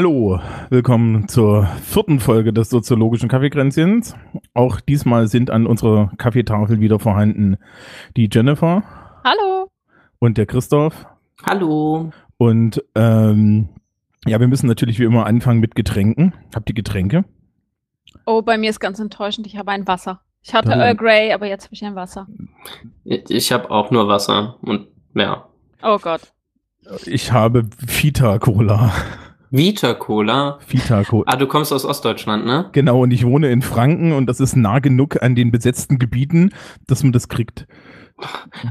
Hallo, willkommen zur vierten Folge des soziologischen Kaffeekränzchens. Auch diesmal sind an unserer Kaffeetafel wieder vorhanden die Jennifer Hallo. und der Christoph. Hallo. Und ähm, ja, wir müssen natürlich wie immer anfangen mit Getränken. Habt ihr Getränke? Oh, bei mir ist ganz enttäuschend. Ich habe ein Wasser. Ich hatte? Earl Grey, aber jetzt habe ich ein Wasser. Ich, ich habe auch nur Wasser und ja. Oh Gott. Ich habe Vita Cola. Vita Cola. Vita Cola. Ah, du kommst aus Ostdeutschland, ne? Genau, und ich wohne in Franken und das ist nah genug an den besetzten Gebieten, dass man das kriegt.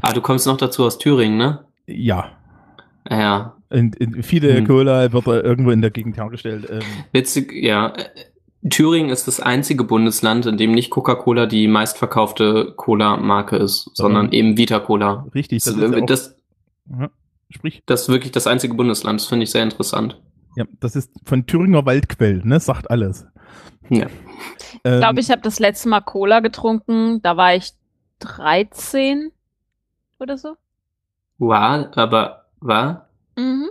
Ah, du kommst noch dazu aus Thüringen, ne? Ja. Ja. Und, und viele Hm. Cola wird da irgendwo in der Gegend hergestellt. Ähm, Witzig, ja. Thüringen ist das einzige Bundesland, in dem nicht Coca-Cola die meistverkaufte Cola-Marke ist, sondern eben Vita Cola. richtig, Das, das ist ja auch, das, Aha, sprich. das ist wirklich das einzige Bundesland. Das finde ich sehr interessant. Ja, das ist von Thüringer Waldquell, ne? Sagt alles. Ja. Ähm, Ich glaube, ich habe das letzte Mal Cola getrunken. Da war ich 13 oder so. War, aber war? Mhm.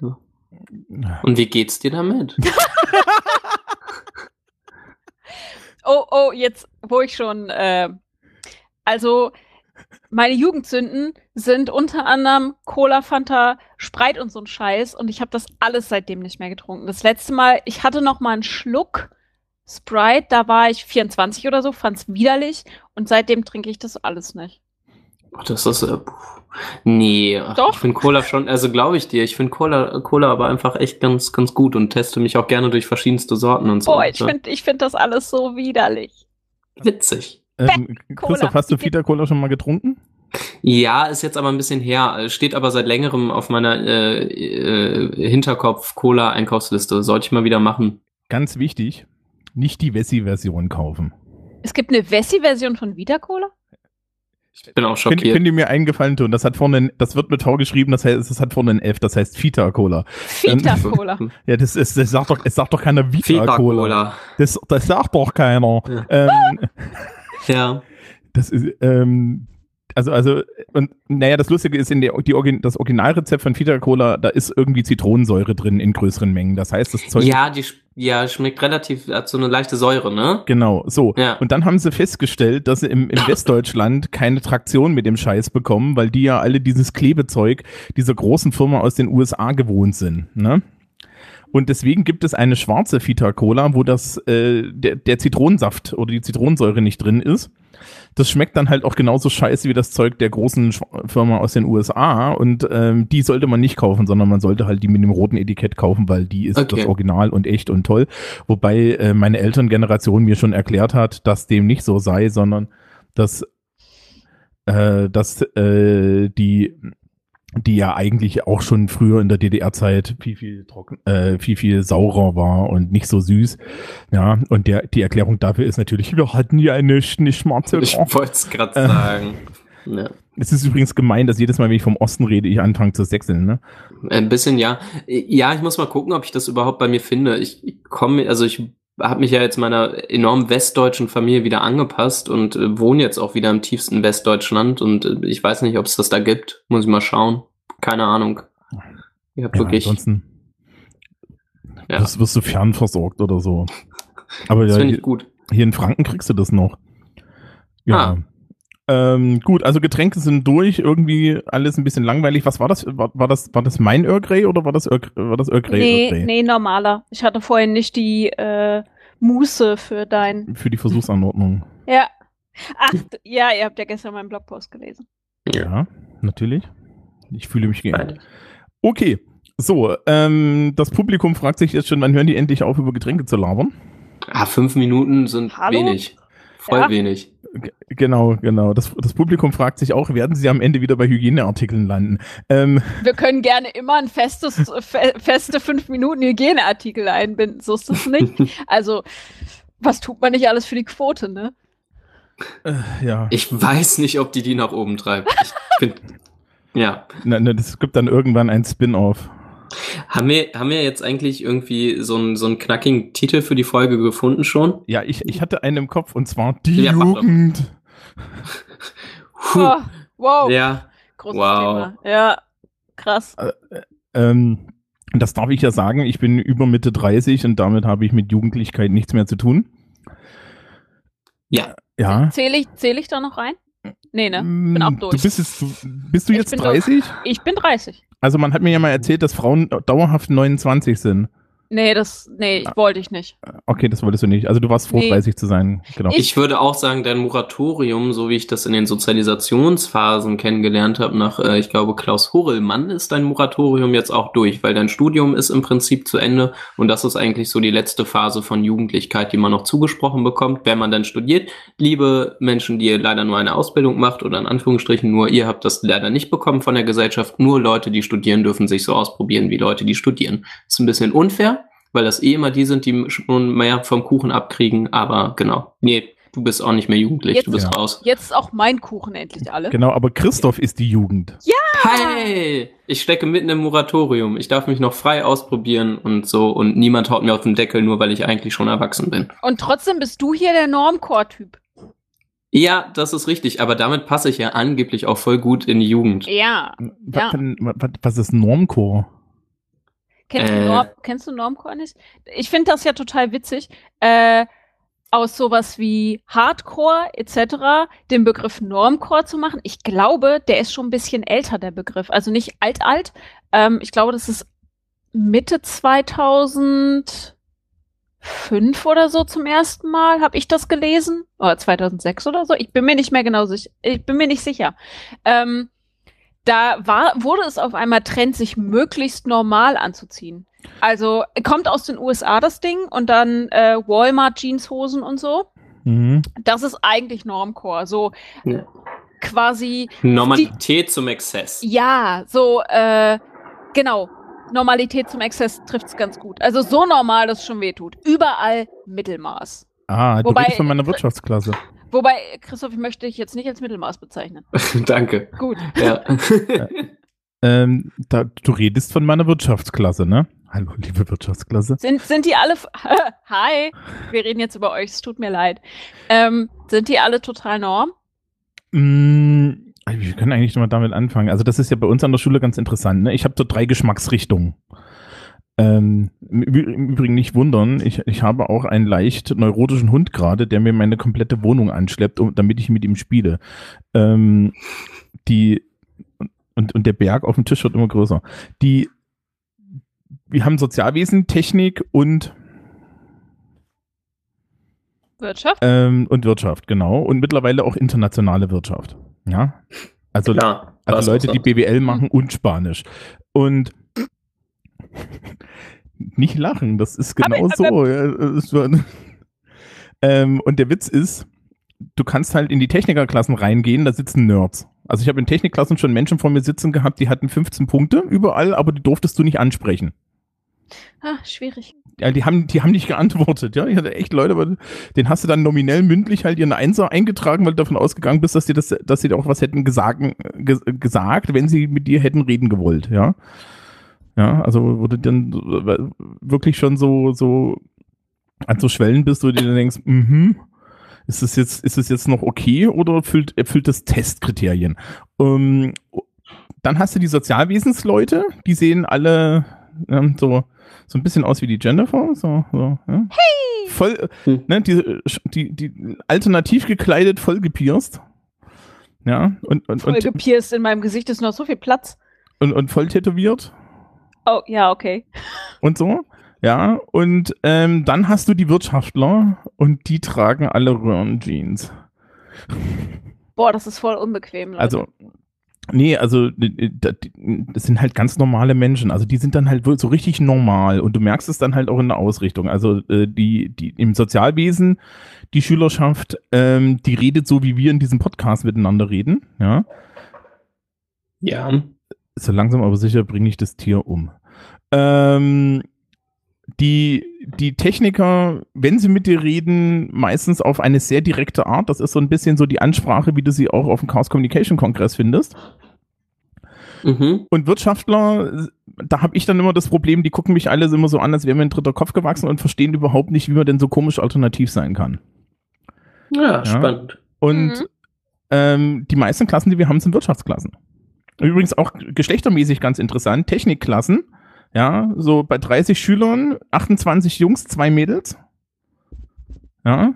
Und wie geht's dir damit? Oh, oh, jetzt, wo ich schon, äh, also meine Jugendsünden sind unter anderem Cola, Fanta, Sprite und so ein Scheiß und ich habe das alles seitdem nicht mehr getrunken. Das letzte Mal, ich hatte noch mal einen Schluck Sprite, da war ich 24 oder so, fand's widerlich und seitdem trinke ich das alles nicht. Ach, das ist, äh, nee, ach, Doch. ich finde Cola schon, also glaube ich dir, ich finde Cola, Cola aber einfach echt ganz, ganz gut und teste mich auch gerne durch verschiedenste Sorten und so. Boah, ich Also, finde ich find das alles so widerlich. witzig. ähm. Christoph, hast du Vita Cola schon mal getrunken? Ja, ist jetzt aber ein bisschen her, steht aber seit längerem auf meiner äh, äh, Hinterkopf-Cola-Einkaufsliste. Sollte ich mal wieder machen. Ganz wichtig, nicht die Wessi-Version kaufen. Es gibt eine Wessi-Version von Vita Cola? Ich bin auch schockiert. könnt ihr mir einen Gefallen tun? Das hat vorne, das wird mit V geschrieben, das heißt, es hat vorne ein F, das heißt Vita Cola. Vita Ähm, Cola. Ja, das ist, das sagt doch, es sagt doch keiner Vita, Feta Cola. Cola. Das, das sagt doch keiner. Ja. Ähm, Ja. Das ist, ähm, also, also, und naja, das Lustige ist, in der, die, Origin- das Originalrezept von Vita Cola, da ist irgendwie Zitronensäure drin in größeren Mengen. Das heißt, das Zeug. Ja, die ja, schmeckt relativ, hat so eine leichte Säure, ne? Genau, so. Ja. Und dann haben sie festgestellt, dass sie im, in Westdeutschland keine Traktion mit dem Scheiß bekommen, weil die ja alle dieses Klebezeug dieser großen Firma aus den USA gewohnt sind. Ne? Und deswegen gibt es eine schwarze Vita Cola, wo das, äh, der, der Zitronensaft oder die Zitronensäure nicht drin ist. Das schmeckt dann halt auch genauso scheiße wie das Zeug der großen Firma aus den USA. Und ähm, die sollte man nicht kaufen, sondern man sollte halt die mit dem roten Etikett kaufen, weil die ist Okay. das Original und echt und toll. Wobei äh, meine Elterngeneration mir schon erklärt hat, dass dem nicht so sei, sondern dass, äh, dass äh, die die ja eigentlich auch schon früher in der DDR-Zeit viel, viel trocken, äh, viel, viel saurer war und nicht so süß. Ja, und der, die Erklärung dafür ist natürlich, wir hatten ja nicht, nicht schwarze Ich wollte es gerade Äh. sagen. Ja. Es ist übrigens gemein, dass jedes Mal, wenn ich vom Osten rede, ich anfange zu sechseln, ne? Ein bisschen, ja. Ja, ich muss mal gucken, ob ich das überhaupt bei mir finde. Ich, ich komme, also ich habe mich ja jetzt meiner enorm westdeutschen Familie wieder angepasst und äh, wohne jetzt auch wieder im tiefsten Westdeutschland und äh, ich weiß nicht, ob es das da gibt. Muss ich mal schauen. Keine Ahnung. Ich habe Ja, wirklich. ansonsten Ja. wirst, wirst du fernversorgt oder so. Aber Das ja, ich gut. hier in Franken kriegst du das noch. Ja. Ah. Ähm, gut, also Getränke sind durch, irgendwie alles ein bisschen langweilig. Was war das? War, war das, war das mein Earl Grey oder war das Earl, war das Earl Grey? Earl Nee, Grey? nee, normaler. Ich hatte vorhin nicht die äh, Muße für dein. Für die Versuchsanordnung. Ja. Ach, ja, ihr habt ja gestern meinen Blogpost gelesen. Ja, natürlich. Ich fühle mich geehrt. Okay, so, ähm, das Publikum fragt sich jetzt schon, wann hören die endlich auf, über Getränke zu labern? Ah, fünf Minuten sind Hallo? wenig. Voll Ja. wenig. Genau, genau. Das, das Publikum fragt sich auch, werden sie am Ende wieder bei Hygieneartikeln landen? Ähm, Wir können gerne immer ein festes, fe feste fünf Minuten Hygieneartikel einbinden, so ist das nicht. Also, was tut man nicht alles für die Quote, ne? äh, ja. Ich weiß nicht, ob die die nach oben treibt. Ich find, Ja. Na, na, das gibt dann irgendwann ein Spin-off. Haben wir, haben wir jetzt eigentlich irgendwie so einen, so einen knackigen Titel für die Folge gefunden schon? Ja, ich, ich hatte einen im Kopf und zwar die Ja. Jugend. Puh. Oh, wow. Ja. Großes Wow. Thema. Ja, krass. Ähm, das darf ich ja sagen, ich bin über Mitte 30 und damit habe ich mit Jugendlichkeit nichts mehr zu tun. Ja. Ja. Zähle ich, zähl ich da noch rein? Nee, ne? Bin auch Mm, durch. Du bist, jetzt, du, bist du Ich jetzt bin 30? Ich bin 30. Also man hat mir ja mal erzählt, dass Frauen dauerhaft 29 sind. Nee, das, nee, ich wollte ich nicht. Okay, das wolltest du nicht. Also du warst froh, Nee. 30 zu sein. Genau. Ich- würde auch sagen, dein Moratorium, so wie ich das in den Sozialisationsphasen kennengelernt habe, nach, äh, ich glaube, Klaus Horrellmann, ist dein Moratorium jetzt auch durch, weil dein Studium ist im Prinzip zu Ende und das ist eigentlich so die letzte Phase von Jugendlichkeit, die man noch zugesprochen bekommt, wenn man dann studiert. Liebe Menschen, die ihr leider nur eine Ausbildung macht oder in Anführungsstrichen nur, ihr habt das leider nicht bekommen von der Gesellschaft, nur Leute, die studieren, dürfen sich so ausprobieren wie Leute, die studieren. Ist ein bisschen unfair, weil das eh immer die sind, die schon mehr vom Kuchen abkriegen, aber genau. Nee, du bist auch nicht mehr jugendlich, Jetzt- du bist Ja. raus. Jetzt ist auch mein Kuchen endlich alle. Genau, aber Christoph ist die Jugend. Hey, ich stecke mitten im Moratorium. Ich darf mich noch frei ausprobieren und so und niemand haut mir auf den Deckel, nur weil ich eigentlich schon erwachsen bin. Und trotzdem bist du hier der Normcore-Typ. Ja, das ist richtig, aber damit passe ich ja angeblich auch voll gut in die Jugend. Ja. Was, Ja. denn- was, was ist Normcore? Kennst, Äh. du, Norm, kennst du Normcore nicht? Ich finde das ja total witzig. Äh, aus sowas wie Hardcore etc. den Begriff Normcore zu machen. Ich glaube, der ist schon ein bisschen älter, der Begriff. Also nicht alt-alt. Ähm, ich glaube, das ist Mitte 2005 oder so zum ersten Mal, habe ich das gelesen. Oder 2006 oder so. Ich bin mir nicht mehr genau sicher. Ich bin mir nicht sicher. Ähm, da war, wurde es auf einmal Trend, sich möglichst normal anzuziehen. Also kommt aus den USA das Ding und dann äh, Walmart Jeanshosen und so. Mhm. Das ist eigentlich Normcore. So Ja. quasi, Normalität zum Exzess. ja, so, äh, genau. Normalität zum Exzess trifft's ganz gut. Also so normal, dass es schon wehtut. Überall Mittelmaß. Ah, du Wobei- redest von meiner Wirtschaftsklasse. Wobei, Christoph, ich möchte dich jetzt nicht als Mittelmaß bezeichnen. Danke. Gut. Ja. Ähm, da, du redest von meiner Wirtschaftsklasse, ne? Hallo, liebe Wirtschaftsklasse. Sind, sind die alle. Hi, wir reden jetzt über euch, es tut mir leid. Ähm, sind die alle total norm? Mm, wir können eigentlich mal damit anfangen. Also das ist ja bei uns an der Schule ganz interessant. Ne? Ich habe so drei Geschmacksrichtungen. Ähm, im Üb- Im Übrigen nicht wundern, ich, ich habe auch einen leicht neurotischen Hund gerade, der mir meine komplette Wohnung anschleppt, um, damit ich mit ihm spiele. Ähm, die und, und der Berg auf dem Tisch wird immer größer. Die wir haben Sozialwesen, Technik und Wirtschaft? ähm, und Wirtschaft, genau. Und mittlerweile auch internationale Wirtschaft. Ja. Also, Klar. also Leute, die. BWL machen und Spanisch. Und nicht lachen, das ist genau so. Ja, ähm, und der Witz ist, du kannst halt in die Technikerklassen reingehen, da sitzen Nerds. Also ich habe in Technikklassen schon Menschen vor mir sitzen gehabt, die hatten 15 Punkte überall, aber die durftest du nicht ansprechen. Ah, schwierig. Ja, die haben, die haben nicht geantwortet, ja. Ich hatte echt Leute, aber den hast du dann nominell mündlich halt ihren Einser eingetragen, weil du davon ausgegangen bist, dass sie das, dass sie dir auch was hätten gesagt, ge, gesagt, wenn sie mit dir hätten reden gewollt, ja. Ja, also wurde dann wirklich schon so, so an so Schwellen bist, wo du dir dann denkst, mhm, ist es jetzt, ist es jetzt noch okay oder erfüllt, erfüllt das Testkriterien? Ähm, dann hast du die Sozialwesensleute, die sehen alle ähm, so, so ein bisschen aus wie die Jennifer, so, so ja. Hey! Voll, äh, Hm. ne, die, die, die alternativ gekleidet, voll gepierst. Ja, und, und, Voll und, gepierst in meinem Gesicht ist noch so viel Platz. und, und voll tätowiert Oh, ja, okay. und so. Ja, und ähm, dann hast du die Wirtschaftler und die tragen alle Röhrenjeans. Boah, das ist voll unbequem, Leute. Also, nee, also das sind halt ganz normale Menschen. Also die sind dann halt so richtig normal und du merkst es dann halt auch in der Ausrichtung. Also äh, die, die im Sozialwesen, die Schülerschaft, ähm, die redet so, wie wir in diesem Podcast miteinander reden. Ja, Ja. So langsam aber sicher bringe ich das Tier um. Ähm, die, die Techniker, wenn sie mit dir reden, meistens auf eine sehr direkte Art. Das ist so ein bisschen so die Ansprache, wie du sie auch auf dem Chaos Communication Kongress findest. Mhm. Und Wirtschaftler, da habe ich dann immer das Problem, die gucken mich alle immer so an, als wäre mir ein dritter Kopf gewachsen und verstehen überhaupt nicht, wie man denn so komisch alternativ sein kann. Ja, spannend. Und Mhm. ähm, die meisten Klassen, die wir haben, sind Wirtschaftsklassen. Übrigens auch geschlechtermäßig ganz interessant. Technikklassen, ja, so bei 30 Schülern, 28 Jungs, zwei Mädels. Ja.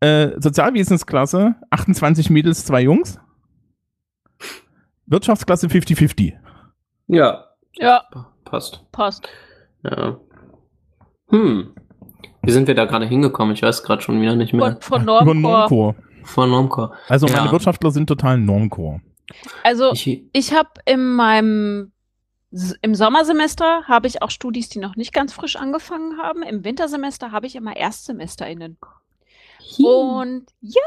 Äh, Sozialwesensklasse, 28 Mädels, zwei Jungs. Wirtschaftsklasse 50-50. Ja, Ja, passt. passt. Ja. Hm. Wie sind wir da gerade hingekommen? Ich weiß gerade schon wieder nicht mehr. Von, von Über. Normcore. Von Normcore. Also Ja. meine Wirtschaftler sind total Normcore. Also Ich, ich habe in meinem im Sommersemester habe ich auch Studis, die noch nicht ganz frisch angefangen haben. Im Wintersemester habe ich immer ErstsemesterInnen. Und ja,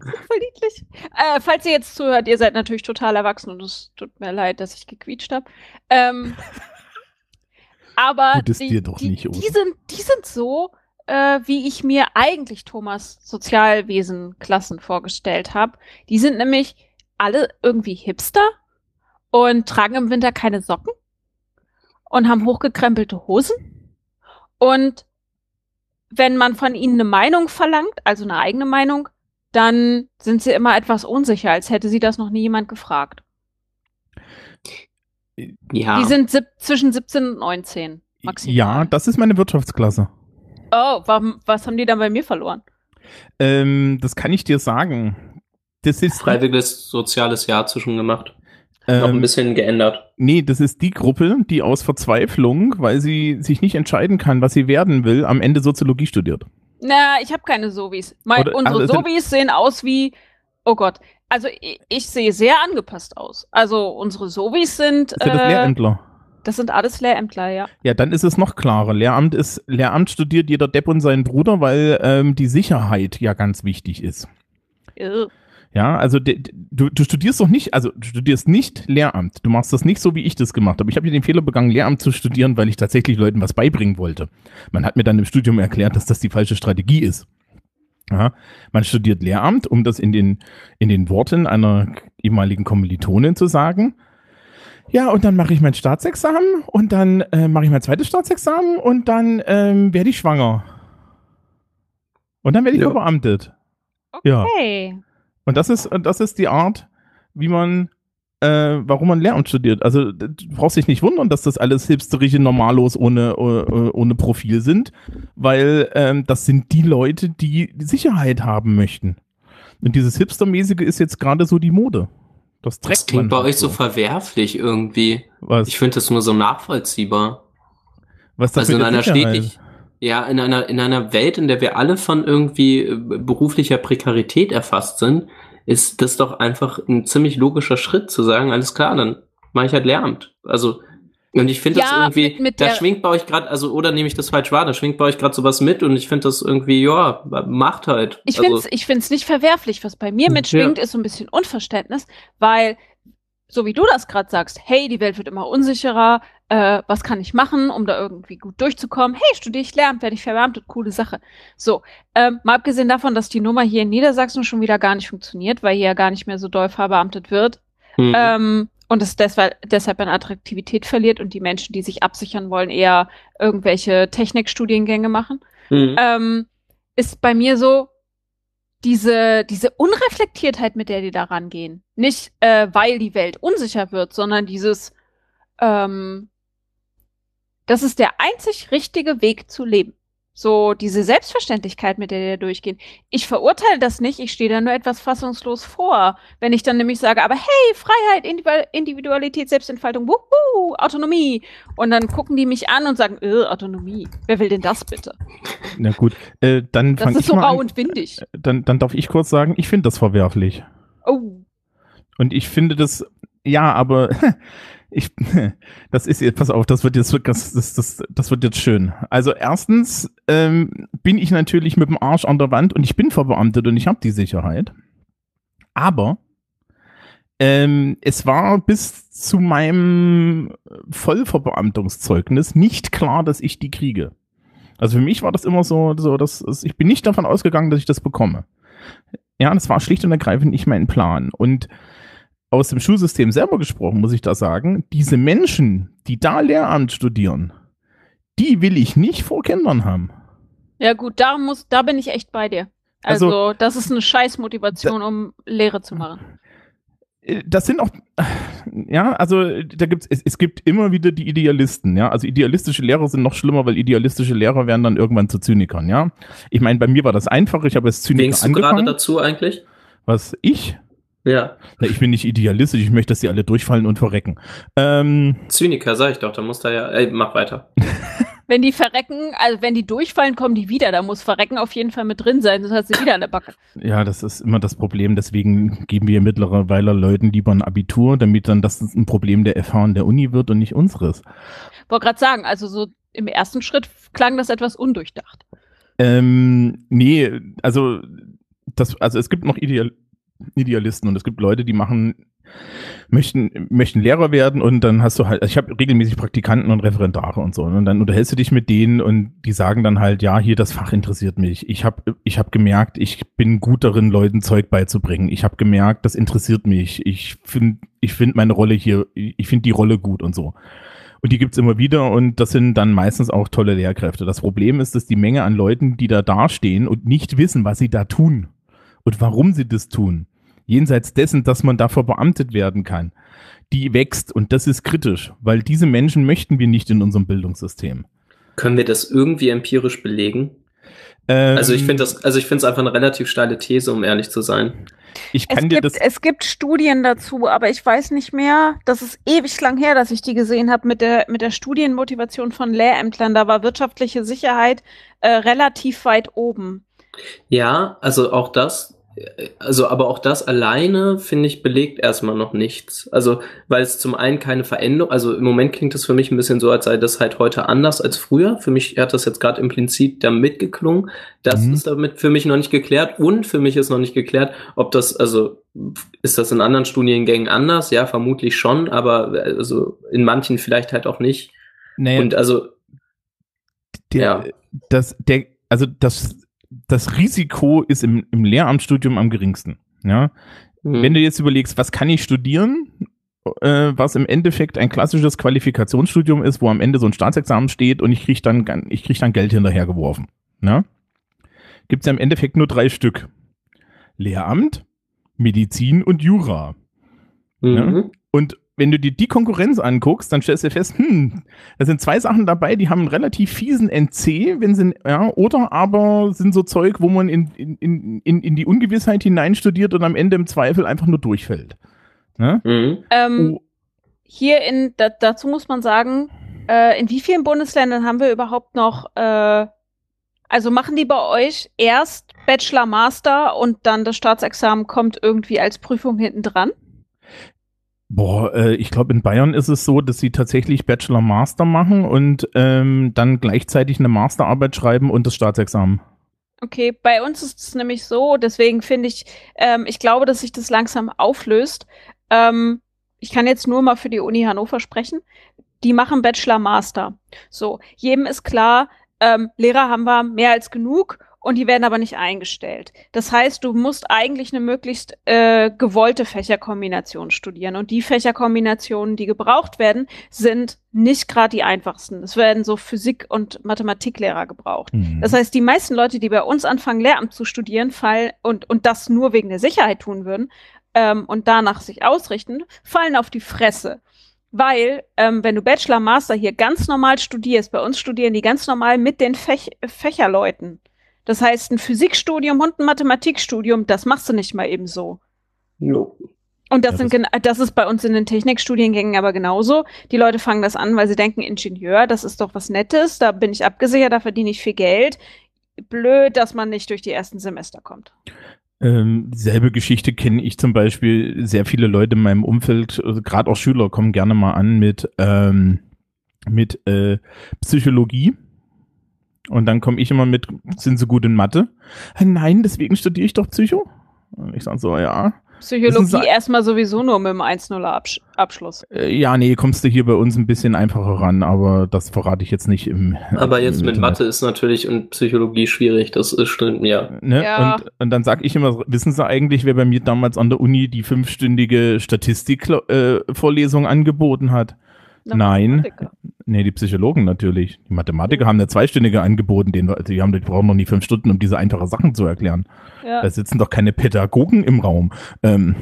voll niedlich. Äh, falls ihr jetzt zuhört, ihr seid natürlich total erwachsen und es tut mir leid, dass ich gequietscht habe. Ähm, aber die, die, nicht, die, sind, die sind so, äh, wie ich mir eigentlich Thomas Sozialwesen-Klassen vorgestellt habe. Die sind nämlich alle irgendwie Hipster und tragen im Winter keine Socken und haben hochgekrempelte Hosen. Und wenn man von ihnen eine Meinung verlangt, also eine eigene Meinung, dann sind sie immer etwas unsicher, als hätte sie das noch nie jemand gefragt. ja. Die sind sieb zwischen 17 und 19 maximal. Ja, das ist meine Wirtschaftsklasse. Oh, warum, was haben die dann bei mir verloren? Ähm, das kann ich dir sagen. Das ist freiwilliges soziales Jahr zwischen gemacht. Noch ein ähm, bisschen geändert. Nee, das ist die Gruppe, die aus Verzweiflung, weil sie sich nicht entscheiden kann, was sie werden will, am Ende Soziologie studiert. Na, ich habe keine Sovis. Mein, Oder- unsere also Sovis sehen aus wie, oh Gott, also ich, ich sehe sehr angepasst aus. Also unsere Sovis sind, Ist ja das äh, Lehrämtler. das sind alles Lehrämtler, ja. Ja, dann ist es noch klarer. Lehramt ist, Lehramt studiert jeder Depp und sein Bruder, weil ähm, die Sicherheit ja ganz wichtig ist. Ew. Ja, also de, de- du, du studierst doch nicht, also du studierst nicht Lehramt. Du machst das nicht so, wie ich das gemacht habe. Ich habe hier den Fehler begangen, Lehramt zu studieren, weil ich tatsächlich Leuten was beibringen wollte. Man hat mir dann im Studium erklärt, dass das die falsche Strategie ist. Ja, man studiert Lehramt, um das in den, in den Worten einer ehemaligen Kommilitonin zu sagen. Ja, und dann mache ich mein Staatsexamen und dann äh, mache ich mein zweites Staatsexamen und dann ähm, werde ich schwanger. Und dann werde ich Ja. verbeamtet. Ja. Und das ist, das ist die Art, wie man, äh, warum man Lehramt studiert. Also du brauchst dich nicht wundern, dass das alles hipsterige Normalos ohne, ohne, Profil sind, weil ähm, das sind die Leute, die Sicherheit haben möchten. Und dieses Hipstermäßige ist jetzt gerade so die Mode. Das trägt Das klingt bei halt euch so verwerflich irgendwie. Was, Ich finde das nur so nachvollziehbar. was das Also in einer Sicherheit? stetig, ja, in einer, in einer Welt, in der wir alle von irgendwie äh, beruflicher Prekarität erfasst sind, ist das doch einfach ein ziemlich logischer Schritt zu sagen, alles klar, dann mache ich halt Lehramt. Also, und ich finde das Ja, irgendwie, mit- mit da schwingt bei euch gerade, also, oder nehme ich das falsch wahr, da schwingt bei euch gerade sowas mit und ich finde das irgendwie, ja, macht halt. Ich also, find's, ich find's nicht verwerflich. Was bei mir Ja. mitschwingt, ist so ein bisschen Unverständnis, weil, so wie du das gerade sagst, hey, die Welt wird immer unsicherer, äh, was kann ich machen, um da irgendwie gut durchzukommen? Hey, studiere ich Lehramt, werde ich verbeamtet, coole Sache. So, ähm, mal abgesehen davon, dass die Nummer hier in Niedersachsen schon wieder gar nicht funktioniert, weil hier ja gar nicht mehr so doll verbeamtet wird, hm. ähm, und es deshalb, deshalb an Attraktivität verliert und die Menschen, die sich absichern wollen, eher irgendwelche Technikstudiengänge machen Hm. ähm, ist bei mir so diese, diese Unreflektiertheit, mit der die da rangehen. Nicht, äh, weil die Welt unsicher wird, sondern dieses, ähm, das ist der einzig richtige Weg zu leben. So diese Selbstverständlichkeit, mit der die da durchgehen. Ich verurteile das nicht, ich stehe da nur etwas fassungslos vor. Wenn ich dann nämlich sage, aber hey, Freiheit, Individu- Individualität, Selbstentfaltung, wuhu, Autonomie. Und dann gucken die mich an und sagen, äh, Autonomie. Wer will denn das bitte? Na gut, äh, dann Das ist ich so rau und windig. Dann, dann darf ich kurz sagen, ich finde das verwerflich. Oh. Und ich finde das, ja, aber ich, das ist jetzt, pass auf, das wird jetzt, das, das, das, das wird jetzt schön. Also erstens ähm, bin ich natürlich mit dem Arsch an der Wand und ich bin verbeamtet und ich habe die Sicherheit. Aber ähm, es war bis zu meinem Vollverbeamtungszeugnis nicht klar, dass ich die kriege. Also für mich war das immer so, so dass ich bin nicht davon ausgegangen, dass ich das bekomme. Ja, das war schlicht und ergreifend nicht mein Plan. Und aus dem Schulsystem selber gesprochen, muss ich da sagen, diese Menschen, die da Lehramt studieren, die will ich nicht vor Kindern haben. Ja, gut, da muss, da bin ich echt bei dir. Also, also das ist eine Scheißmotivation, um Lehre zu machen. Äh, das sind auch, ja, also da gibt's, es, es gibt immer wieder die Idealisten, ja. Also idealistische Lehrer sind noch schlimmer, weil idealistische Lehrer werden dann irgendwann zu Zynikern, ja. Ich meine, bei mir war das einfach, ich habe als Zyniker Denkst du gerade dazu eigentlich? Was, ich? Ja. Na, ich bin nicht idealistisch, ich möchte, dass die alle durchfallen und verrecken. Ähm, Zyniker, sag ich doch, da muss da ja, ey, mach weiter. wenn die verrecken, also wenn die durchfallen, kommen die wieder. Da muss Verrecken auf jeden Fall mit drin sein, sonst hat sie wieder eine Backe. Ja, das ist immer das Problem. Deswegen geben wir mittlerweile Leuten lieber ein Abitur, damit dann das ein Problem der FH und der Uni wird und nicht unseres. Wollte gerade sagen, also so im ersten Schritt klang das etwas undurchdacht. Ähm, nee, also das, also es gibt noch Ideal, Idealisten und es gibt Leute, die machen möchten, möchten Lehrer werden und dann hast du halt, also ich habe regelmäßig Praktikanten und Referendare und so. Und dann unterhältst du dich mit denen und die sagen dann halt, ja, hier das Fach interessiert mich. Ich habe ich hab gemerkt, ich bin gut darin, Leuten Zeug beizubringen. Ich habe gemerkt, das interessiert mich. Ich finde ich find meine Rolle hier, ich finde die Rolle gut und so. Und die gibt's immer wieder und das sind dann meistens auch tolle Lehrkräfte. Das Problem ist, dass die Menge an Leuten, die da dastehen und nicht wissen, was sie da tun und warum sie das tun, jenseits dessen, dass man dafür beamtet werden kann, die wächst und das ist kritisch, weil diese Menschen möchten wir nicht in unserem Bildungssystem. Können wir das irgendwie empirisch belegen? Ähm, also ich finde das, also ich finde es einfach eine relativ steile These, um ehrlich zu sein. Ich kann es dir gibt, das. Es gibt Studien dazu, aber ich weiß nicht mehr. Das ist ewig lang her, dass ich die gesehen habe mit der mit der Studienmotivation von Lehrämtlern. Da war wirtschaftliche Sicherheit äh, relativ weit oben. Ja, also auch das also aber auch das alleine, finde ich, belegt erstmal noch nichts. Also, weil es zum einen keine Veränderung, also im Moment klingt das für mich ein bisschen so, als sei das halt heute anders als früher. Für mich hat das jetzt gerade im Prinzip damit geklungen. Das mhm. ist damit für mich noch nicht geklärt und für mich ist noch nicht geklärt, ob das, also ist das in anderen Studiengängen anders? Ja, vermutlich schon, aber also in manchen vielleicht halt auch nicht. Naja, und also der, ja. das, der, also das das Risiko ist im, im Lehramtsstudium am geringsten. Ja? Mhm. Wenn du jetzt überlegst, was kann ich studieren, äh, was im Endeffekt ein klassisches Qualifikationsstudium ist, wo am Ende so ein Staatsexamen steht und ich kriege dann, ich krieg dann Geld hinterhergeworfen. Ne? Gibt es ja im Endeffekt nur drei Stück. Lehramt, Medizin und Jura. Mhm. Ne? Und wenn du dir die Konkurrenz anguckst, dann stellst du fest, hm, da sind zwei Sachen dabei, die haben einen relativ fiesen NC, wenn sie, ja, oder aber sind so Zeug, wo man in, in, in, in die Ungewissheit hineinstudiert und am Ende im Zweifel einfach nur durchfällt. Ne? Mhm. Ähm, oh. Hier in, da, dazu muss man sagen, äh, in wie vielen Bundesländern haben wir überhaupt noch, äh, also machen die bei euch erst Bachelor, Master und dann das Staatsexamen kommt irgendwie als Prüfung hinten dran? Boah, äh, ich glaube, in Bayern ist es so, dass sie tatsächlich Bachelor Master machen und ähm, dann gleichzeitig eine Masterarbeit schreiben und das Staatsexamen. Okay, bei uns ist es nämlich so, deswegen finde ich, ähm, ich glaube, dass sich das langsam auflöst. Ähm, ich kann jetzt nur mal für die Uni Hannover sprechen. Die machen Bachelor Master. So, jedem ist klar, ähm, Lehrer haben wir mehr als genug und die werden aber nicht eingestellt. Das heißt, du musst eigentlich eine möglichst äh, gewollte Fächerkombination studieren. Und die Fächerkombinationen, die gebraucht werden, sind nicht gerade die einfachsten. Es werden so Physik- und Mathematiklehrer gebraucht. Mhm. Das heißt, die meisten Leute, die bei uns anfangen, Lehramt zu studieren, fallen und, und das nur wegen der Sicherheit tun würden ähm, und danach sich ausrichten, fallen auf die Fresse. Weil, ähm, wenn du Bachelor, Master hier ganz normal studierst, bei uns studieren die ganz normal mit den Fäch Fächerleuten. Das heißt, ein Physikstudium und ein Mathematikstudium, das machst du nicht mal eben so. Jo. Und das, ja, sind das, das ist bei uns in den Technikstudiengängen aber genauso. Die Leute fangen das an, weil sie denken, Ingenieur, das ist doch was Nettes, da bin ich abgesichert, da verdiene ich viel Geld. Blöd, dass man nicht durch die ersten Semester kommt. Ähm, selbe Geschichte kenne ich zum Beispiel sehr viele Leute in meinem Umfeld, also gerade auch Schüler kommen gerne mal an mit, ähm, mit äh, Psychologie und dann komme ich immer mit, sind sie gut in Mathe? Nein, deswegen studiere ich doch Psycho. Und ich sage so, ja. Psychologie erstmal sowieso nur mit dem 1-0-Abschluss. Äh, ja, nee, kommst du hier bei uns ein bisschen einfacher ran, aber das verrate ich jetzt nicht im. Aber jetzt im mit Internet. Mathe ist natürlich und Psychologie schwierig, das ist stimmt, ja. Ne? Ja. Und, und dann sag ich immer, wissen Sie eigentlich, wer bei mir damals an der Uni die fünfstündige Statistik-Vorlesung angeboten hat? Na, Nein. Nee, die Psychologen natürlich. Die Mathematiker haben eine zweistündige angeboten, den, die, haben, die brauchen noch nie fünf Stunden, um diese einfachen Sachen zu erklären. Ja. Da sitzen doch keine Pädagogen im Raum. Ähm,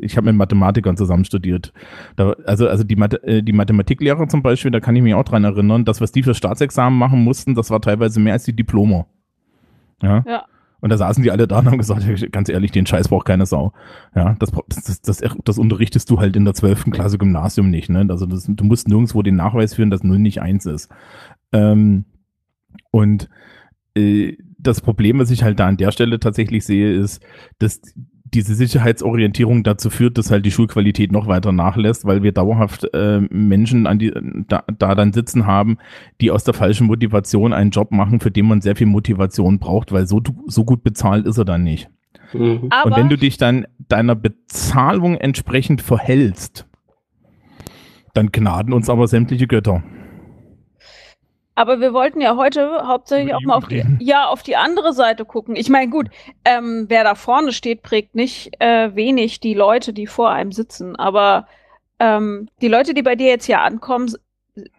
ich habe mit Mathematikern zusammen studiert. Da, also also die, Mathe, äh, die Mathematiklehrer zum Beispiel, da kann ich mich auch dran erinnern, das, was die für Staatsexamen machen mussten, das war teilweise mehr als die Diplome. Ja. Ja. Und da saßen die alle da und haben gesagt, ganz ehrlich, den Scheiß braucht keine Sau. Ja, das, das, das, das, unterrichtest du halt in der 12. Klasse Gymnasium nicht. Ne? Also das, du musst nirgendwo den Nachweis führen, dass 0 nicht 1 ist. Ähm, und äh, das Problem, was ich halt da an der Stelle tatsächlich sehe, ist, dass diese Sicherheitsorientierung dazu führt, dass halt die Schulqualität noch weiter nachlässt, weil wir dauerhaft äh, Menschen an die, da, da dann sitzen haben, die aus der falschen Motivation einen Job machen, für den man sehr viel Motivation braucht, weil so, so gut bezahlt ist er dann nicht. Mhm. Und wenn du dich dann deiner Bezahlung entsprechend verhältst, dann gnaden uns aber sämtliche Götter. Aber wir wollten ja heute hauptsächlich auch mal auf die, ja, auf die andere Seite gucken. Ich meine, gut, ähm, wer da vorne steht, prägt nicht äh, wenig die Leute, die vor einem sitzen. Aber ähm, die Leute, die bei dir jetzt hier ankommen,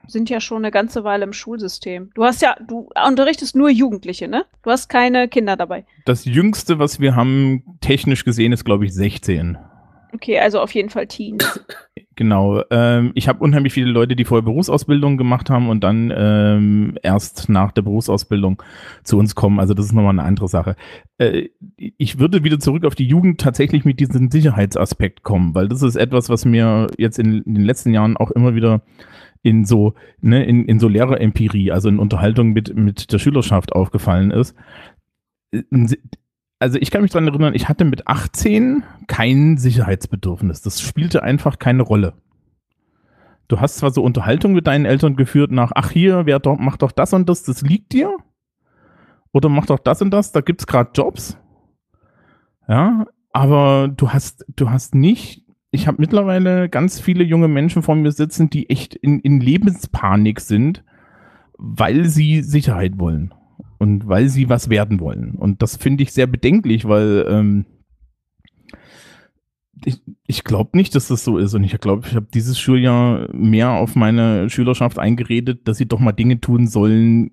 sind ja schon eine ganze Weile im Schulsystem. Du hast ja, du unterrichtest nur Jugendliche, ne? Du hast keine Kinder dabei. Das Jüngste, was wir haben, technisch gesehen, ist, glaube ich, 16. Okay, also auf jeden Fall Teens. Genau. Ähm, ich habe unheimlich viele Leute, die vorher Berufsausbildung gemacht haben und dann ähm, erst nach der Berufsausbildung zu uns kommen. Also das ist nochmal eine andere Sache. Äh, ich würde wieder zurück auf die Jugend tatsächlich mit diesem Sicherheitsaspekt kommen, weil das ist etwas, was mir jetzt in, in den letzten Jahren auch immer wieder in so, ne, in, in so Lehrerempirie, also in Unterhaltung mit, mit der Schülerschaft aufgefallen ist. Also ich kann mich dran erinnern, ich hatte mit 18 kein Sicherheitsbedürfnis. Das spielte einfach keine Rolle. Du hast zwar so Unterhaltung mit deinen Eltern geführt nach, ach hier, wer doch, macht doch das und das, das liegt dir. Oder mach doch das und das, da gibt's gerade Jobs. Ja, aber du hast, du hast nicht, ich habe mittlerweile ganz viele junge Menschen vor mir sitzen, die echt in, in Lebenspanik sind, weil sie Sicherheit wollen und weil sie was werden wollen. Und das finde ich sehr bedenklich, weil ähm, ich, ich glaube nicht, dass das so ist. Und ich glaube, ich habe dieses Schuljahr mehr auf meine Schülerschaft eingeredet, dass sie doch mal Dinge tun sollen,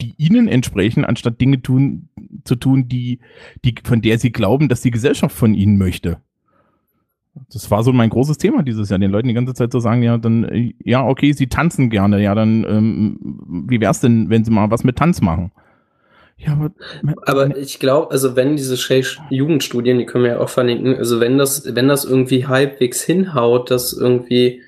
die ihnen entsprechen, anstatt Dinge tun, zu tun, die, die, von der sie glauben, dass die Gesellschaft von ihnen möchte. Das war so mein großes Thema dieses Jahr, den Leuten die ganze Zeit zu sagen, ja, dann, äh, ja, okay, sie tanzen gerne, ja, dann, ähm, wie wär's denn, wenn sie mal was mit Tanz machen? Ja, aber, Aber ich glaube, also wenn diese Jugendstudien, die können wir ja auch verlinken, also wenn das, wenn das irgendwie halbwegs hinhaut, dass irgendwie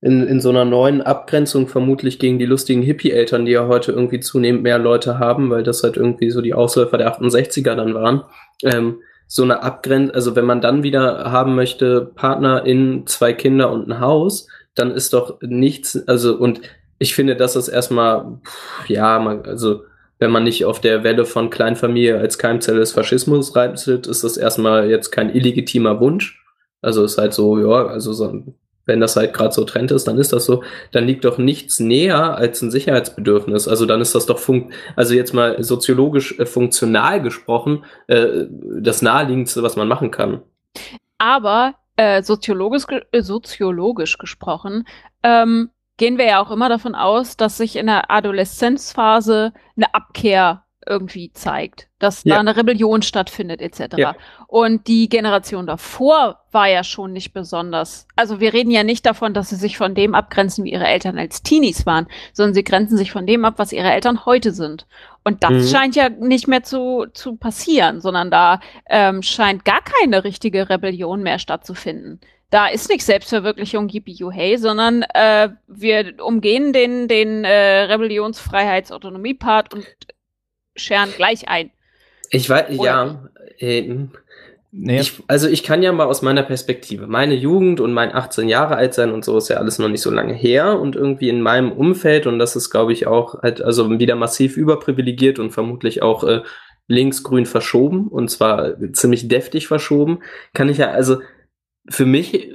in, in so einer neuen Abgrenzung vermutlich gegen die lustigen Hippie-Eltern, die ja heute irgendwie zunehmend mehr Leute haben, weil das halt irgendwie so die Ausläufer der 68er dann waren, ähm, so eine Abgrenzung, also wenn man dann wieder haben möchte, Partner in zwei Kinder und ein Haus, dann ist doch nichts, also und ich finde, das ist erstmal, pff, ja, man, also wenn man nicht auf der Welle von Kleinfamilie als Keimzelle des Faschismus reitet, ist das erstmal jetzt kein illegitimer Wunsch. Also ist halt so, ja, also so, wenn das halt gerade so Trend ist, dann ist das so, dann liegt doch nichts näher als ein Sicherheitsbedürfnis. Also dann ist das doch fun also jetzt mal soziologisch äh, funktional gesprochen, äh, das naheliegendste, was man machen kann. Aber äh, soziologisch, äh, soziologisch gesprochen ähm, gehen wir ja auch immer davon aus, dass sich in der Adoleszenzphase eine Abkehr irgendwie zeigt, dass Ja. da eine Rebellion stattfindet etc. Ja. Und die Generation davor war ja schon nicht besonders. Also wir reden ja nicht davon, dass sie sich von dem abgrenzen, wie ihre Eltern als Teenies waren, sondern sie grenzen sich von dem ab, was ihre Eltern heute sind. Und das Mhm. scheint ja nicht mehr zu, zu passieren, sondern da ähm, scheint gar keine richtige Rebellion mehr stattzufinden. Da ist nicht Selbstverwirklichung, yippie hey, sondern äh, wir umgehen den, den äh, Rebellionsfreiheits-Autonomie-Part und scheren gleich ein. Ich weiß, Oder ja, äh, naja, Ich, also ich kann ja mal aus meiner Perspektive, meine Jugend und mein 18 Jahre alt sein und so ist ja alles noch nicht so lange her und irgendwie in meinem Umfeld und das ist glaube ich auch halt also wieder massiv überprivilegiert und vermutlich auch äh, linksgrün verschoben und zwar ziemlich deftig verschoben, kann ich ja, also für mich,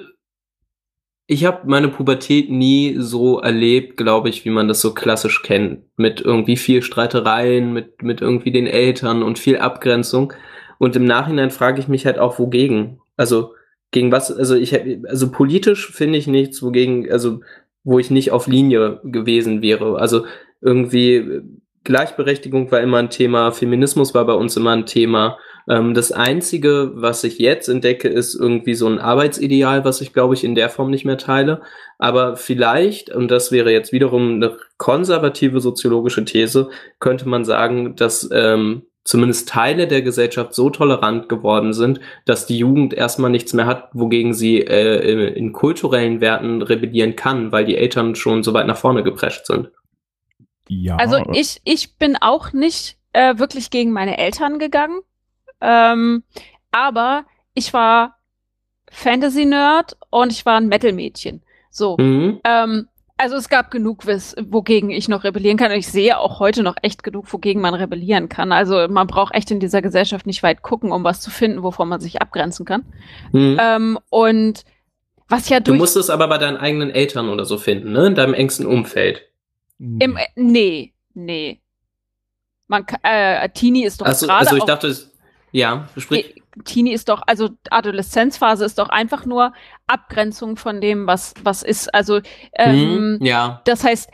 ich habe meine Pubertät nie so erlebt, glaube ich, wie man das so klassisch kennt, mit irgendwie viel Streitereien, mit, mit irgendwie den Eltern und viel Abgrenzung. Und im Nachhinein frage ich mich halt auch, wogegen. Also gegen was, also ich also politisch finde ich nichts, wogegen, also wo ich nicht auf Linie gewesen wäre. Also irgendwie Gleichberechtigung war immer ein Thema, Feminismus war bei uns immer ein Thema. Ähm, das Einzige, was ich jetzt entdecke, ist irgendwie so ein Arbeitsideal, was ich, glaube ich, in der Form nicht mehr teile. Aber vielleicht, und das wäre jetzt wiederum eine konservative soziologische These, könnte man sagen, dass ähm, zumindest Teile der Gesellschaft so tolerant geworden sind, dass die Jugend erstmal nichts mehr hat, wogegen sie äh, in kulturellen Werten rebellieren kann, weil die Eltern schon so weit nach vorne geprescht sind. Ja. Also ich, ich bin auch nicht äh, wirklich gegen meine Eltern gegangen. Ähm, aber ich war Fantasy-Nerd und ich war ein Metal-Mädchen. So. Mhm. Ähm, also es gab genug, wogegen ich noch rebellieren kann. Und ich sehe auch heute noch echt genug, wogegen man rebellieren kann. Also man braucht echt in dieser Gesellschaft nicht weit gucken, um was zu finden, wovon man sich abgrenzen kann. Mhm. Ähm, und was ja durch. Du musst es aber bei deinen eigenen Eltern oder so finden, ne? In deinem engsten Umfeld. Im, nee, nee. Man, äh, Teenie ist doch also, gerade. Also ich dachte, ja, sprich. Teenie ist doch, also Adoleszenzphase ist doch einfach nur Abgrenzung von dem, was, was ist. Also, ähm, hm, ja. Das heißt,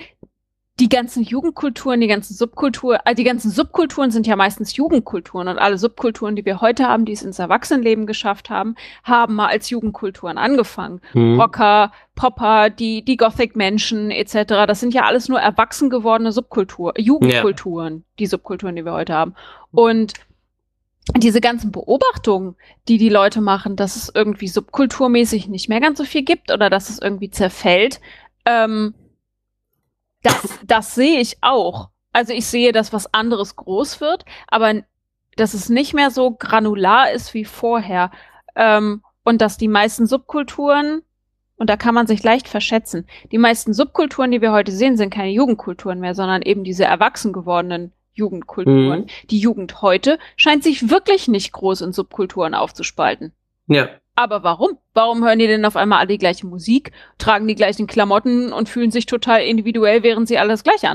die ganzen Jugendkulturen, die ganzen Subkulturen, äh, die ganzen Subkulturen sind ja meistens Jugendkulturen und alle Subkulturen, die wir heute haben, die es ins Erwachsenenleben geschafft haben, haben mal als Jugendkulturen angefangen. Mhm. Rocker, Popper, die, die Gothic-Menschen etc. Das sind ja alles nur erwachsen gewordene Subkultur, Jugendkulturen, ja. die Subkulturen, die wir heute haben. Und diese ganzen Beobachtungen, die die Leute machen, dass es irgendwie subkulturmäßig nicht mehr ganz so viel gibt oder dass es irgendwie zerfällt, ähm, das, das sehe ich auch. Also ich sehe, dass was anderes groß wird, aber dass es nicht mehr so granular ist wie vorher. Ähm, und dass die meisten Subkulturen, und da kann man sich leicht verschätzen, die meisten Subkulturen, die wir heute sehen, sind keine Jugendkulturen mehr, sondern eben diese erwachsen gewordenen Jugendkulturen. Mhm. Die Jugend heute scheint sich wirklich nicht groß in Subkulturen aufzuspalten. Ja. Aber warum? Warum hören die denn auf einmal alle die gleiche Musik, tragen die gleichen Klamotten und fühlen sich total individuell, während sie alle das Gleiche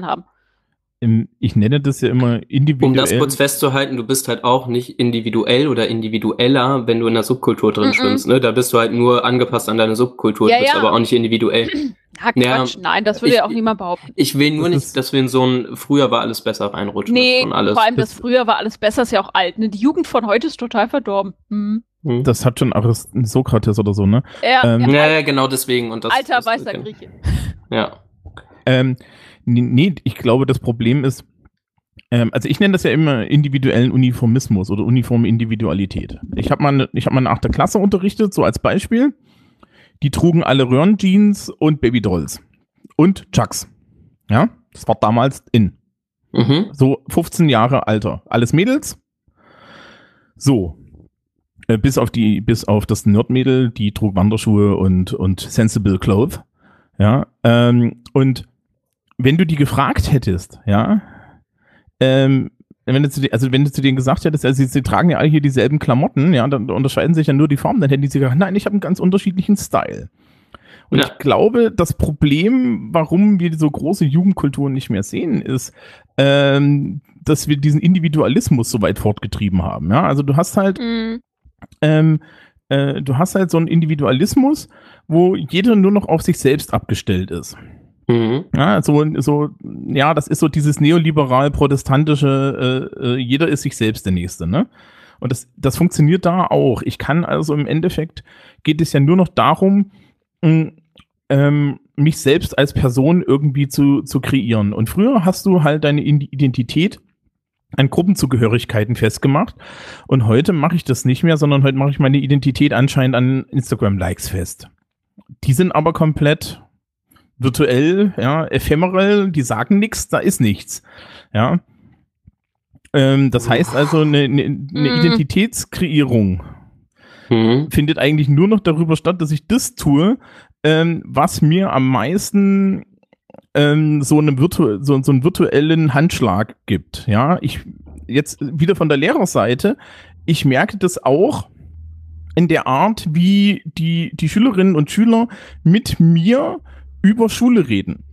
Ich nenne das ja immer individuell. Um das kurz festzuhalten, du bist halt auch nicht individuell oder individueller, wenn du in der Subkultur drin mm -mm. schwimmst. Ne? Da bist du halt nur angepasst an deine Subkultur, ja, du bist ja. aber auch nicht individuell. Ja, Quatsch, ja, nein, das würde ja auch niemand behaupten. Ich will nur das nicht, dass wir in so ein früher war alles besser reinrutschen. Nee, vor allem das früher war alles besser, ist ja auch alt. Ne? Die Jugend von heute ist total verdorben. Hm. Hm. Das hat schon Arist Sokrates oder so, ne? Ja, ähm, ja, ja, genau deswegen. Und das, Alter das, weißer Grieche. Ja. Ähm, nee, ich glaube, das Problem ist, ähm, also ich nenne das ja immer individuellen Uniformismus oder uniforme Individualität. Ich habe mal, ich habe mal eine achte Klasse unterrichtet, so als Beispiel. Die trugen alle Röhrenjeans und Babydolls und Chucks. Ja, das war damals in. Mhm. So 15 Jahre Alter. Alles Mädels. So, äh, bis auf die, bis auf das Nerdmädel, die trug Wanderschuhe und, und sensible clothes. Ja, ähm, und wenn du die gefragt hättest, ja, ähm, wenn du zu dir, also wenn du zu denen gesagt hättest, also sie, sie tragen ja alle hier dieselben Klamotten, ja, dann unterscheiden sich ja nur die Formen, dann hätten die sich gesagt, nein, ich habe einen ganz unterschiedlichen Style. Und ja. ich glaube, das Problem, warum wir so große Jugendkulturen nicht mehr sehen, ist, ähm, dass wir diesen Individualismus so weit fortgetrieben haben. Ja, also du hast halt mhm ähm, äh, du hast halt so einen Individualismus, wo jeder nur noch auf sich selbst abgestellt ist. Mhm. Ja, so, so, ja, das ist so dieses neoliberal-protestantische, äh, äh, jeder ist sich selbst der Nächste, ne? Und das, das funktioniert da auch. Ich kann also im Endeffekt, geht es ja nur noch darum, ähm, mich selbst als Person irgendwie zu, zu kreieren. Und früher hast du halt deine Identität an Gruppenzugehörigkeiten festgemacht. Und heute mache ich das nicht mehr, sondern heute mache ich meine Identität anscheinend an Instagram-Likes fest. Die sind aber komplett virtuell, ja, ephemeral, die sagen nichts, da ist nichts. Ja. Ähm, das heißt also, eine, eine, eine mhm. Identitätskreierung mhm. findet eigentlich nur noch darüber statt, dass ich das tue, ähm, was mir am meisten ähm, so, eine Virtu so, so einen virtuellen Handschlag gibt. Ja, ich jetzt wieder von der Lehrerseite, ich merke das auch in der Art, wie die, die Schülerinnen und Schüler mit mir über Schule reden.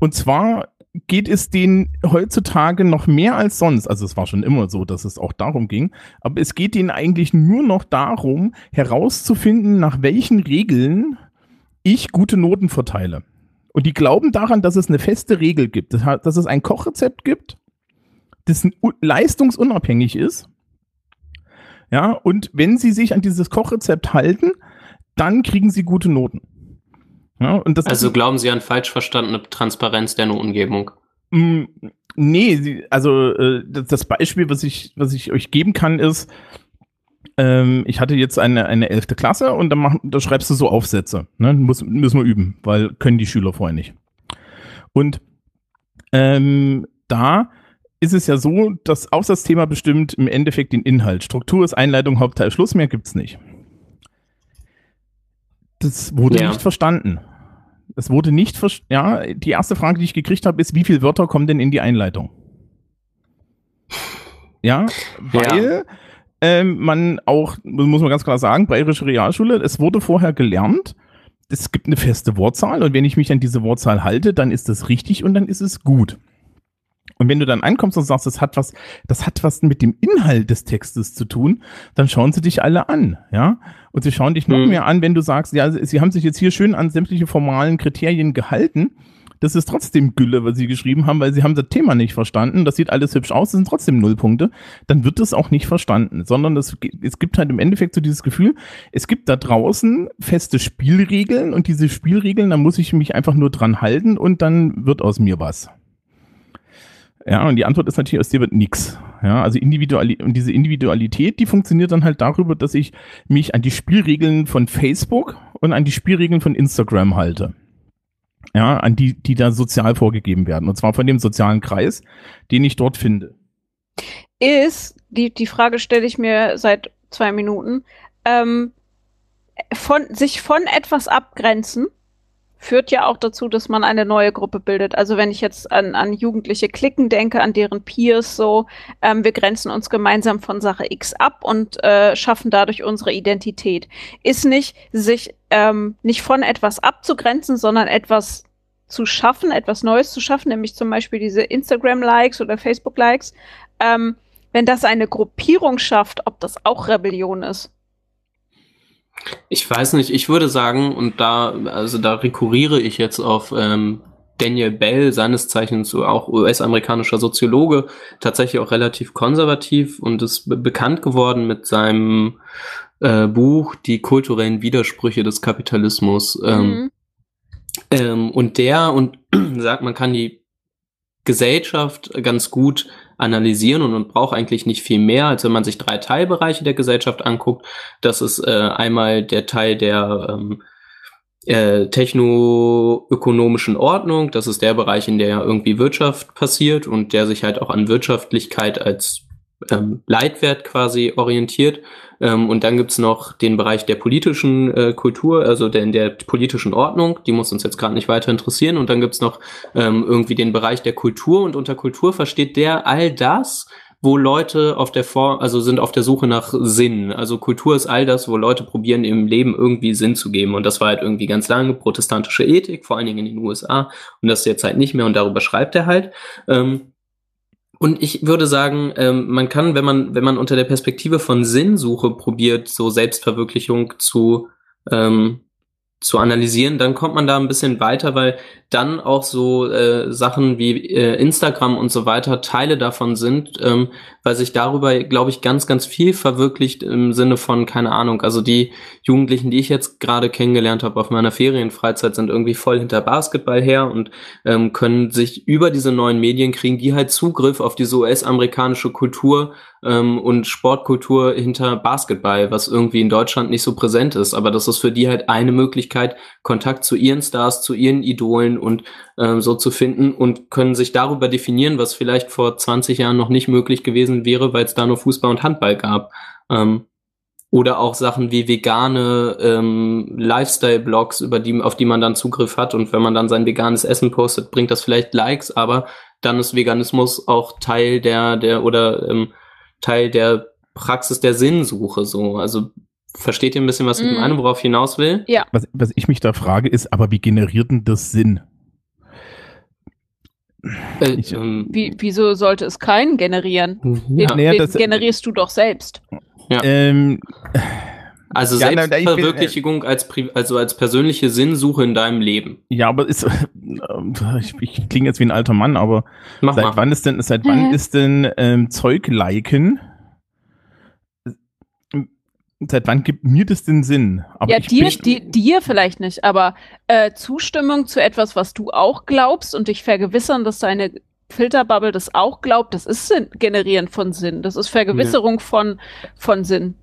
Und zwar geht es denen heutzutage noch mehr als sonst. Also es war schon immer so, dass es auch darum ging. Aber es geht ihnen eigentlich nur noch darum, herauszufinden, nach welchen Regeln ich gute Noten verteile. Und die glauben daran, dass es eine feste Regel gibt, dass es ein Kochrezept gibt, das leistungsunabhängig ist. Ja, und wenn sie sich an dieses Kochrezept halten, dann kriegen sie gute Noten. Ja, also glauben Sie an falsch verstandene Transparenz der Notengebung? Mm, nee, also äh, das Beispiel, was ich, was ich euch geben kann, ist, ähm, ich hatte jetzt eine, eine elfte Klasse und da, mach, da schreibst du so Aufsätze. Ne? Muss, müssen wir üben, weil können die Schüler vorher nicht. Und ähm, da ist es ja so, das Aufsatzthema bestimmt im Endeffekt den Inhalt. Struktur ist Einleitung, Hauptteil, Schluss, mehr gibt's nicht. Das wurde ja. nicht verstanden. Es wurde nicht verstanden. Ja, die erste Frage, die ich gekriegt habe, ist, wie viele Wörter kommen denn in die Einleitung? Ja, weil ja. Ähm, man auch, muss man ganz klar sagen, Bayerische Realschule, es wurde vorher gelernt, es gibt eine feste Wortzahl und wenn ich mich an diese Wortzahl halte, dann ist das richtig und dann ist es gut. Und wenn du dann ankommst und sagst, das hat was, das hat was mit dem Inhalt des Textes zu tun, dann schauen sie dich alle an, ja. Und sie schauen dich noch mhm. mehr an, wenn du sagst, ja, sie haben sich jetzt hier schön an sämtliche formalen Kriterien gehalten. Das ist trotzdem Gülle, was sie geschrieben haben, weil sie haben das Thema nicht verstanden. Das sieht alles hübsch aus, das sind trotzdem Nullpunkte. Dann wird das auch nicht verstanden, sondern das, es gibt halt im Endeffekt so dieses Gefühl, es gibt da draußen feste Spielregeln und diese Spielregeln, da muss ich mich einfach nur dran halten und dann wird aus mir was. Ja, und die Antwort ist natürlich, aus dir wird nix. Ja, also Individuali und diese Individualität, die funktioniert dann halt darüber, dass ich mich an die Spielregeln von Facebook und an die Spielregeln von Instagram halte. Ja, an die, die da sozial vorgegeben werden. Und zwar von dem sozialen Kreis, den ich dort finde. Ist, die, die Frage stelle ich mir seit zwei Minuten, ähm, von, sich von etwas abgrenzen, führt ja auch dazu, dass man eine neue Gruppe bildet. Also wenn ich jetzt an, an jugendliche Klicken denke, an deren Peers so, ähm, wir grenzen uns gemeinsam von Sache X ab und äh, schaffen dadurch unsere Identität. Ist nicht, sich ähm, nicht von etwas abzugrenzen, sondern etwas zu schaffen, etwas Neues zu schaffen, nämlich zum Beispiel diese Instagram-Likes oder Facebook-Likes. Ähm, wenn das eine Gruppierung schafft, ob das auch Rebellion ist. Ich weiß nicht, ich würde sagen, und da, also da rekurriere ich jetzt auf ähm, Daniel Bell, seines Zeichens auch US-amerikanischer Soziologe, tatsächlich auch relativ konservativ und ist bekannt geworden mit seinem äh, Buch Die kulturellen Widersprüche des Kapitalismus. Ähm, mhm. ähm, und der und sagt, man kann die Gesellschaft ganz gut analysieren und, und braucht eigentlich nicht viel mehr, als wenn man sich drei Teilbereiche der Gesellschaft anguckt. Das ist äh, einmal der Teil der ähm, äh, technoökonomischen Ordnung. Das ist der Bereich, in der irgendwie Wirtschaft passiert und der sich halt auch an Wirtschaftlichkeit als ähm, Leitwert quasi orientiert. Ähm, und dann gibt's noch den Bereich der politischen äh, Kultur, also der, in der politischen Ordnung, die muss uns jetzt gerade nicht weiter interessieren. Und dann gibt's noch ähm, irgendwie den Bereich der Kultur und unter Kultur versteht der all das, wo Leute auf der Vor also sind auf der Suche nach Sinn. Also Kultur ist all das, wo Leute probieren im Leben irgendwie Sinn zu geben. Und das war halt irgendwie ganz lange protestantische Ethik, vor allen Dingen in den USA. Und das ist jetzt halt nicht mehr. Und darüber schreibt er halt. Ähm, und ich würde sagen, ähm, man kann, wenn man, wenn man unter der Perspektive von Sinnsuche probiert, so Selbstverwirklichung zu, ähm, zu analysieren, dann kommt man da ein bisschen weiter, weil dann auch so äh, Sachen wie äh, Instagram und so weiter Teile davon sind, ähm, weil sich darüber, glaube ich, ganz, ganz viel verwirklicht im Sinne von, keine Ahnung, also die Jugendlichen, die ich jetzt gerade kennengelernt habe auf meiner Ferienfreizeit, sind irgendwie voll hinter Basketball her und ähm, können sich über diese neuen Medien kriegen, die halt Zugriff auf diese US-amerikanische Kultur ähm, und Sportkultur hinter Basketball, was irgendwie in Deutschland nicht so präsent ist. Aber das ist für die halt eine Möglichkeit, Kontakt zu ihren Stars, zu ihren Idolen und ähm, so zu finden und können sich darüber definieren, was vielleicht vor 20 Jahren noch nicht möglich gewesen wäre, weil es da nur Fußball und Handball gab. Ähm, Oder auch Sachen wie vegane ähm, Lifestyle-Blogs, über die, auf die man dann Zugriff hat. Und wenn man dann sein veganes Essen postet, bringt das vielleicht Likes, aber dann ist Veganismus auch Teil der, der oder ähm, Teil der Praxis der Sinnsuche so. Also versteht ihr ein bisschen, was ich Mm. meine, worauf ich hinaus will? Ja. Was, was ich mich da frage, ist, aber wie generiert denn das Sinn? Äh, Ich- ähm, Wie, wieso sollte es keinen generieren? ja. Den, Naja, den das- generierst du doch selbst. Ähm, Also Ja, ich bin, äh, Selbstverwirklichung als, also als persönliche Sinnsuche in deinem Leben. ja, aber ist, ich, ich klinge jetzt wie ein alter Mann, aber Mach seit mal. wann ist denn, seit wann Hä? ist denn ähm, Zeug liken? Seit wann gibt mir das den Sinn? Aber ja, ich dir, bin- di- dir vielleicht nicht, aber äh, Zustimmung zu etwas, was du auch glaubst und dich vergewissern, dass deine Filterbubble das auch glaubt, das ist Sinn, Generieren von Sinn. Das ist Vergewisserung von, von Sinn.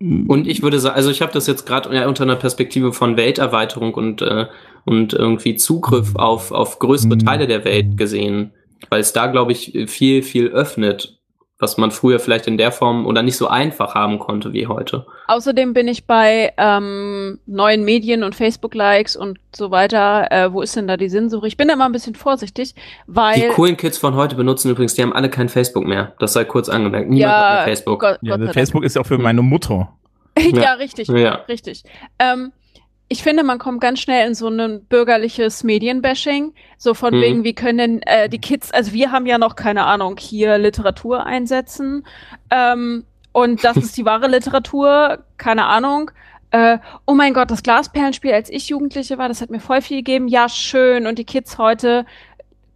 Und ich würde sagen, also ich habe das jetzt gerade ja, unter einer Perspektive von Welterweiterung und, äh, und irgendwie Zugriff auf, auf größere Mhm. Teile der Welt gesehen, weil es da, glaube ich, viel, viel öffnet, was man früher vielleicht in der Form oder nicht so einfach haben konnte wie heute. Außerdem bin ich bei ähm, neuen Medien und Facebook-Likes und so weiter. Äh, wo ist denn da die Sinnsuche? Ich bin da immer ein bisschen vorsichtig, weil. Die coolen Kids von heute benutzen übrigens, die haben alle kein Facebook mehr. Das sei kurz angemerkt. Niemand hat ja, mehr Facebook. Gott, Ja, Gott das Facebook ist ja auch für Hm. meine Mutter. Ja, Ja. richtig. Ja. Richtig. Ähm, ich finde, man kommt ganz schnell in so ein bürgerliches Medienbashing. So von Mhm. wegen, wie können denn, äh, die Kids, also wir haben ja noch, keine Ahnung, hier Literatur einsetzen. Ähm, und das ist die wahre Literatur, keine Ahnung. Äh, oh mein Gott, das Glasperlenspiel, als ich Jugendliche war, das hat mir voll viel gegeben. Ja, schön. Und die Kids heute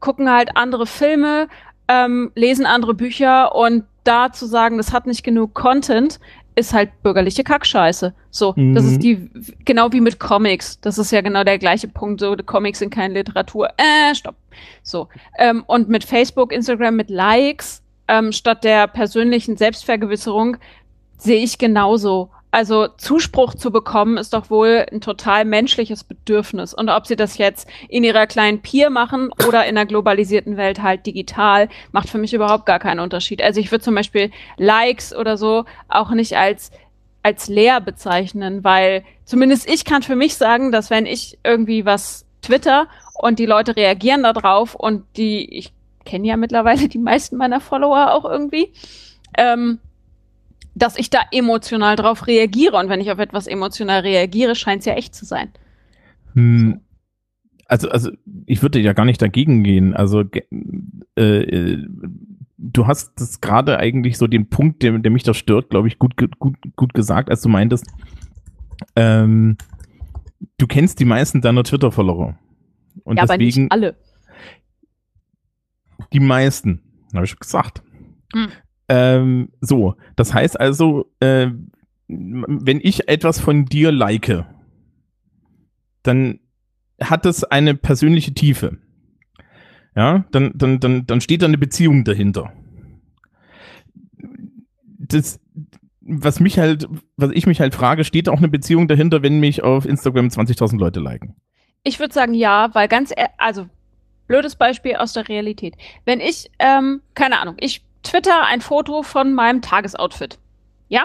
gucken halt andere Filme, ähm, lesen andere Bücher und da zu sagen, das hat nicht genug Content, ist halt bürgerliche Kackscheiße. So, das Mhm. ist die, genau wie mit Comics. Das ist ja genau der gleiche Punkt. So, die Comics sind keine Literatur. Äh, stopp. So. Ähm, und mit Facebook, Instagram, mit Likes, ähm, statt der persönlichen Selbstvergewisserung, sehe ich genauso. Also Zuspruch zu bekommen, ist doch wohl ein total menschliches Bedürfnis. Und ob sie das jetzt in ihrer kleinen Peer machen oder in der globalisierten Welt halt digital, macht für mich überhaupt gar keinen Unterschied. Also ich würde zum Beispiel Likes oder so auch nicht als als leer bezeichnen, weil zumindest ich kann für mich sagen, dass wenn ich irgendwie was twitter und die Leute reagieren darauf und die, ich kenne ja mittlerweile die meisten meiner Follower auch irgendwie, ähm, dass ich da emotional drauf reagiere. Und wenn ich auf etwas emotional reagiere, scheint es ja echt zu sein. Hm, Also, also ich würde ja gar nicht dagegen gehen. Also äh, äh, du hast das gerade eigentlich so den Punkt, der, der mich da stört, glaube ich, gut, gut, gut, gesagt, als du meintest, ähm, du kennst die meisten deiner Twitter-Follower. Und ja, aber deswegen nicht alle. Die meisten, habe ich schon gesagt. Hm. Ähm, so, das heißt also, äh, wenn ich etwas von dir like, dann hat es eine persönliche Tiefe. Ja, dann, dann, dann, dann steht da eine Beziehung dahinter. Das, was mich halt, was ich mich halt frage, steht da auch eine Beziehung dahinter, wenn mich auf Instagram 20.000 Leute liken? Ich würde sagen ja, weil ganz, e- also blödes Beispiel aus der Realität. Wenn ich, ähm, keine Ahnung, ich twitter ein Foto von meinem Tagesoutfit. Ja?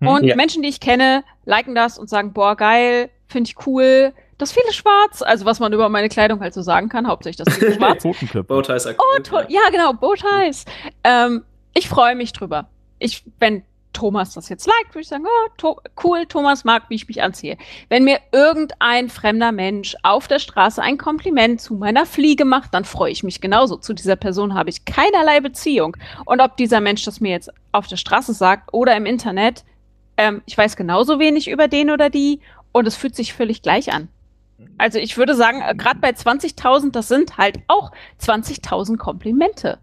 Hm, Und ja. Menschen, die ich kenne, liken das und sagen, boah, geil, finde ich cool. Das viele schwarz, also was man über meine Kleidung halt so sagen kann, hauptsächlich das viele schwarz. Bowties Oh, toll. Ja, genau, Bowties. Ähm, ich freue mich drüber. Ich, wenn Thomas das jetzt liked, würde ich sagen, oh, to cool, Thomas mag, wie ich mich anziehe. Wenn mir irgendein fremder Mensch auf der Straße ein Kompliment zu meiner Fliege macht, dann freue ich mich genauso. Zu dieser Person habe ich keinerlei Beziehung. Und ob dieser Mensch das mir jetzt auf der Straße sagt oder im Internet, ähm, ich weiß genauso wenig über den oder die und es fühlt sich völlig gleich an. Also ich würde sagen, äh, gerade bei 20.000, das sind halt auch 20.000 Komplimente.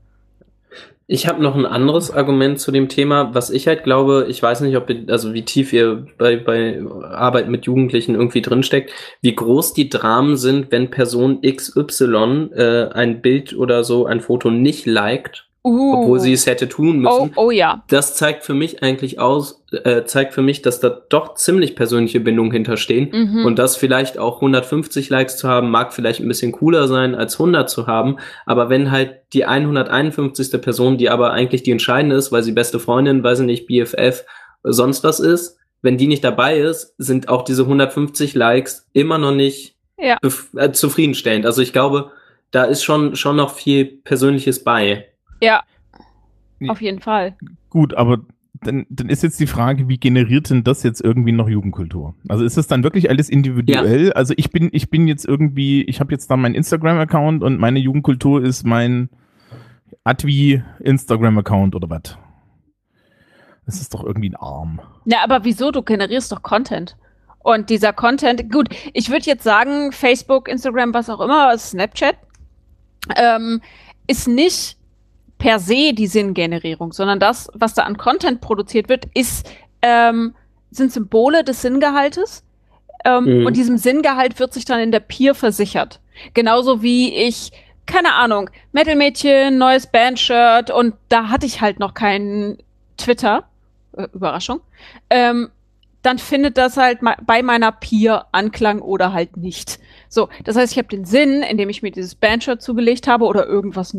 Ich habe noch ein anderes Argument zu dem Thema, was ich halt glaube, ich weiß nicht, ob ihr, also wie tief ihr bei, bei Arbeit mit Jugendlichen irgendwie drinsteckt, wie groß die Dramen sind, wenn Person XY äh, ein Bild oder so, ein Foto nicht liked, Uh. obwohl sie es hätte tun müssen. Oh, oh ja. Das zeigt für mich eigentlich aus, äh, zeigt für mich, dass da doch ziemlich persönliche Bindungen hinterstehen. Mhm. Und das vielleicht auch 150 Likes zu haben, mag vielleicht ein bisschen cooler sein, als 100 zu haben. Aber wenn halt die 151. Person, die aber eigentlich die entscheidende ist, weil sie beste Freundin, weiß ich nicht, BFF, sonst was ist, wenn die nicht dabei ist, sind auch diese 150 Likes immer noch nicht Ja. äh, zufriedenstellend. Also ich glaube, da ist schon, schon noch viel Persönliches bei. Ja. Nee. Auf jeden Fall. Gut, aber dann, dann ist jetzt die Frage, wie generiert denn das jetzt irgendwie noch Jugendkultur? Also ist das dann wirklich alles individuell? Also ich bin, ich bin jetzt irgendwie, ich habe jetzt da meinen Instagram-Account und meine Jugendkultur ist mein Advi Instagram-Account oder was? Das ist doch irgendwie ein Arm. Na, aber wieso? Du generierst doch Content. Und dieser Content, gut, ich würde jetzt sagen, Facebook, Instagram, was auch immer, Snapchat, ähm, ist nicht per se die Sinngenerierung, sondern das, was da an Content produziert wird, ist, ähm, sind Symbole des Sinngehaltes. Ähm, Mhm. Und diesem Sinngehalt wird sich dann in der Peer versichert. Genauso wie ich, keine Ahnung, Metal-Mädchen, neues Bandshirt und da hatte ich halt noch keinen Twitter. Äh, Überraschung. Ähm, dann findet das halt bei meiner Peer Anklang oder halt nicht. So, das heißt, ich habe den Sinn, indem ich mir dieses Bandshirt zugelegt habe oder irgendwas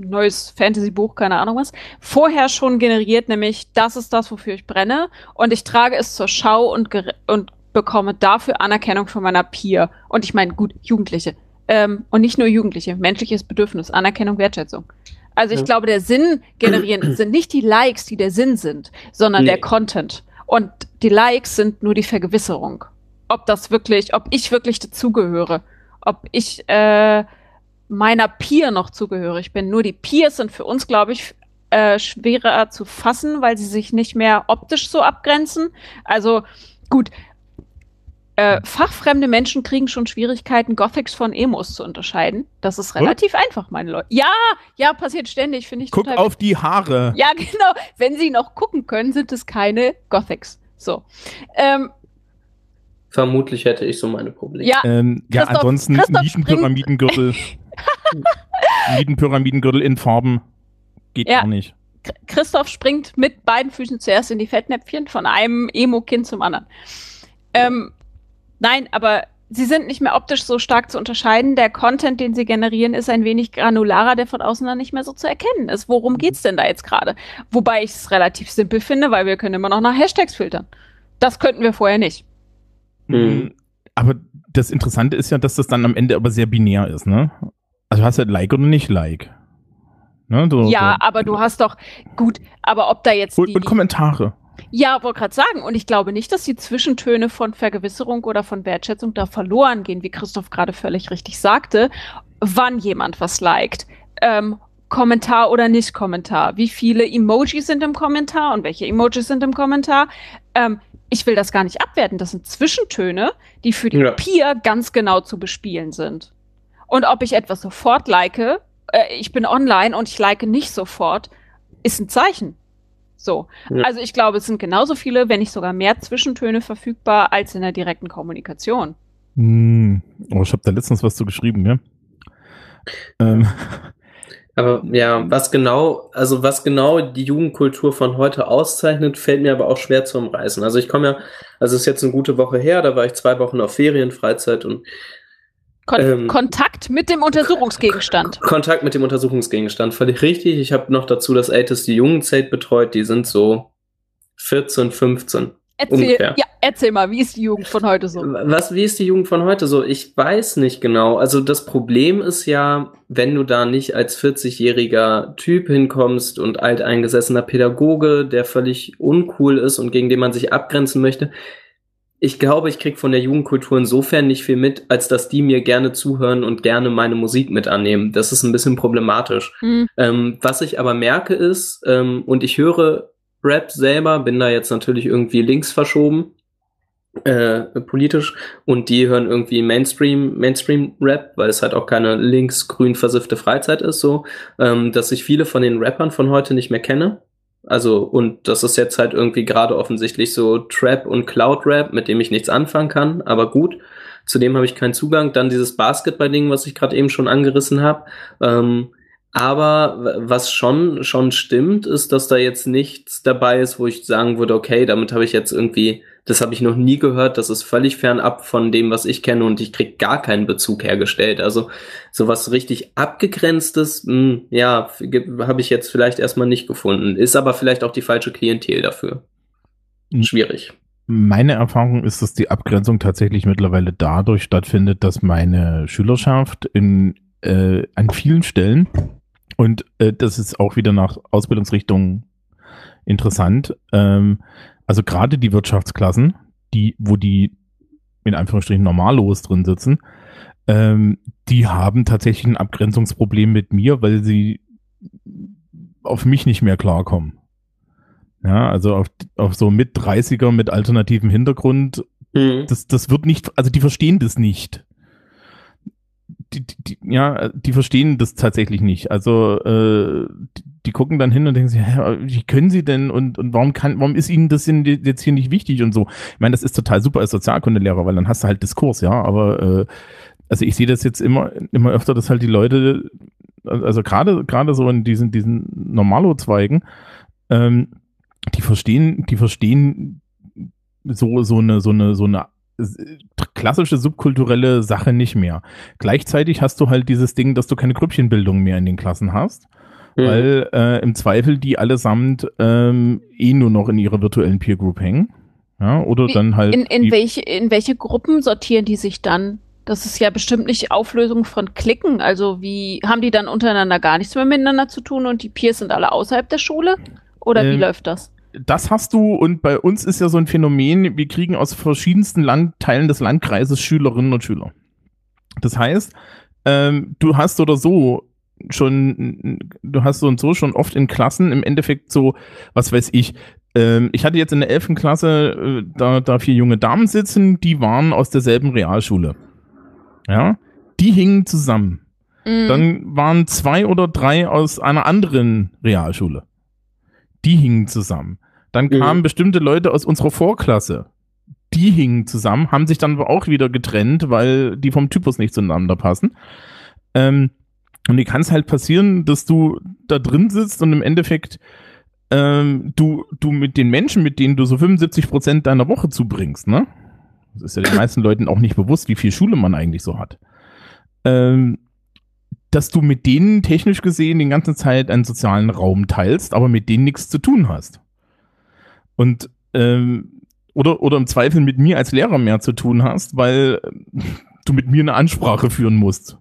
neues Fantasy-Buch, keine Ahnung was, vorher schon generiert, nämlich das ist das, wofür ich brenne und ich trage es zur Schau und, und bekomme dafür Anerkennung von meiner Peer. Und ich meine, gut, Jugendliche. Ähm, und nicht nur Jugendliche, menschliches Bedürfnis, Anerkennung, Wertschätzung. Also ich Ja. glaube, der Sinn generieren sind nicht die Likes, die der Sinn sind, sondern Nee. der Content. Und die Likes sind nur die Vergewisserung. Ob das wirklich, ob ich wirklich dazugehöre, ob ich äh, meiner Peer noch zugehörig bin. Nur die Peers sind für uns, glaube ich, äh, schwerer zu fassen, weil sie sich nicht mehr optisch so abgrenzen. Also gut, äh, fachfremde Menschen kriegen schon Schwierigkeiten, Gothics von Emos zu unterscheiden. Das ist relativ einfach, meine Leute. Ja, ja, passiert ständig, finde ich Guck total auf die Haare. ja, genau. Wenn sie noch gucken können, sind es keine Gothics. So. Ähm, Vermutlich hätte ich so meine Probleme. ja, Ähm, ja, ansonsten Christoph Nietenpyramidengürtel. Nietenpyramidengürtel in Farben geht Ja. gar nicht. Christoph springt mit beiden Füßen zuerst in die Fettnäpfchen von einem Emo-Kind zum anderen. Ähm, nein, aber sie sind nicht mehr optisch so stark zu unterscheiden. Der Content, den sie generieren, ist ein wenig granularer, der von außen dann nicht mehr so zu erkennen ist. Worum geht's denn da jetzt gerade? Wobei ich es relativ simpel finde, weil wir können immer noch nach Hashtags filtern. Das könnten wir vorher nicht. Mhm. Aber das Interessante ist ja, dass das dann am Ende aber sehr binär ist, ne? Also hast du halt Like oder nicht Like. Ne? So, Ja, so. aber du hast doch gut, aber ob da jetzt Und, die und Kommentare. Ja, wollte gerade sagen. Und ich glaube nicht, dass die Zwischentöne von Vergewisserung oder von Wertschätzung da verloren gehen, wie Christoph gerade völlig richtig sagte, wann jemand was liked. Ähm, Kommentar oder nicht Kommentar. Wie viele Emojis sind im Kommentar und welche Emojis sind im Kommentar? Ähm, ich will das gar nicht abwerten. Das sind Zwischentöne, die für die Ja. Peer ganz genau zu bespielen sind. Und ob ich etwas sofort like, äh, ich bin online und ich like nicht sofort, ist ein Zeichen. So. Ja. Also ich glaube, es sind genauso viele, wenn nicht sogar mehr Zwischentöne verfügbar als in der direkten Kommunikation. Hm. Oh, ich habe da letztens was zu geschrieben, gell? Ähm, Aber ja, was genau, also was genau die Jugendkultur von heute auszeichnet, fällt mir aber auch schwer zu umreißen. Also ich komme ja, also es ist jetzt eine gute Woche her, da war ich zwei Wochen auf Ferienfreizeit und Kon Ähm, Kontakt mit dem Untersuchungsgegenstand. Kontakt mit dem Untersuchungsgegenstand, völlig richtig. Ich habe noch dazu das älteste Jugendzelt betreut, die sind so 14, 15. Erzähl, ungefähr. ja, erzähl mal, wie ist die Jugend von heute so? Was, wie ist die Jugend von heute so? Ich weiß nicht genau. Also das Problem ist ja, wenn du da nicht als 40-jähriger Typ hinkommst und alteingesessener Pädagoge, der völlig uncool ist und gegen den man sich abgrenzen möchte. Ich glaube, ich krieg von der Jugendkultur insofern nicht viel mit, als dass die mir gerne zuhören und gerne meine Musik mit annehmen. Das ist ein bisschen problematisch. Hm, Ähm, was ich aber merke ist, ähm, und ich höre Rap selber, bin da jetzt natürlich irgendwie links verschoben, äh, politisch, und die hören irgendwie Mainstream, Mainstream-Rap, weil es halt auch keine links-grün versiffte Freizeit ist, so, ähm, dass ich viele von den Rappern von heute nicht mehr kenne. Also, und das ist jetzt halt irgendwie gerade offensichtlich so Trap und Cloud-Rap, mit dem ich nichts anfangen kann, aber gut. Zudem habe ich keinen Zugang. Dann dieses Basketball-Ding, was ich gerade eben schon angerissen habe. Ähm, aber was schon, schon stimmt, ist, dass da jetzt nichts dabei ist, wo ich sagen würde, okay, damit habe ich jetzt irgendwie, das habe ich noch nie gehört, das ist völlig fernab von dem, was ich kenne und ich krieg gar keinen Bezug hergestellt. Also sowas richtig abgegrenztes, mh, ja, habe ich jetzt vielleicht erstmal nicht gefunden. Ist aber vielleicht auch die falsche Klientel dafür. Mhm. Schwierig. Meine Erfahrung ist, dass die Abgrenzung tatsächlich mittlerweile dadurch stattfindet, dass meine Schülerschaft in, äh, an vielen Stellen, und äh, das ist auch wieder nach Ausbildungsrichtung interessant, ähm, also gerade die Wirtschaftsklassen, die, wo die in Anführungsstrichen normallos drin sitzen, ähm, die haben tatsächlich ein Abgrenzungsproblem mit mir, weil sie auf mich nicht mehr klarkommen. Ja, also auf, auf so mit 30er mit alternativem Hintergrund, Mhm. das, das wird nicht, also die verstehen das nicht. Die, die, die, ja, die verstehen das tatsächlich nicht. Also äh, die, die gucken dann hin und denken sich, hä, wie können sie denn und, und warum kann, warum ist ihnen das denn jetzt hier nicht wichtig und so? Ich meine, das ist total super als Sozialkundelehrer, weil dann hast du halt Diskurs, ja, aber äh, also ich sehe das jetzt immer, immer öfter, dass halt die Leute, also gerade, gerade so in diesen, diesen Normalo-Zweigen, ähm, die verstehen, die verstehen so, so eine, so eine, so eine klassische subkulturelle Sache nicht mehr. Gleichzeitig hast du halt dieses Ding, dass du keine Grüppchenbildung mehr in den Klassen hast, Mhm. weil äh, im Zweifel die allesamt ähm, eh nur noch in ihrer virtuellen Peer Group hängen. Ja, oder Wie- dann halt. In, in, welche, in welche Gruppen sortieren die sich dann? Das ist ja bestimmt nicht Auflösung von Klicken. Also wie haben die dann untereinander gar nichts mehr miteinander zu tun und die Peers sind alle außerhalb der Schule? Oder wie Ähm, läuft das? Das hast du und bei uns ist ja so ein Phänomen, wir kriegen aus verschiedensten Land Teilen des Landkreises Schülerinnen und Schüler. Das heißt, ähm, du hast oder so schon, du hast so und so schon oft in Klassen im Endeffekt so, was weiß ich, ähm, ich hatte jetzt in der 11. Klasse äh, da, da vier junge Damen sitzen, die waren aus derselben Realschule. Ja, die hingen zusammen. Mhm. Dann waren zwei oder drei aus einer anderen Realschule. Die hingen zusammen. Dann Mhm. kamen bestimmte Leute aus unserer Vorklasse. Die hingen zusammen, haben sich dann aber auch wieder getrennt, weil die vom Typus nicht zueinander passen. Ähm, und die kann es halt passieren, dass du da drin sitzt und im Endeffekt ähm, du, du mit den Menschen, mit denen du so 75 Prozent deiner Woche zubringst, ne? Das ist ja den meisten Leuten auch nicht bewusst, wie viel Schule man eigentlich so hat. Ähm, dass du mit denen technisch gesehen die ganze Zeit einen sozialen Raum teilst, aber mit denen nichts zu tun hast. Und ähm, oder, oder im Zweifel mit mir als Lehrer mehr zu tun hast, weil äh, du mit mir eine Ansprache führen musst.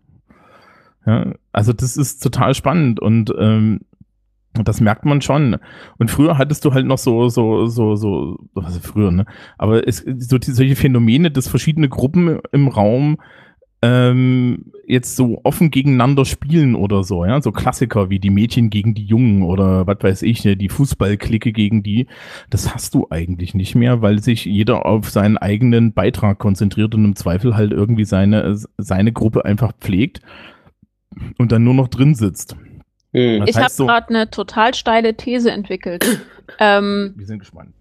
Ja, also das ist total spannend und ähm, das merkt man schon. Und früher hattest du halt noch so, so, so, so, was früher, ne? Aber es, so solche Phänomene, dass verschiedene Gruppen im Raum ähm, jetzt so offen gegeneinander spielen oder so, ja, so Klassiker wie die Mädchen gegen die Jungen oder was weiß ich, ne, die Fußballklicke gegen die, das hast du eigentlich nicht mehr, weil sich jeder auf seinen eigenen Beitrag konzentriert und im Zweifel halt irgendwie seine, seine Gruppe einfach pflegt und dann nur noch drin sitzt. Mhm. Das ich habe so- gerade eine total steile These entwickelt. ähm, Wir sind gespannt.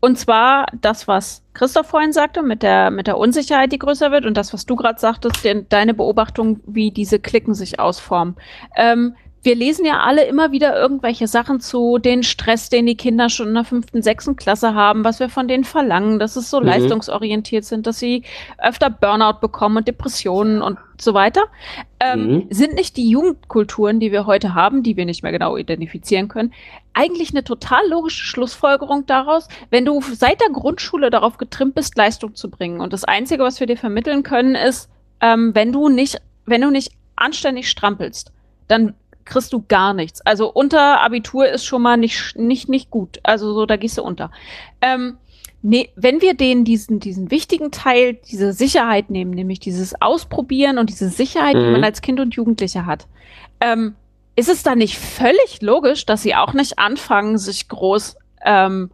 Und zwar das, was Christoph vorhin sagte, mit der, mit der Unsicherheit, die größer wird, und das, was du gerade sagtest, den, deine Beobachtung, wie diese Klicken sich ausformen. Ähm, wir lesen ja alle immer wieder irgendwelche Sachen zu, den Stress, den die Kinder schon in der fünften, sechsten Klasse haben, was wir von denen verlangen, dass es so Mhm. leistungsorientiert sind, dass sie öfter Burnout bekommen und Depressionen und so weiter. Ähm, Mhm. Sind nicht die Jugendkulturen, die wir heute haben, die wir nicht mehr genau identifizieren können, eigentlich eine total logische Schlussfolgerung daraus, wenn du seit der Grundschule darauf getrimmt bist, Leistung zu bringen. Und das Einzige, was wir dir vermitteln können, ist, ähm, wenn du nicht, wenn du nicht anständig strampelst, dann kriegst du gar nichts. Also unter Abitur ist schon mal nicht, nicht, nicht gut. Also so, da gehst du unter. Ähm, nee, wenn wir denen diesen, diesen wichtigen Teil, diese Sicherheit nehmen, nämlich dieses Ausprobieren und diese Sicherheit, die Mhm. man als Kind und Jugendlicher hat, ähm, ist es dann nicht völlig logisch, dass sie auch nicht anfangen, sich groß ähm,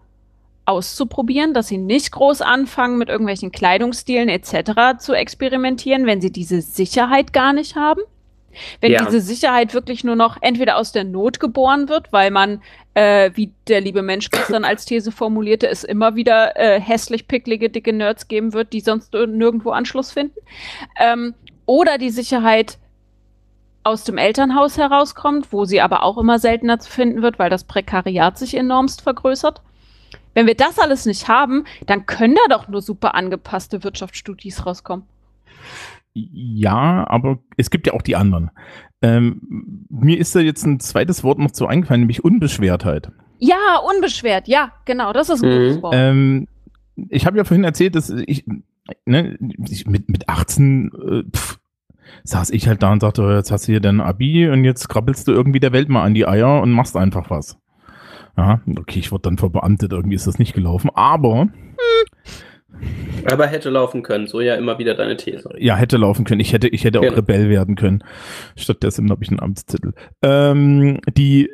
auszuprobieren, dass sie nicht groß anfangen, mit irgendwelchen Kleidungsstilen etc. zu experimentieren, wenn sie diese Sicherheit gar nicht haben? Wenn Ja. diese Sicherheit wirklich nur noch entweder aus der Not geboren wird, weil man, äh, wie der liebe Mensch gestern als These formulierte, es immer wieder äh, hässlich picklige, dicke Nerds geben wird, die sonst nirgendwo Anschluss finden, ähm, oder die Sicherheit aus dem Elternhaus herauskommt, wo sie aber auch immer seltener zu finden wird, weil das Prekariat sich enormst vergrößert. Wenn wir das alles nicht haben, dann können da doch nur super angepasste Wirtschaftsstudis rauskommen. Ja, aber es gibt ja auch die anderen. Ähm, mir ist da jetzt ein zweites Wort noch zu eingefallen, nämlich Unbeschwertheit. Ja, unbeschwert, ja, genau, das ist ein Mhm. gutes Wort. Ähm, ich habe ja vorhin erzählt, dass ich, ne, ich mit, mit 18 äh, pff, saß ich halt da und sagte, jetzt hast du hier dein Abi und jetzt krabbelst du irgendwie der Welt mal an die Eier und machst einfach was. Ja, okay, ich wurde dann verbeamtet, irgendwie ist das nicht gelaufen, aber Aber hätte laufen können, so ja immer wieder deine These. ja, hätte laufen können. Ich hätte, ich hätte auch Genau. Rebell werden können. Stattdessen habe ich einen Amtstitel. Ähm, die,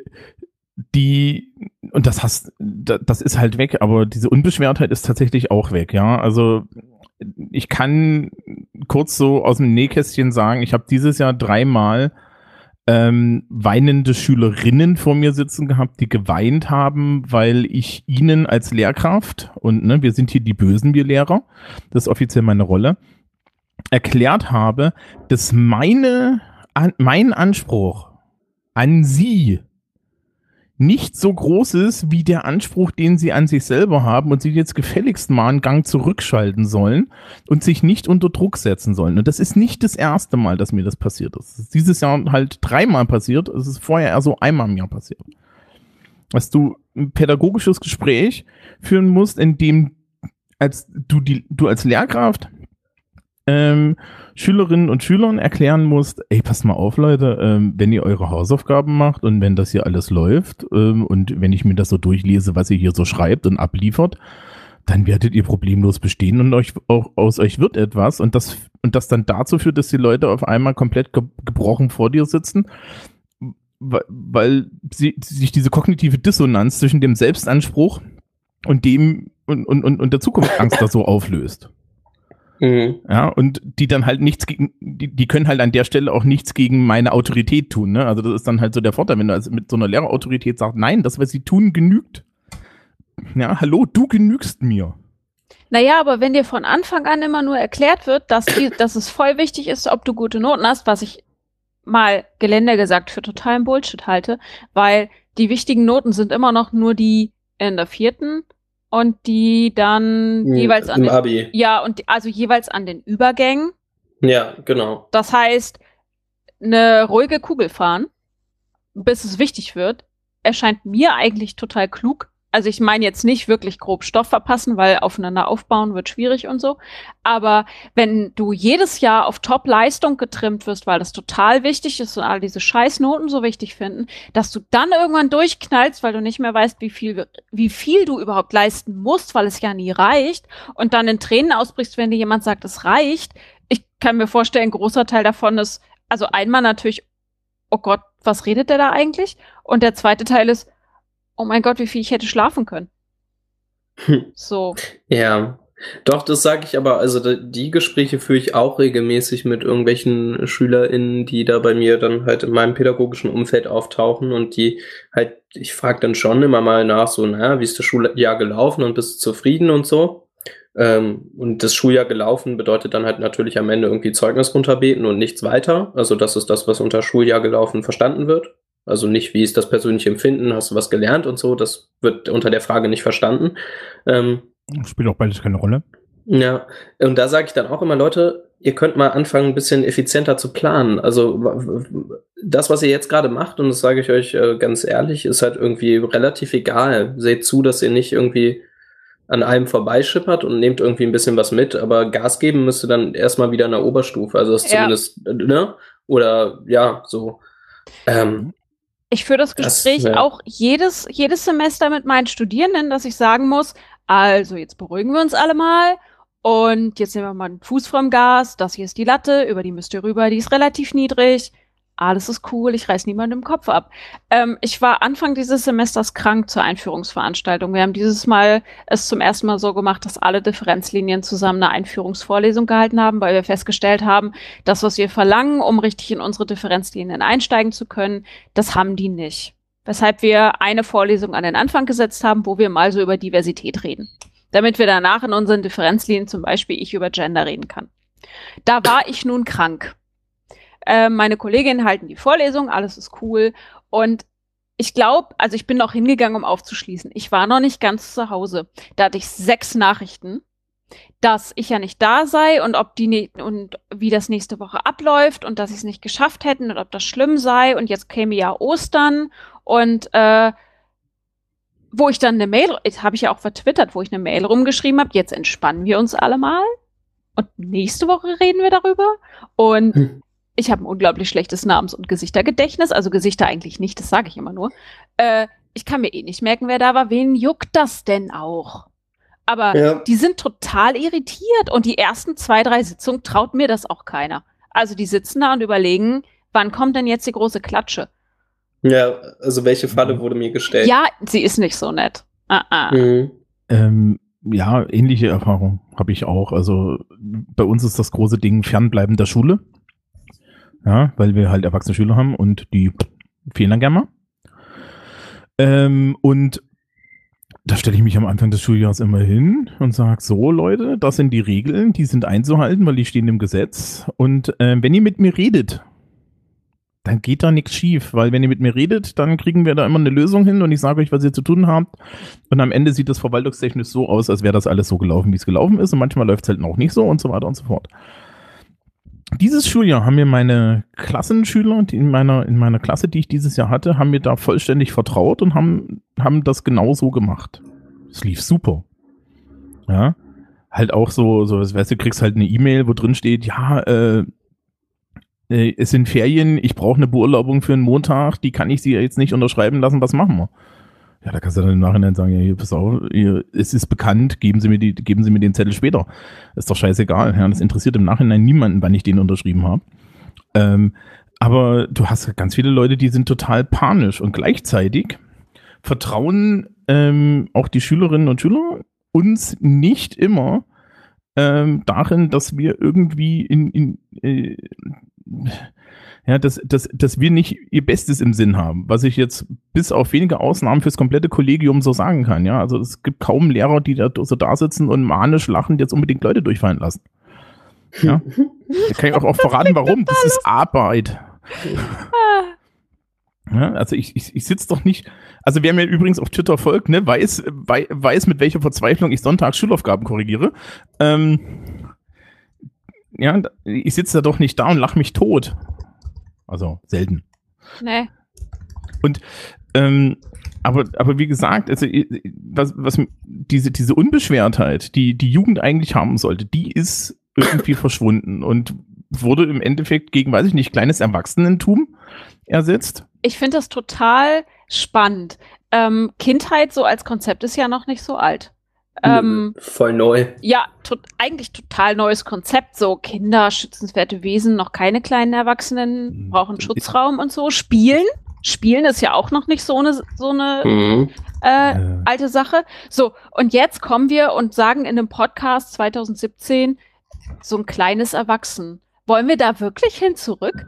die, und das hast, da- das ist halt weg, aber diese Unbeschwertheit ist tatsächlich auch weg, ja. Also ich kann kurz so aus dem Nähkästchen sagen, ich habe dieses Jahr dreimal ähm, weinende Schülerinnen vor mir sitzen gehabt, die geweint haben, weil ich ihnen als Lehrkraft, und ne, wir sind hier die Bösen, wir Lehrer, das ist offiziell meine Rolle, erklärt habe, dass meine, an, mein Anspruch an sie nicht so groß ist wie der Anspruch, den sie an sich selber haben und sie jetzt gefälligst mal einen Gang zurückschalten sollen und sich nicht unter Druck setzen sollen. Und das ist nicht das erste Mal, dass mir das passiert ist. Es ist dieses Jahr halt dreimal passiert. Es ist vorher eher so einmal im Jahr passiert. Dass du ein pädagogisches Gespräch führen musst, in dem als du die, du als Lehrkraft ähm, Schülerinnen und Schülern erklären musst, ey, passt mal auf, Leute, ähm, wenn ihr eure Hausaufgaben macht und wenn das hier alles läuft ähm, und wenn ich mir das so durchlese, was ihr hier so schreibt und abliefert, dann werdet ihr problemlos bestehen und euch auch aus euch wird etwas und das und das dann dazu führt, dass die Leute auf einmal komplett ge gebrochen vor dir sitzen, weil, sie sich diese kognitive Dissonanz zwischen dem Selbstanspruch und dem und, und, und der Zukunftsangst da so auflöst. Mhm. Ja, und die dann halt nichts gegen, die, die können halt an der Stelle auch nichts gegen meine Autorität tun, ne? Also das ist dann halt so der Vorteil, wenn du also mit so einer Lehrerautorität sagst, nein, das, was sie tun, genügt. Ja, hallo, du genügst mir. Naja, aber wenn dir von Anfang an immer nur erklärt wird, dass, die, dass es voll wichtig ist, ob du gute Noten hast, was ich mal gelender gesagt für totalen Bullshit halte, weil die wichtigen Noten sind immer noch nur die in der vierten und die dann jeweils an den, Abi. ja und also jeweils an den Übergängen. Ja, genau. Das heißt, eine ruhige Kugel fahren, bis es wichtig wird, erscheint mir eigentlich total klug. Also ich meine jetzt nicht wirklich grob Stoff verpassen, weil aufeinander aufbauen wird schwierig und so. Aber wenn du jedes Jahr auf Top-Leistung getrimmt wirst, weil das total wichtig ist und all diese Scheißnoten so wichtig finden, dass du dann irgendwann durchknallst, weil du nicht mehr weißt, wie viel, wie viel du überhaupt leisten musst, weil es ja nie reicht und dann in Tränen ausbrichst, wenn dir jemand sagt, es reicht. Ich kann mir vorstellen, ein großer Teil davon ist, also einmal natürlich, oh Gott, was redet der da eigentlich? Und der zweite Teil ist, oh mein Gott, wie viel ich hätte schlafen können. Hm. So. Ja. Doch, das sage ich aber, also die Gespräche führe ich auch regelmäßig mit irgendwelchen SchülerInnen, die da bei mir dann halt in meinem pädagogischen Umfeld auftauchen und die halt, ich frage dann schon immer mal nach, so, na, wie ist das Schuljahr gelaufen und bist du zufrieden und so. Ähm, und das Schuljahr gelaufen bedeutet dann halt natürlich am Ende irgendwie Zeugnis runterbeten und nichts weiter. Also das ist das, was unter Schuljahr gelaufen verstanden wird. Also nicht, wie ist das persönliche Empfinden, hast du was gelernt und so, das wird unter der Frage nicht verstanden. Ähm, Spielt auch beides keine Rolle. ja, und da sage ich dann auch immer, Leute, ihr könnt mal anfangen, ein bisschen effizienter zu planen. Also das, was ihr jetzt gerade macht, und das sage ich euch äh, ganz ehrlich, ist halt irgendwie relativ egal. Seht zu, dass ihr nicht irgendwie an einem vorbeischippert und nehmt irgendwie ein bisschen was mit, aber Gas geben müsste dann erstmal wieder in der Oberstufe. Also das Ja. zumindest, ne? Oder ja, so. Ähm, Ich führe das Das, Gespräch ja. auch jedes, jedes Semester mit meinen Studierenden, dass ich sagen muss, also jetzt beruhigen wir uns alle mal und jetzt nehmen wir mal einen Fuß vom Gas, das hier ist die Latte, über die müsst ihr rüber, die ist relativ niedrig, alles ist cool, ich reiß niemandem den Kopf ab. Ähm, ich war Anfang dieses Semesters krank zur Einführungsveranstaltung. Wir haben dieses Mal es zum ersten Mal so gemacht, dass alle Differenzlinien zusammen eine Einführungsvorlesung gehalten haben, weil wir festgestellt haben, das, was wir verlangen, um richtig in unsere Differenzlinien einsteigen zu können, das haben die nicht. Weshalb wir eine Vorlesung an den Anfang gesetzt haben, wo wir mal so über Diversität reden. Damit wir danach in unseren Differenzlinien zum Beispiel ich über Gender reden kann. Da war ich nun krank. Äh, meine Kolleginnen halten die Vorlesung, alles ist cool. Und ich glaube, also ich bin noch hingegangen, um aufzuschließen. Ich war noch nicht ganz zu Hause. Da hatte ich sechs Nachrichten, dass ich ja nicht da sei und ob die ne und wie das nächste Woche abläuft und dass sie es nicht geschafft hätten und ob das schlimm sei und jetzt käme ja Ostern und äh, wo ich dann eine Mail, habe ich ja auch vertwittert, wo ich eine Mail rumgeschrieben habe, jetzt entspannen wir uns alle mal und nächste Woche reden wir darüber. Und hm. Ich habe ein unglaublich schlechtes Namens- und Gesichtergedächtnis, also Gesichter eigentlich nicht, das sage ich immer nur. Äh, ich kann mir eh nicht merken, wer da war. Wen juckt das denn auch? Aber ja. die sind total irritiert und die ersten zwei, drei Sitzungen traut mir das auch keiner. Also die sitzen da und überlegen, wann kommt denn jetzt die große Klatsche? Ja, also welche Falle wurde mir gestellt? Ja, sie ist nicht so nett. Uh -uh. Mhm. Ähm, ja, ähnliche Erfahrung habe ich auch. Also bei uns ist das große Ding Fernbleiben der Schule. Ja, weil wir halt erwachsene Schüler haben und die fehlen dann gerne mal. Ähm, und da stelle ich mich am Anfang des Schuljahres immer hin und sage, so Leute, das sind die Regeln, die sind einzuhalten, weil die stehen im Gesetz. Und äh, wenn ihr mit mir redet, dann geht da nichts schief, weil wenn ihr mit mir redet, dann kriegen wir da immer eine Lösung hin und ich sage euch, was ihr zu tun habt. Und am Ende sieht das verwaltungstechnisch so aus, als wäre das alles so gelaufen, wie es gelaufen ist. Und manchmal läuft es halt auch nicht so und so weiter und so fort. Dieses Schuljahr haben mir meine Klassenschüler, die in meiner, in meiner Klasse, die ich dieses Jahr hatte, haben mir da vollständig vertraut und haben, haben das genau so gemacht. Es lief super. Ja. Halt auch so, so, weißt du, kriegst halt eine E-Mail, wo drin steht, ja, äh, äh, es sind Ferien, ich brauche eine Beurlaubung für einen Montag, die kann ich sie jetzt nicht unterschreiben lassen, was machen wir? Ja, da kannst du dann im Nachhinein sagen, ja, hier, pass auf, hier, es ist bekannt, geben Sie mir die, geben Sie mir den Zettel später. Ist doch scheißegal, ja, das interessiert im Nachhinein niemanden, wann ich den unterschrieben habe. Ähm, aber du hast ganz viele Leute, die sind total panisch und gleichzeitig vertrauen ähm, auch die Schülerinnen und Schüler uns nicht immer ähm, darin, dass wir irgendwie in, in äh, ja, dass, dass, dass wir nicht ihr Bestes im Sinn haben, was ich jetzt bis auf wenige Ausnahmen fürs komplette Kollegium so sagen kann. Ja, also es gibt kaum Lehrer, die da so da sitzen und manisch lachend jetzt unbedingt Leute durchfallen lassen. Ja, da kann ich auch, auch verraten, warum. Das ist Arbeit. Ja, also ich, ich, ich sitze doch nicht, also wer mir übrigens auf Twitter folgt, ne, weiß, weiß, mit welcher Verzweiflung ich Sonntag Schulaufgaben korrigiere. Ähm, ja, ich sitze da doch nicht da und lach mich tot. Also selten. Nee. Und ähm, aber, aber wie gesagt, also was, was diese, diese Unbeschwertheit, die die Jugend eigentlich haben sollte, die ist irgendwie verschwunden und wurde im Endeffekt gegen, weiß ich nicht, kleines Erwachsenentum ersetzt. Ich finde das total spannend. Ähm, Kindheit so als Konzept ist ja noch nicht so alt. Ähm, Voll neu. Ja, to eigentlich total neues Konzept. So Kinder, schützenswerte Wesen, noch keine kleinen Erwachsenen, mhm. brauchen Schutzraum und so. Spielen. Spielen ist ja auch noch nicht so eine, so eine mhm. äh, ja. alte Sache. So, und jetzt kommen wir und sagen in einem Podcast 2017 so ein kleines Erwachsen. Wollen wir da wirklich hin zurück?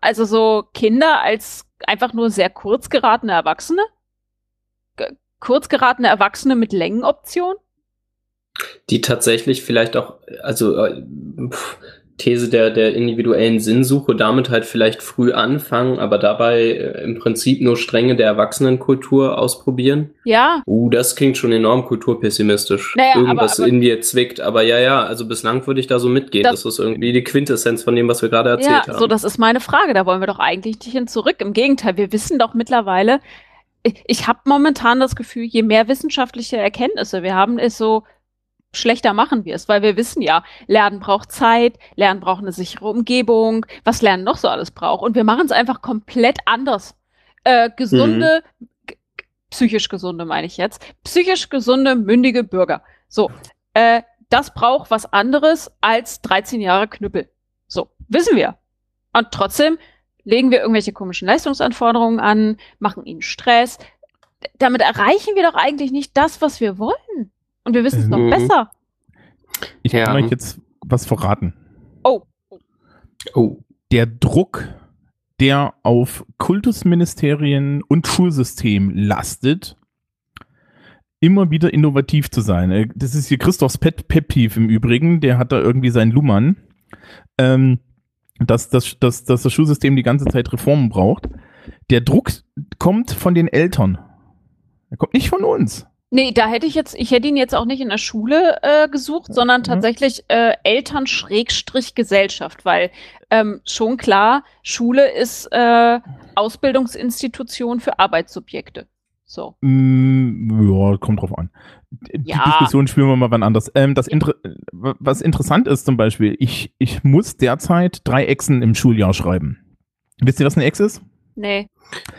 Also so Kinder als einfach nur sehr kurz geratene Erwachsene? Kurz geratene Erwachsene mit Längenoption? Die tatsächlich vielleicht auch, also äh, These der, der individuellen Sinnsuche, damit halt vielleicht früh anfangen, aber dabei äh, im Prinzip nur Stränge der Erwachsenenkultur ausprobieren. Ja. Uh, das klingt schon enorm kulturpessimistisch. Naja, Irgendwas aber, aber, in mir zwickt, aber ja, ja, also bislang würde ich da so mitgehen. Das, das ist irgendwie die Quintessenz von dem, was wir gerade erzählt ja, haben. So, das ist meine Frage. Da wollen wir doch eigentlich nicht hin zurück. Im Gegenteil, wir wissen doch mittlerweile, ich, habe momentan das Gefühl, je mehr wissenschaftliche Erkenntnisse wir haben, ist so, schlechter machen wir es, weil wir wissen ja, Lernen braucht Zeit, Lernen braucht eine sichere Umgebung, was Lernen noch so alles braucht. Und wir machen es einfach komplett anders. Äh, gesunde, mhm. psychisch gesunde meine ich jetzt, psychisch gesunde, mündige Bürger. So, äh, das braucht was anderes als 13 Jahre Knüppel. So, wissen wir. Und trotzdem legen wir irgendwelche komischen Leistungsanforderungen an, machen ihnen Stress. Damit erreichen wir doch eigentlich nicht das, was wir wollen. Und wir wissen es mhm. noch besser. Ich ja. kann euch jetzt was verraten. Oh. Oh. Der Druck, der auf Kultusministerien und Schulsystem lastet, immer wieder innovativ zu sein. Äh, das ist hier Christophs Pet Pepiv im Übrigen, der hat da irgendwie seinen Lummern. Ähm, dass, dass, dass, dass das Schulsystem die ganze Zeit Reformen braucht. Der Druck kommt von den Eltern. Er kommt nicht von uns. Nee, da hätte ich jetzt, ich hätte ihn jetzt auch nicht in der Schule äh, gesucht, sondern mhm. tatsächlich äh, Eltern Schrägstrich Gesellschaft, weil ähm, schon klar, Schule ist äh, Ausbildungsinstitution für Arbeitssubjekte. So. Mm, ja, kommt drauf an. Die Ja. Diskussion spielen wir mal wann anders. Ähm, das Inter was interessant ist zum Beispiel, ich, ich muss derzeit drei Echsen im Schuljahr schreiben. Wisst ihr, was eine Ex ist? Nee.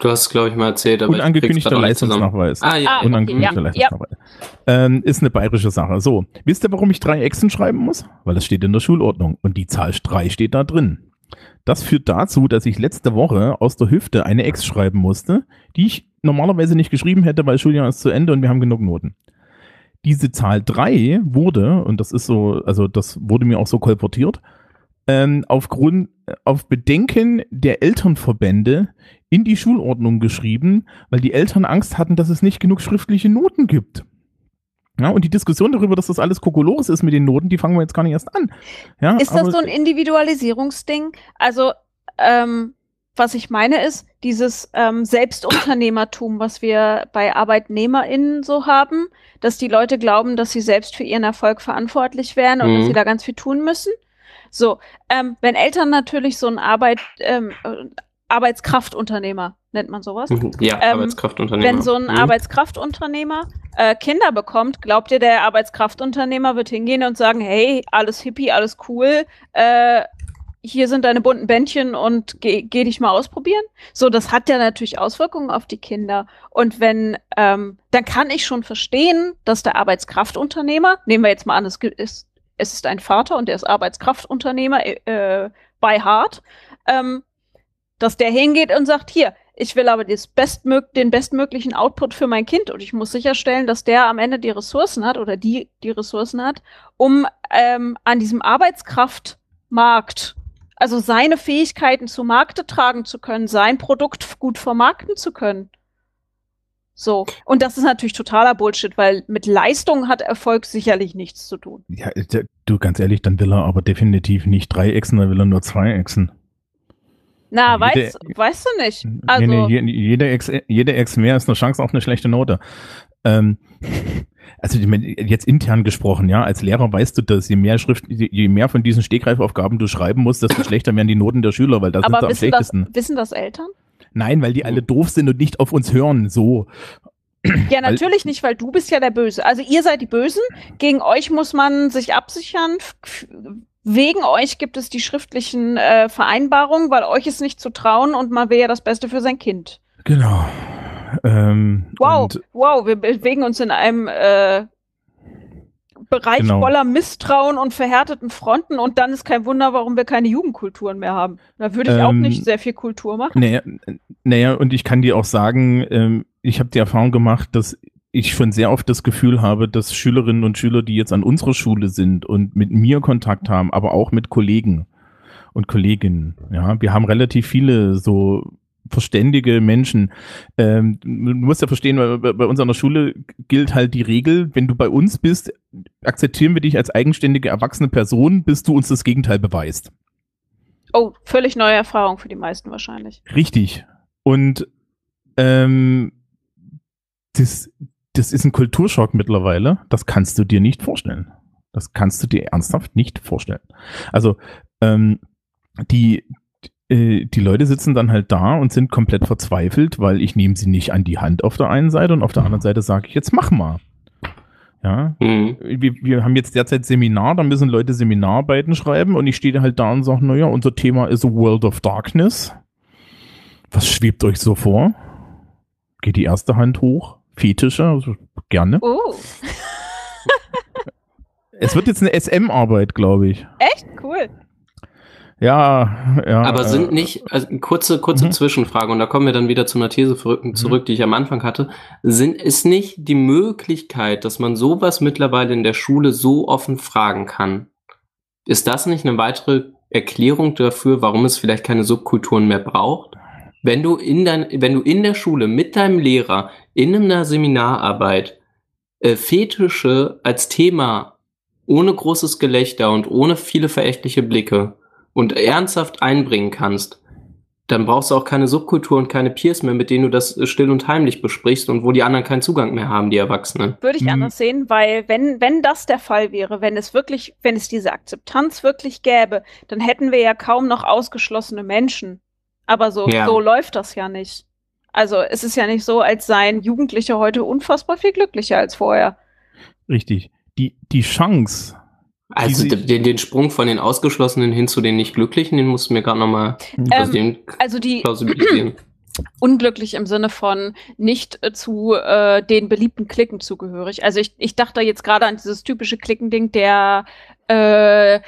Du hast es, glaube ich, mal erzählt, aber Unangekündigter. Leistungsnachweis. Ah, ja. Ah, okay, Unangekündigter ja, Leistungsnachweis. Ähm, ist eine bayerische Sache. So, wisst ihr, warum ich drei Echsen schreiben muss? Weil das steht in der Schulordnung und die Zahl 3 steht da drin. Das führt dazu, dass ich letzte Woche aus der Hüfte eine Ex schreiben musste, die ich normalerweise nicht geschrieben hätte, weil Schuljahr ist zu Ende und wir haben genug Noten. Diese Zahl 3 wurde, und das ist so, also das wurde mir auch so kolportiert, ähm, aufgrund, auf Bedenken der Elternverbände in die Schulordnung geschrieben, weil die Eltern Angst hatten, dass es nicht genug schriftliche Noten gibt. Ja, und die Diskussion darüber, dass das alles Kokolores ist mit den Noten, die fangen wir jetzt gar nicht erst an. Ja, Ist das so ein Individualisierungsding? Also, ähm, was ich meine ist, dieses ähm, Selbstunternehmertum, was wir bei ArbeitnehmerInnen so haben, dass die Leute glauben, dass sie selbst für ihren Erfolg verantwortlich wären und dass Mhm. sie da ganz viel tun müssen. So, ähm, wenn Eltern natürlich so ein Arbeit, ähm, äh, Arbeitskraftunternehmer, nennt man sowas, Mhm. Ja, Ähm, Arbeitskraftunternehmer. wenn so ein Mhm. Arbeitskraftunternehmer äh, Kinder bekommt, glaubt ihr, der Arbeitskraftunternehmer wird hingehen und sagen, hey, alles hippie, alles cool, äh, hier sind deine bunten Bändchen und geh, geh dich mal ausprobieren? So, das hat ja natürlich Auswirkungen auf die Kinder. Und wenn, ähm, dann kann ich schon verstehen, dass der Arbeitskraftunternehmer, nehmen wir jetzt mal an, es gibt- ist, es ist ein Vater und der ist Arbeitskraftunternehmer äh, bei Hart, ähm, dass der hingeht und sagt, hier, ich will aber bestmög den bestmöglichen Output für mein Kind und ich muss sicherstellen, dass der am Ende die Ressourcen hat oder die die Ressourcen hat, um ähm, an diesem Arbeitskraftmarkt, also seine Fähigkeiten zu Markte tragen zu können, sein Produkt gut vermarkten zu können. So. Und das ist natürlich totaler Bullshit, weil mit Leistung hat Erfolg sicherlich nichts zu tun. Ja, du, ganz ehrlich, dann will er aber definitiv nicht drei Echsen, dann will er nur zwei Echsen. Na, Jede- weißt, weißt du nicht. Also, nee, nee, je- jede Ex, jede Ex mehr ist eine Chance auf eine schlechte Note. Ähm, also jetzt intern gesprochen, ja, als Lehrer weißt du das, je mehr Schrift, je mehr von diesen Stegreifaufgaben du schreiben musst, desto schlechter werden die Noten der Schüler, weil da sind sie am wissen das, schlechtesten. wissen das Eltern? Nein, weil die alle doof sind und nicht auf uns hören, so. Ja, natürlich nicht, weil du bist ja der Böse. Also ihr seid die Bösen. Gegen euch muss man sich absichern. Wegen euch gibt es die schriftlichen äh, Vereinbarungen, weil euch ist nicht zu trauen und man will ja das Beste für sein Kind. Genau. Ähm, Wow, wow, wir bewegen uns in einem äh, Bereich Genau. voller Misstrauen und verhärteten Fronten und dann ist kein Wunder, warum wir keine Jugendkulturen mehr haben. Da würde ich auch Ähm, nicht sehr viel Kultur machen. Naja, naja, und ich kann dir auch sagen, ähm, ich habe die Erfahrung gemacht, dass ich schon sehr oft das Gefühl habe, dass Schülerinnen und Schüler, die jetzt an unserer Schule sind und mit mir Kontakt haben, aber auch mit Kollegen und Kolleginnen, ja, wir haben relativ viele so verständige Menschen. Ähm, du musst ja verstehen, bei, bei uns an der Schule gilt halt die Regel, wenn du bei uns bist, akzeptieren wir dich als eigenständige erwachsene Person, bis du uns das Gegenteil beweist. Oh, völlig neue Erfahrung für die meisten wahrscheinlich. Richtig. Und ähm, das, das ist ein Kulturschock mittlerweile. Das kannst du dir nicht vorstellen. Das kannst du dir ernsthaft nicht vorstellen. Also ähm, die, äh, die Leute sitzen dann halt da und sind komplett verzweifelt, weil ich nehme sie nicht an die Hand auf der einen Seite und auf der anderen Seite sage ich, jetzt mach mal. Ja, Mhm. wir, wir haben jetzt derzeit Seminar, da müssen Leute Seminararbeiten schreiben und ich stehe halt da und sage, naja, unser Thema ist World of Darkness. Was schwebt euch so vor? Geht die erste Hand hoch? Fetische? Also, gerne. Oh, Es wird jetzt eine SM-Arbeit, glaube ich. echt cool. Ja, ja. Aber äh, sind nicht, also kurze, kurze Mhm. Zwischenfrage, und da kommen wir dann wieder zu einer These zurück, zurück, die ich am Anfang hatte. Sind, ist nicht die Möglichkeit, dass man sowas mittlerweile in der Schule so offen fragen kann? Ist das nicht eine weitere Erklärung dafür, warum es vielleicht keine Subkulturen mehr braucht? Wenn du in dein, wenn du in der Schule mit deinem Lehrer in einer Seminararbeit äh, Fetische als Thema ohne großes Gelächter und ohne viele verächtliche Blicke und ernsthaft einbringen kannst, dann brauchst du auch keine Subkultur und keine Peers mehr, mit denen du das äh, still und heimlich besprichst und wo die anderen keinen Zugang mehr haben, die Erwachsenen. Würde ich Hm. anders sehen, weil wenn, wenn das der Fall wäre, wenn es wirklich, wenn es diese Akzeptanz wirklich gäbe, dann hätten wir ja kaum noch ausgeschlossene Menschen. Aber so, Ja. so läuft das ja nicht. Also es ist ja nicht so, als seien Jugendliche heute unfassbar viel glücklicher als vorher. Richtig. Die, die Chance. Also die- den, den Sprung von den Ausgeschlossenen hin zu den Nicht-Glücklichen, den musst du mir gerade nochmal Ähm, den Also die unglücklich im Sinne von nicht äh, zu äh, den beliebten Klicken zugehörig. Also ich, ich dachte jetzt gerade an dieses typische Klickending der äh,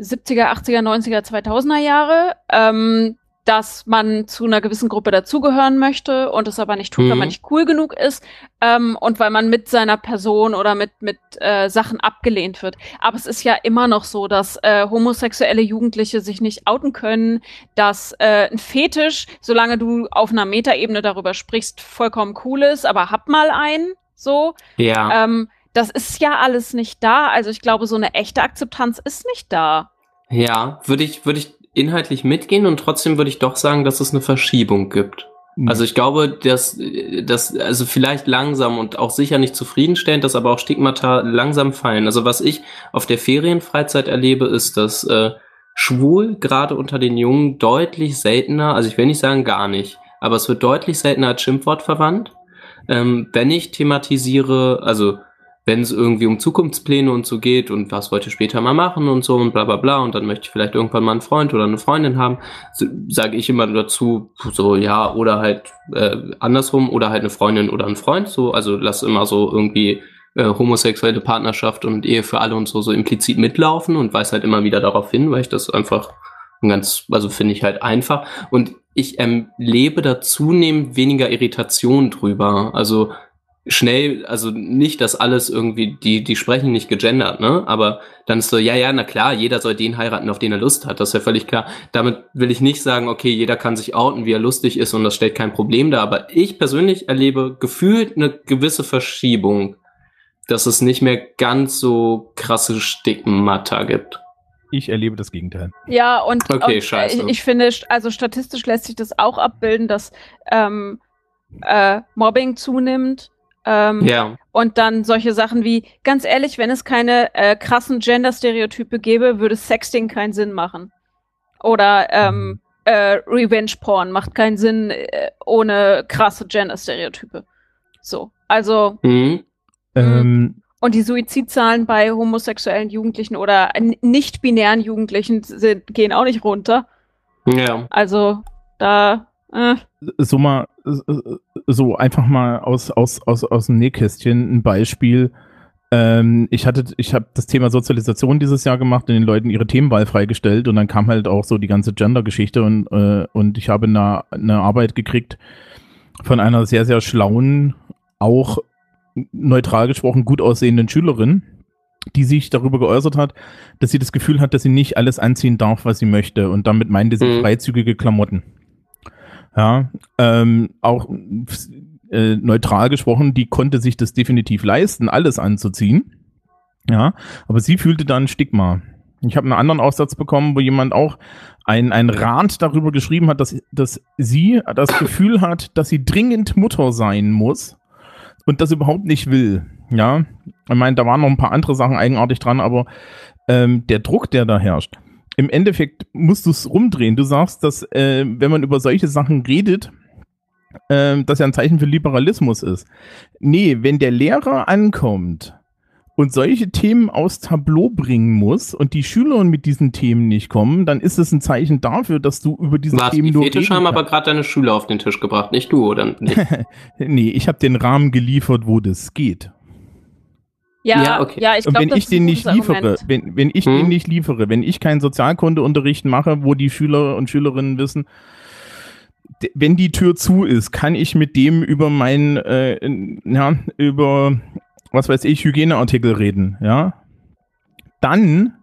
70er, 80er, 90er, 2000er Jahre, ähm, dass man zu einer gewissen Gruppe dazugehören möchte und es aber nicht tut, weil Mhm. man nicht cool genug ist ähm, und weil man mit seiner Person oder mit, mit äh, Sachen abgelehnt wird. Aber es ist ja immer noch so, dass äh, homosexuelle Jugendliche sich nicht outen können, dass äh, ein Fetisch, solange du auf einer Metaebene darüber sprichst, vollkommen cool ist, aber hab mal einen, so. Ja. Ähm, das ist ja alles nicht da. Also ich glaube, so eine echte Akzeptanz ist nicht da. Ja, würde ich, würde ich inhaltlich mitgehen und trotzdem würde ich doch sagen, dass es eine Verschiebung gibt. Also ich glaube, dass, dass also vielleicht langsam und auch sicher nicht zufriedenstellend, dass aber auch Stigmata langsam fallen. Also was ich auf der Ferienfreizeit erlebe, ist, dass äh, schwul gerade unter den Jungen deutlich seltener, also ich will nicht sagen gar nicht, aber es wird deutlich seltener als Schimpfwort verwandt. Ähm, wenn ich thematisiere, also wenn es irgendwie um Zukunftspläne und so geht und was wollt ihr später mal machen und so und bla bla bla und dann möchte ich vielleicht irgendwann mal einen Freund oder eine Freundin haben, sage ich immer dazu so ja oder halt äh, andersrum oder halt eine Freundin oder ein Freund so also lass immer so irgendwie äh, homosexuelle Partnerschaft und Ehe für alle und so so implizit mitlaufen und weiß halt immer wieder darauf hin, weil ich das einfach ein ganz also finde ich halt einfach. Und ich ähm, lebe da zunehmend weniger Irritation drüber. Also schnell, also nicht, dass alles irgendwie, die, die sprechen nicht gegendert, ne? Aber dann ist so, ja, ja, na klar, jeder soll den heiraten, auf den er Lust hat. Das ist ja völlig klar. Damit will ich nicht sagen, okay, jeder kann sich outen, wie er lustig ist und das stellt kein Problem dar. Aber ich persönlich erlebe gefühlt eine gewisse Verschiebung, dass es nicht mehr ganz so krasse Stigmata gibt. Ich erlebe das Gegenteil. Ja, und, Okay, und scheiße. Ich, ich finde, also statistisch lässt sich das auch abbilden, dass ähm, äh, Mobbing zunimmt. Ähm, Ja, Und dann solche Sachen wie, ganz ehrlich, wenn es keine äh, krassen Gender-Stereotype gäbe, würde Sexting keinen Sinn machen. Oder ähm, äh, Revenge-Porn macht keinen Sinn äh, ohne krasse Gender-Stereotype. So, also, mhm. Ähm, und die Suizidzahlen bei homosexuellen Jugendlichen oder nicht-binären Jugendlichen sind, gehen auch nicht runter. ja, Also, da, äh, so mal, so einfach mal aus, aus, aus, aus dem Nähkästchen ein Beispiel. Ähm, ich hatte, ich habe das Thema Sozialisation dieses Jahr gemacht und den Leuten ihre Themenwahl freigestellt und dann kam halt auch so die ganze Gender-Geschichte und, äh, und ich habe eine, eine Arbeit gekriegt von einer sehr, sehr schlauen, auch neutral gesprochen gut aussehenden Schülerin, die sich darüber geäußert hat, dass sie das Gefühl hat, dass sie nicht alles anziehen darf, was sie möchte. Und damit meinte sie Mhm. freizügige Klamotten. Ja, ähm, auch äh, neutral gesprochen, die konnte sich das definitiv leisten, alles anzuziehen. Ja, aber sie fühlte dann ein Stigma. Ich habe einen anderen Aufsatz bekommen, wo jemand auch ein, ein Rat darüber geschrieben hat, dass, dass sie das Gefühl hat, dass sie dringend Mutter sein muss und das überhaupt nicht will. Ja, ich meine, da waren noch ein paar andere Sachen eigenartig dran, aber ähm, der Druck, der da herrscht, im Endeffekt musst du es rumdrehen. Du sagst, dass äh, wenn man über solche Sachen redet, ähm, das ja ein Zeichen für Liberalismus ist. Nee, wenn der Lehrer ankommt und solche Themen aus Tableau bringen muss und die Schüler mit diesen Themen nicht kommen, dann ist es ein Zeichen dafür, dass du über diese Was, Themen die nur Fetische reden haben aber gerade deine Schüler auf den Tisch gebracht, nicht du, oder nicht? Nee, ich habe den Rahmen geliefert, wo das geht. Ja, Ja, ja, okay. ich Und glaube, wenn das ich den nicht liefere, Argument. wenn, wenn ich Hm. den nicht liefere, wenn ich keinen Sozialkundeunterricht mache, wo die Schüler und Schülerinnen wissen, wenn die Tür zu ist, kann ich mit dem über mein, äh, ja, über, was weiß ich, Hygieneartikel reden, ja, dann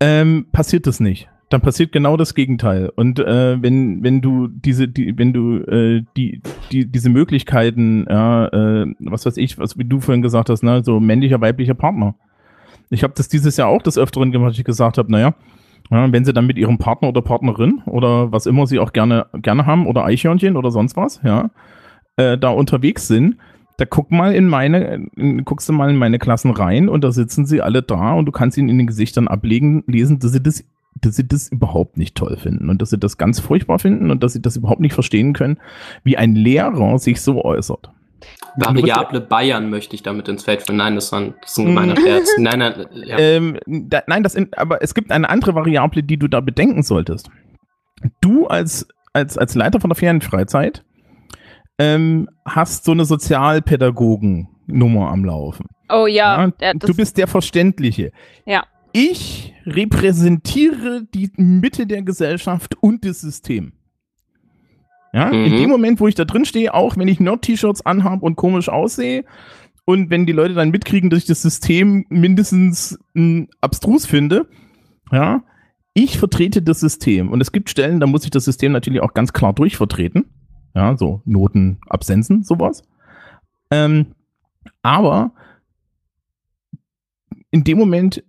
ähm, passiert das nicht. Dann passiert genau das Gegenteil. Und äh, wenn, wenn du diese, die, wenn du äh, die, die, diese Möglichkeiten, ja, äh, was weiß ich, was wie du vorhin gesagt hast, ne, so männlicher, weiblicher Partner. Ich habe das dieses Jahr auch des Öfteren gemacht, ich gesagt habe, naja, ja, wenn sie dann mit ihrem Partner oder Partnerin oder was immer sie auch gerne, gerne haben oder Eichhörnchen oder sonst was, ja, äh, da unterwegs sind, da guck mal in meine, in, guckst du mal in meine Klassen rein und da sitzen sie alle da und du kannst ihnen in den Gesichtern ablegen, lesen, dass sie das dass sie das überhaupt nicht toll finden und dass sie das ganz furchtbar finden und dass sie das überhaupt nicht verstehen können, wie ein Lehrer sich so äußert. Variable Bayern möchte ich damit ins Feld führen. Nein, das, war ein, das ist ein gemeiner Scherz. Nein, nein, ja. Ähm, da, nein, das in, aber es gibt eine andere Variable, die du da bedenken solltest. Du als, als, als Leiter von der Ferienfreizeit ähm, hast so eine Sozialpädagogen-Nummer am Laufen. Oh ja. ja du bist der Verständliche. Ja. Ich repräsentiere die Mitte der Gesellschaft und das System. Ja, Mhm. in dem Moment, wo ich da drin stehe, auch wenn ich Nerd-T-Shirts anhabe und komisch aussehe und wenn die Leute dann mitkriegen, dass ich das System mindestens mh, abstrus finde, ja, ich vertrete das System. Und es gibt Stellen, da muss ich das System natürlich auch ganz klar durchvertreten. Ja, so Noten, Absenzen, sowas. Ähm, aber in dem Moment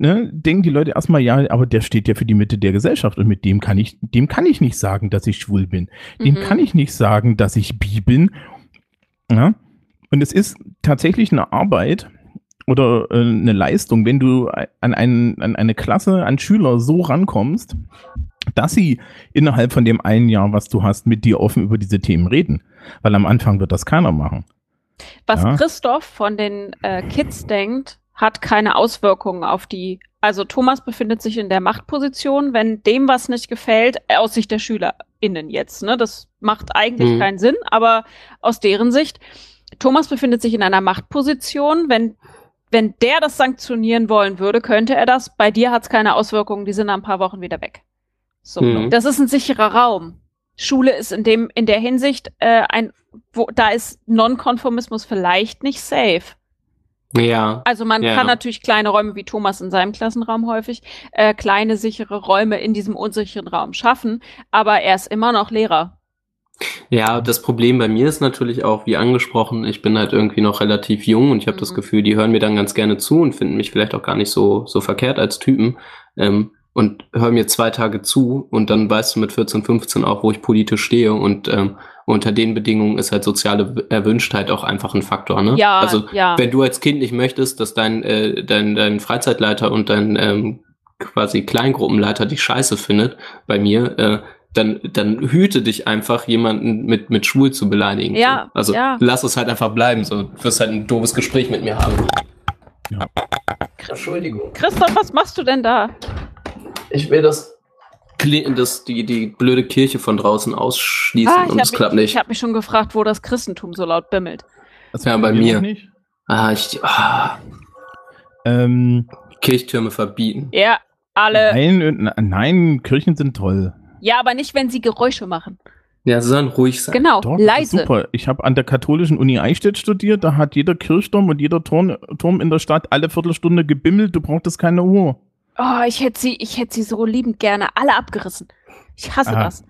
ne, denken die Leute erstmal, ja, aber der steht ja für die Mitte der Gesellschaft und mit dem kann ich, dem kann ich nicht sagen, dass ich schwul bin. Dem Mhm. kann ich nicht sagen, dass ich bi bin. Ja? Und es ist tatsächlich eine Arbeit oder äh, eine Leistung, wenn du an, einen, an eine Klasse, an Schüler so rankommst, dass sie innerhalb von dem einen Jahr, was du hast, mit dir offen über diese Themen reden. Weil am Anfang wird das keiner machen. Was Ja. Christoph von den äh, Kids denkt, hat keine Auswirkungen auf die. Also Thomas befindet sich in der Machtposition, wenn dem was nicht gefällt, aus Sicht der SchülerInnen jetzt. Ne? Das macht eigentlich Mhm. keinen Sinn, aber aus deren Sicht, Thomas befindet sich in einer Machtposition, wenn wenn der das sanktionieren wollen würde, könnte er das. Bei dir hat es keine Auswirkungen, die sind nach ein paar Wochen wieder weg. So, Mhm. das ist ein sicherer Raum. Schule ist in dem in der Hinsicht äh, ein, wo da ist Nonkonformismus vielleicht nicht safe. Ja. Also man Ja. kann natürlich kleine Räume wie Thomas in seinem Klassenraum häufig äh, kleine sichere Räume in diesem unsicheren Raum schaffen, aber er ist immer noch Lehrer. Ja, das Problem bei mir ist natürlich auch, wie angesprochen, ich bin halt irgendwie noch relativ jung und ich habe das Mhm. Gefühl, die hören mir dann ganz gerne zu und finden mich vielleicht auch gar nicht so, so verkehrt als Typen. Ähm, und hören mir zwei Tage zu und dann weißt du mit 14, 15 auch, wo ich politisch stehe und ähm, unter den Bedingungen ist halt soziale Erwünschtheit auch einfach ein Faktor, ne? Ja, also ja. wenn du als Kind nicht möchtest, dass dein, äh, dein, dein Freizeitleiter und dein ähm, quasi Kleingruppenleiter dich scheiße findet, bei mir, äh, dann, dann hüte dich einfach, jemanden mit, mit schwul zu beleidigen. Ja, so. Also ja. lass es halt einfach bleiben. So. Du wirst halt ein doofes Gespräch mit mir haben. Ja. Entschuldigung. Christoph, was machst du denn da? Ich will das, das die, die blöde Kirche von draußen ausschließen Ah, und es habe klappt mich, nicht. ich hab mich schon gefragt, wo das Christentum so laut bimmelt. Das Ja, bei mir. Nicht. ah, ich, ah, Ähm, Kirchtürme verbieten. Ja, alle. nein, nein, Kirchen sind toll. Ja, aber nicht, wenn sie Geräusche machen. Ja, sie sollen ruhig sein. Genau, Doch, leise. super. Ich habe an der katholischen Uni Eichstätt studiert, da hat jeder Kirchturm und jeder Turm, Turm in der Stadt alle Viertelstunde gebimmelt, du brauchtest keine Uhr. Oh, ich hätte sie, ich hätte sie so liebend gerne alle abgerissen. Ich hasse Aha. das.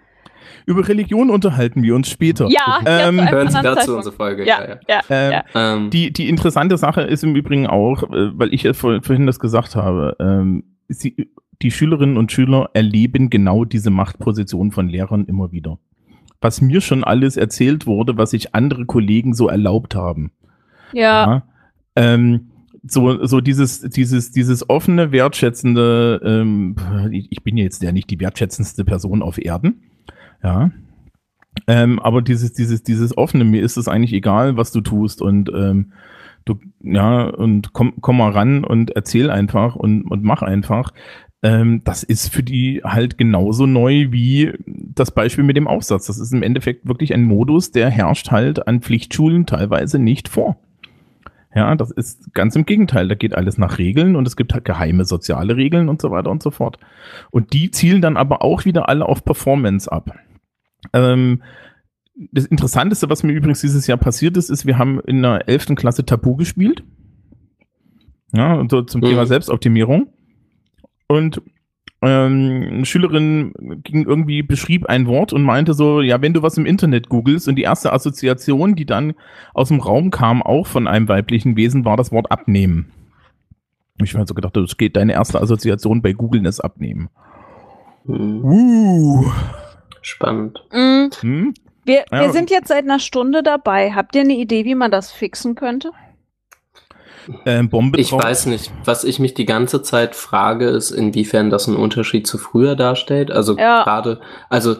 Über Religion unterhalten wir uns später. Ja, Ähm, ja, Hören Sie dazu unsere Folge. Ja, ja, Ähm, ja. Ähm, Die, die interessante Sache ist im Übrigen auch, äh, weil ich ja vor, vorhin das gesagt habe, ähm, sie, die Schülerinnen und Schüler erleben genau diese Machtposition von Lehrern immer wieder. Was mir schon alles erzählt wurde, was sich andere Kollegen so erlaubt haben. Ja, Ja. Ähm, so, so dieses, dieses, dieses offene, wertschätzende, ähm, ich bin jetzt ja nicht die wertschätzendste Person auf Erden, ja. Ähm, aber dieses, dieses, dieses offene, mir ist es eigentlich egal, was du tust und ähm, du, ja, und komm, komm mal ran und erzähl einfach und, und mach einfach. Ähm, das ist für die halt genauso neu wie das Beispiel mit dem Aufsatz. Das ist im Endeffekt wirklich ein Modus, der herrscht halt an Pflichtschulen teilweise nicht vor. Ja, das ist ganz im Gegenteil. Da geht alles nach Regeln und es gibt halt geheime soziale Regeln und so weiter und so fort. Und die zielen dann aber auch wieder alle auf Performance ab. Ähm, das Interessanteste, was mir übrigens dieses Jahr passiert ist, ist, wir haben in der 11. Klasse Tabu gespielt. Ja, und so zum Mhm. Thema Selbstoptimierung. Und ähm, eine Schülerin ging irgendwie, beschrieb ein Wort und meinte so, ja, wenn du was im Internet googelst und die erste Assoziation, die dann aus dem Raum kam, auch von einem weiblichen Wesen, war das Wort abnehmen. Ich habe so gedacht, das geht, deine erste Assoziation bei Googlen ist abnehmen. hm, Uh. spannend. mm, Hm? wir, Ja, wir sind jetzt seit einer Stunde dabei. Habt ihr eine Idee, wie man das fixen könnte? Äh, Bombe Ich drauf. weiß nicht. Was ich mich die ganze Zeit frage, ist, inwiefern das einen Unterschied zu früher darstellt. Also Ja. gerade, also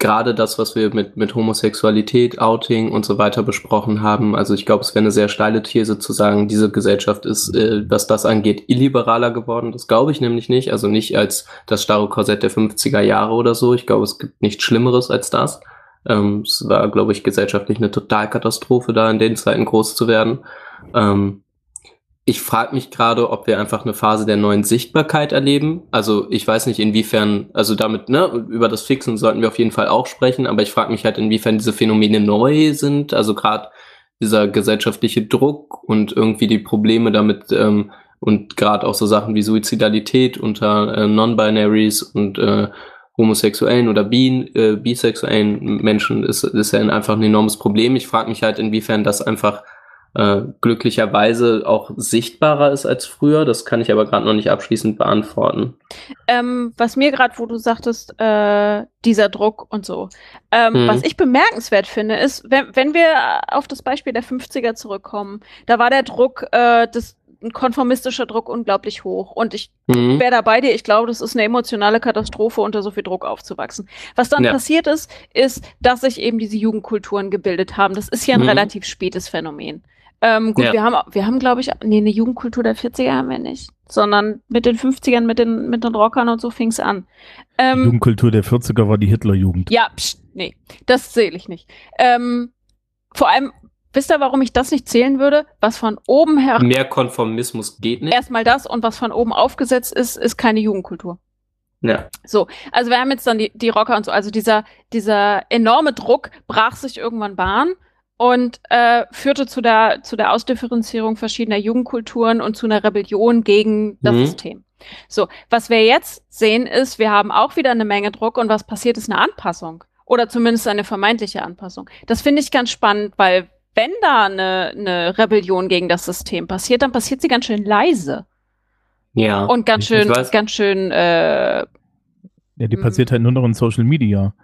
gerade das, was wir mit, mit Homosexualität, Outing und so weiter besprochen haben. Also ich glaube, es wäre eine sehr steile These zu sagen, diese Gesellschaft ist, äh, was das angeht, illiberaler geworden. Das glaube ich nämlich nicht. Also nicht als das starre Korsett der 50er Jahre oder so. Ich glaube, es gibt nichts Schlimmeres als das. Ähm, es war, glaube ich, gesellschaftlich eine Totalkatastrophe, da in den Zeiten groß zu werden. Ähm, ich frage mich gerade, ob wir einfach eine Phase der neuen Sichtbarkeit erleben. Also ich weiß nicht, inwiefern, also damit, ne, über das Fixen sollten wir auf jeden Fall auch sprechen, aber ich frage mich halt, inwiefern diese Phänomene neu sind. Also gerade dieser gesellschaftliche Druck und irgendwie die Probleme damit ähm, und gerade auch so Sachen wie Suizidalität unter äh, Non-Binaries und äh, homosexuellen oder bi, äh, bisexuellen Menschen ist, ist ja einfach ein enormes Problem. Ich frage mich halt, inwiefern das einfach äh, glücklicherweise auch sichtbarer ist als früher. Das kann ich aber gerade noch nicht abschließend beantworten. Ähm, was mir gerade, wo du sagtest, äh, dieser Druck und so. Ähm, Mhm. Was ich bemerkenswert finde, ist, wenn, wenn wir auf das Beispiel der 50er zurückkommen, da war der Druck, äh, das ein konformistischer Druck unglaublich hoch. Und ich Mhm. wäre da bei dir. Ich glaube, das ist eine emotionale Katastrophe, unter so viel Druck aufzuwachsen. Was dann Ja. passiert ist, ist, dass sich eben diese Jugendkulturen gebildet haben. Das ist ja ein Mhm. relativ spätes Phänomen. Ähm, gut, Ja. wir haben, wir haben, glaube ich, nee, eine Jugendkultur der 40er haben wir nicht, sondern mit den 50ern, mit den, mit den Rockern und so fing's an. Die Ähm, Jugendkultur der 40er war die Hitlerjugend. ja, pst, nee, das zähle ich nicht. Ähm, vor allem, wisst ihr, warum ich das nicht zählen würde? Was von oben her, Mehr Konformismus geht nicht. erstmal das und was von oben aufgesetzt ist, ist keine Jugendkultur. Ja. Also wir haben jetzt dann die, die Rocker und so, also dieser, dieser enorme Druck brach sich irgendwann Bahn und äh, führte zu der, zu der Ausdifferenzierung verschiedener Jugendkulturen und zu einer Rebellion gegen das Mhm. System. So, was wir jetzt sehen ist, wir haben auch wieder eine Menge Druck und was passiert ist eine Anpassung oder zumindest eine vermeintliche Anpassung. Das finde ich ganz spannend, weil wenn da eine, eine Rebellion gegen das System passiert, dann passiert sie ganz schön leise Ja. und ganz schön, ganz schön äh, Ja, die Mhm. passiert halt nur noch in Social Media.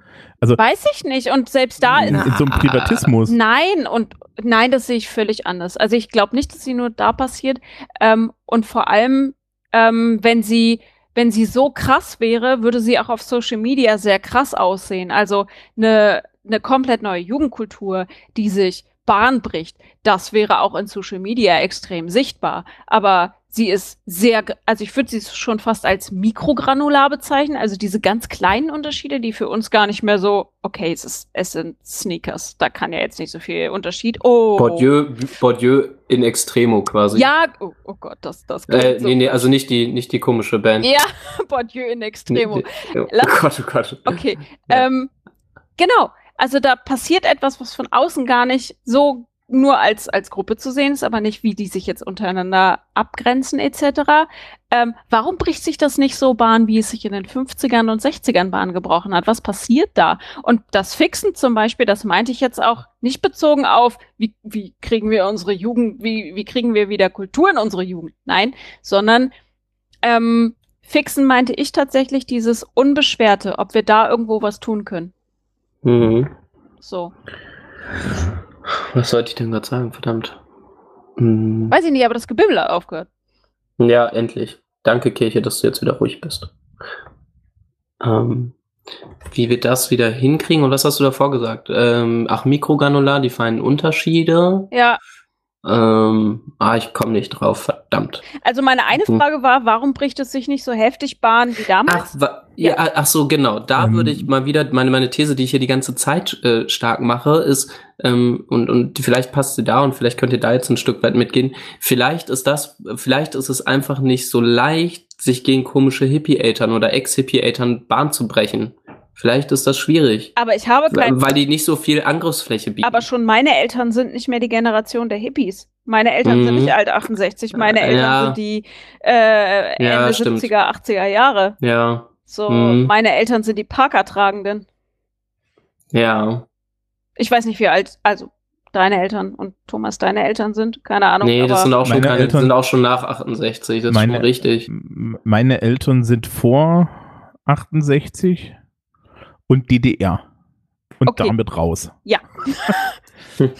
Also Weiß ich nicht. Und selbst da in, ist. in so einem Privatismus. Nein, und nein, das sehe ich völlig anders. Also ich glaube nicht, dass sie nur da passiert. Ähm, und vor allem, ähm, wenn sie, wenn sie so krass wäre, würde sie auch auf Social Media sehr krass aussehen. Also eine, eine komplett neue Jugendkultur, die sich Bahn bricht, das wäre auch in Social Media extrem sichtbar. Aber sie ist sehr, also ich würde sie schon fast als mikrogranular bezeichnen, also diese ganz kleinen Unterschiede, die für uns gar nicht mehr so, okay, es, ist, es sind Sneakers, da kann ja jetzt nicht so viel Unterschied. Oh. Bourdieu, Bourdieu in Extremo quasi. Ja, oh, oh Gott, das, das Äh, so nee, nee, also nicht die, nicht die komische Band. Ja, Bourdieu in Extremo. Nee, nee. Oh Lass- Gott, oh Gott. Okay, Ja. ähm, genau. Also da passiert etwas, was von außen gar nicht so nur als, als Gruppe zu sehen ist, aber nicht, wie die sich jetzt untereinander abgrenzen etc. Ähm, warum bricht sich das nicht so Bahn, wie es sich in den 50ern und 60ern Bahn gebrochen hat? Was passiert da? Und das Fixen zum Beispiel, das meinte ich jetzt auch nicht bezogen auf, wie, wie kriegen wir unsere Jugend, wie, wie kriegen wir wieder Kultur in unsere Jugend? Nein, sondern ähm, Fixen meinte ich tatsächlich dieses Unbeschwerte, ob wir da irgendwo was tun können. Mhm. So. Was sollte ich denn gerade sagen? Verdammt. Hm. Weiß ich nicht, aber das Gebimmel hat aufgehört. Ja, endlich. Danke, Kirche, dass du jetzt wieder ruhig bist. Ähm, wie wir das wieder hinkriegen und was hast du davor gesagt? Ähm, ach, Mikrogranular, die feinen Unterschiede. Ja, Ähm, ah, ich komme nicht drauf, verdammt. also meine eine Mhm. Frage war, warum bricht es sich nicht so heftig Bahn wie Ach, damals? wa ja. ach so, genau. Da Ähm. würde ich mal wieder meine meine These, die ich hier die ganze Zeit äh, stark mache, ist ähm, und und vielleicht passt sie da und vielleicht könnt ihr da jetzt ein Stück weit mitgehen. Vielleicht ist das, vielleicht ist es einfach nicht so leicht, sich gegen komische Hippie-Eltern oder Ex-Hippie-Eltern Bahn zu brechen. Vielleicht ist das schwierig, aber ich habe kein, weil die nicht so viel Angriffsfläche bieten. aber schon meine Eltern sind nicht mehr die Generation der Hippies. Meine Eltern sind Mhm. nicht alt 68, meine Äh, Eltern ja. sind die äh, Ende Ja, stimmt. 70er, 80er Jahre. ja, So, Mhm. meine Eltern sind die Parker-Tragenden. ja. Ich weiß nicht, wie alt, also deine Eltern und Thomas deine Eltern sind, keine Ahnung. Nee, das sind auch schon keine, Eltern- sind auch schon nach 68, das ist Meine- schon richtig. Meine Eltern sind vor 68 und DDR. Und Okay. damit raus.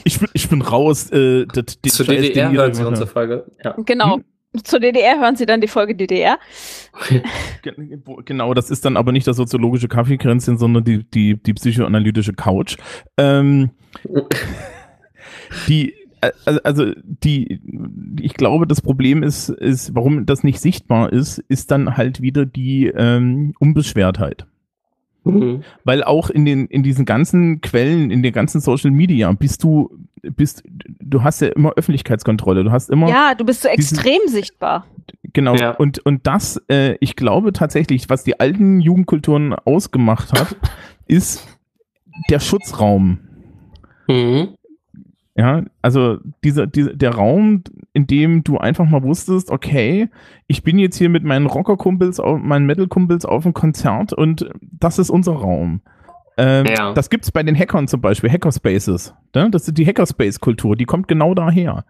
Ich bin, ich bin raus. Äh, das, Zur DDR hören Sie unsere Folge. Ja. Genau. Hm? Zur DDR hören Sie dann die Folge DDR. Genau, das ist dann aber nicht das soziologische Kaffeekränzchen, sondern die, die, die psychoanalytische Couch. Ähm, die, also die, ich glaube, das Problem ist, ist, warum das nicht sichtbar ist, ist dann halt wieder die ähm, Unbeschwertheit. Mhm. Weil auch in den, in diesen ganzen Quellen, in den ganzen Social Media bist du, bist, du hast ja immer Öffentlichkeitskontrolle. Du hast immer. Ja, du bist so extrem diesen, sichtbar. Genau. Ja. Und, und das, äh, ich glaube tatsächlich, was die alten Jugendkulturen ausgemacht hat, ist der Schutzraum. Mhm. Ja, also dieser, dieser, der Raum, in dem du einfach mal wusstest, okay, ich bin jetzt hier mit meinen Rockerkumpels, meinen Metal-Kumpels auf einem Konzert und das ist unser Raum. Ähm, ja. Das gibt's bei den Hackern zum Beispiel, Hackerspaces. Ne? Das ist die Hackerspace-Kultur, die kommt genau daher.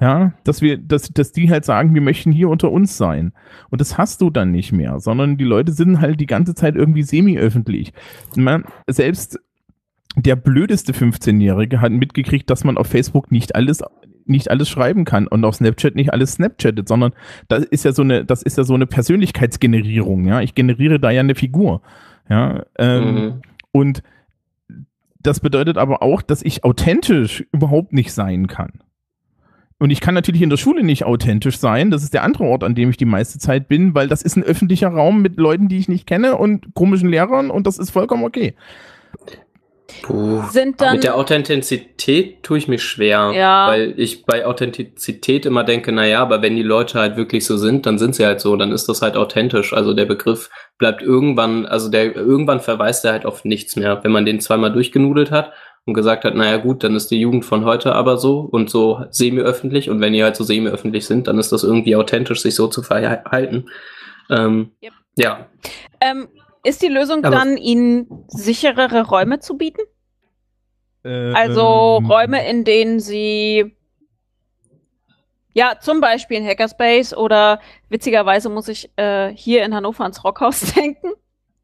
Ja, dass wir, dass, dass die halt sagen, wir möchten hier unter uns sein. Und das hast du dann nicht mehr, sondern die Leute sind halt die ganze Zeit irgendwie semi-öffentlich. Selbst der blödeste 15-Jährige hat mitgekriegt, dass man auf Facebook nicht alles nicht alles schreiben kann und auf Snapchat nicht alles Snapchattet, sondern das ist ja so eine, das ist ja so eine Persönlichkeitsgenerierung, ja. Ich generiere da ja eine Figur, ja. Ähm, mhm. Und das bedeutet aber auch, dass ich authentisch überhaupt nicht sein kann. Und ich kann natürlich in der Schule nicht authentisch sein. Das ist der andere Ort, an dem ich die meiste Zeit bin, weil das ist ein öffentlicher Raum mit Leuten, die ich nicht kenne und komischen Lehrern und das ist vollkommen okay. Puh. Sind dann, Mit der Authentizität tue ich mich schwer, ja. weil ich bei Authentizität immer denke, naja, aber wenn die Leute halt wirklich so sind, dann sind sie halt so, dann ist das halt authentisch. Also der Begriff bleibt irgendwann, also der irgendwann verweist er halt auf nichts mehr. Wenn man den zweimal durchgenudelt hat und gesagt hat, naja gut, dann ist die Jugend von heute aber so und so semi-öffentlich und wenn die halt so semi-öffentlich sind, dann ist das irgendwie authentisch, sich so zu verhalten. Ähm, yep. Ja. Ähm, ist die Lösung Aber dann, ihnen sicherere Räume zu bieten? Äh, also ähm, Räume, in denen sie ja, zum Beispiel in Hackerspace oder witzigerweise muss ich äh, hier in Hannover ans Rockhaus denken,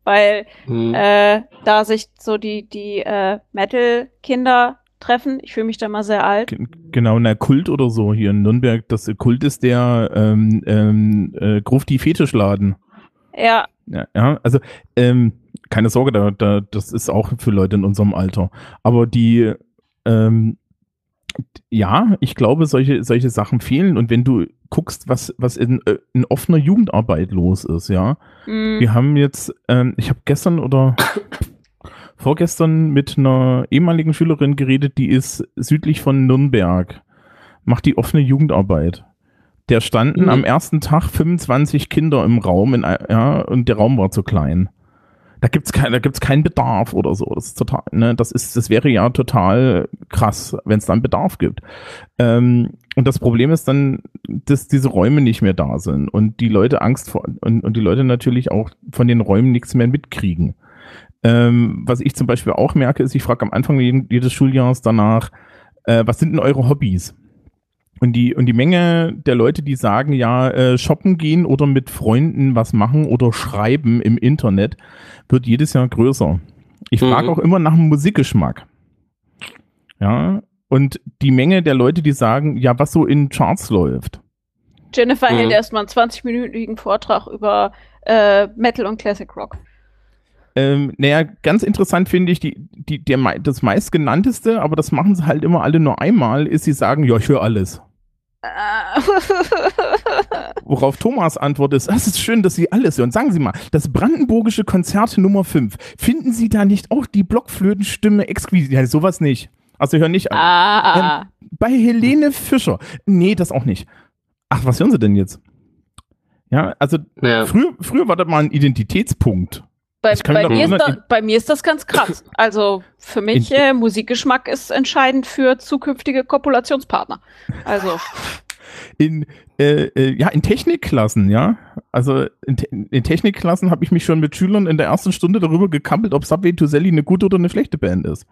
weil hm. äh, da sich so die, die äh, Metal-Kinder treffen. Ich fühle mich da mal sehr alt. Genau, na Kult oder so hier in Nürnberg. Das Kult ist der ähm, ähm, äh, Grufti Fetischladen. Ja, ja, ja also ähm, keine Sorge, da, da, das ist auch für Leute in unserem Alter. Aber die, ähm, ja, ich glaube, solche, solche Sachen fehlen. Und wenn du guckst, was, was in, äh, in offener Jugendarbeit los ist, ja. Mhm. Wir haben jetzt, ähm, ich habe gestern oder vorgestern mit einer ehemaligen Schülerin geredet, die ist südlich von Nürnberg, macht die offene Jugendarbeit. Der standen mhm. am ersten Tag 25 Kinder im Raum in, ja, und der Raum war zu klein. Da gibt's kein, da gibt's keinen Bedarf oder so. Das ist total, ne, das ist, das wäre ja total krass, wenn es dann Bedarf gibt. Ähm, und das Problem ist dann, dass diese Räume nicht mehr da sind und die Leute Angst vor und, und die Leute natürlich auch von den Räumen nichts mehr mitkriegen. Ähm, was ich zum Beispiel auch merke, ist, ich frage am Anfang jedes Schuljahres danach, äh, was sind denn eure Hobbys? Und die, und die Menge der Leute, die sagen, ja, äh, shoppen gehen oder mit Freunden was machen oder schreiben im Internet, wird jedes Jahr größer. Ich mhm. frage auch immer nach dem Musikgeschmack. Ja, und die Menge der Leute, die sagen, ja, was so in Charts läuft. Jennifer mhm. hält erstmal einen 20-minütigen Vortrag über äh, Metal und Classic Rock. Ähm, naja, ganz interessant finde ich, die, die, der, das meistgenannteste, aber das machen sie halt immer alle nur einmal, ist, sie sagen, ja, ich höre alles. Worauf Thomas antwortet ist, das ist schön, dass Sie alles hören. Sagen Sie mal, das brandenburgische Konzert Nummer 5, finden Sie da nicht auch die Blockflötenstimme exquisit? Ja, sowas nicht. Also hören nicht an. Ah. Ähm, bei Helene Fischer. Nee, das auch nicht. Ach, was hören Sie denn jetzt? Ja, also ja. Früher, früher war das mal ein Identitätspunkt. Bei, bei, mir da, bei, mir ist das ganz krass. Also für mich, äh, Musikgeschmack ist entscheidend für zukünftige Kopulationspartner. Also. In, äh, äh, ja, in Technikklassen, ja. Also in, in Technikklassen habe ich mich schon mit Schülern in der ersten Stunde darüber gekampelt, ob Subway to Sally eine gute oder eine schlechte Band ist.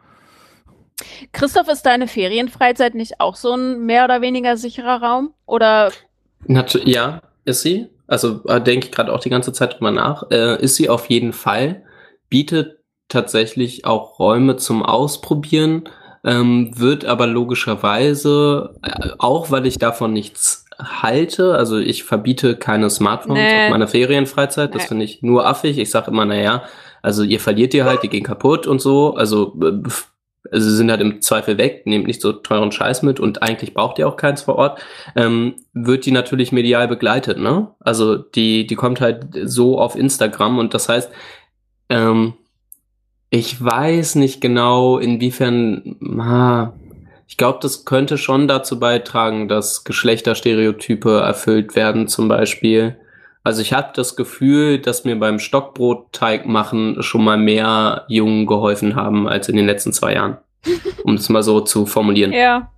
Christoph, ist deine Ferienfreizeit nicht auch so ein mehr oder weniger sicherer Raum? Oder? Ja, ist sie also äh, denke ich gerade auch die ganze Zeit drüber nach, äh, ist sie auf jeden Fall, bietet tatsächlich auch Räume zum Ausprobieren, ähm, wird aber logischerweise, äh, auch weil ich davon nichts halte, also ich verbiete keine Smartphones Nee. auf meiner Ferienfreizeit, das Nee. finde ich nur affig. Ich sage immer, naja, also ihr verliert die halt, die gehen kaputt und so, also, äh, also sie sind halt im Zweifel weg, nehmt nicht so teuren Scheiß mit und eigentlich braucht ihr auch keins vor Ort, ähm, wird die natürlich medial begleitet, ne? Also die, die kommt halt so auf Instagram und das heißt, ähm, ich weiß nicht genau, inwiefern, ah, ich glaube, das könnte schon dazu beitragen, dass Geschlechterstereotype erfüllt werden, zum Beispiel. Also ich habe das Gefühl, dass mir beim Stockbrotteig machen schon mal mehr Jungen geholfen haben als in den letzten zwei Jahren. Um es mal so zu formulieren. Ja.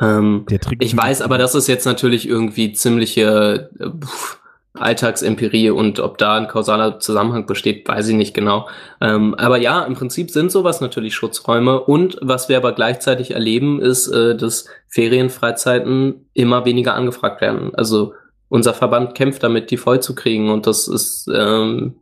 Ähm, Der Trick ich weiß aber, das ist jetzt natürlich irgendwie ziemliche äh, pff, Alltagsempirie und ob da ein kausaler Zusammenhang besteht, weiß ich nicht genau. Ähm, aber ja, im Prinzip sind sowas natürlich Schutzräume und was wir aber gleichzeitig erleben, ist, äh, dass Ferienfreizeiten immer weniger angefragt werden. Also unser Verband kämpft damit, die voll zu kriegen. Und das ist ähm,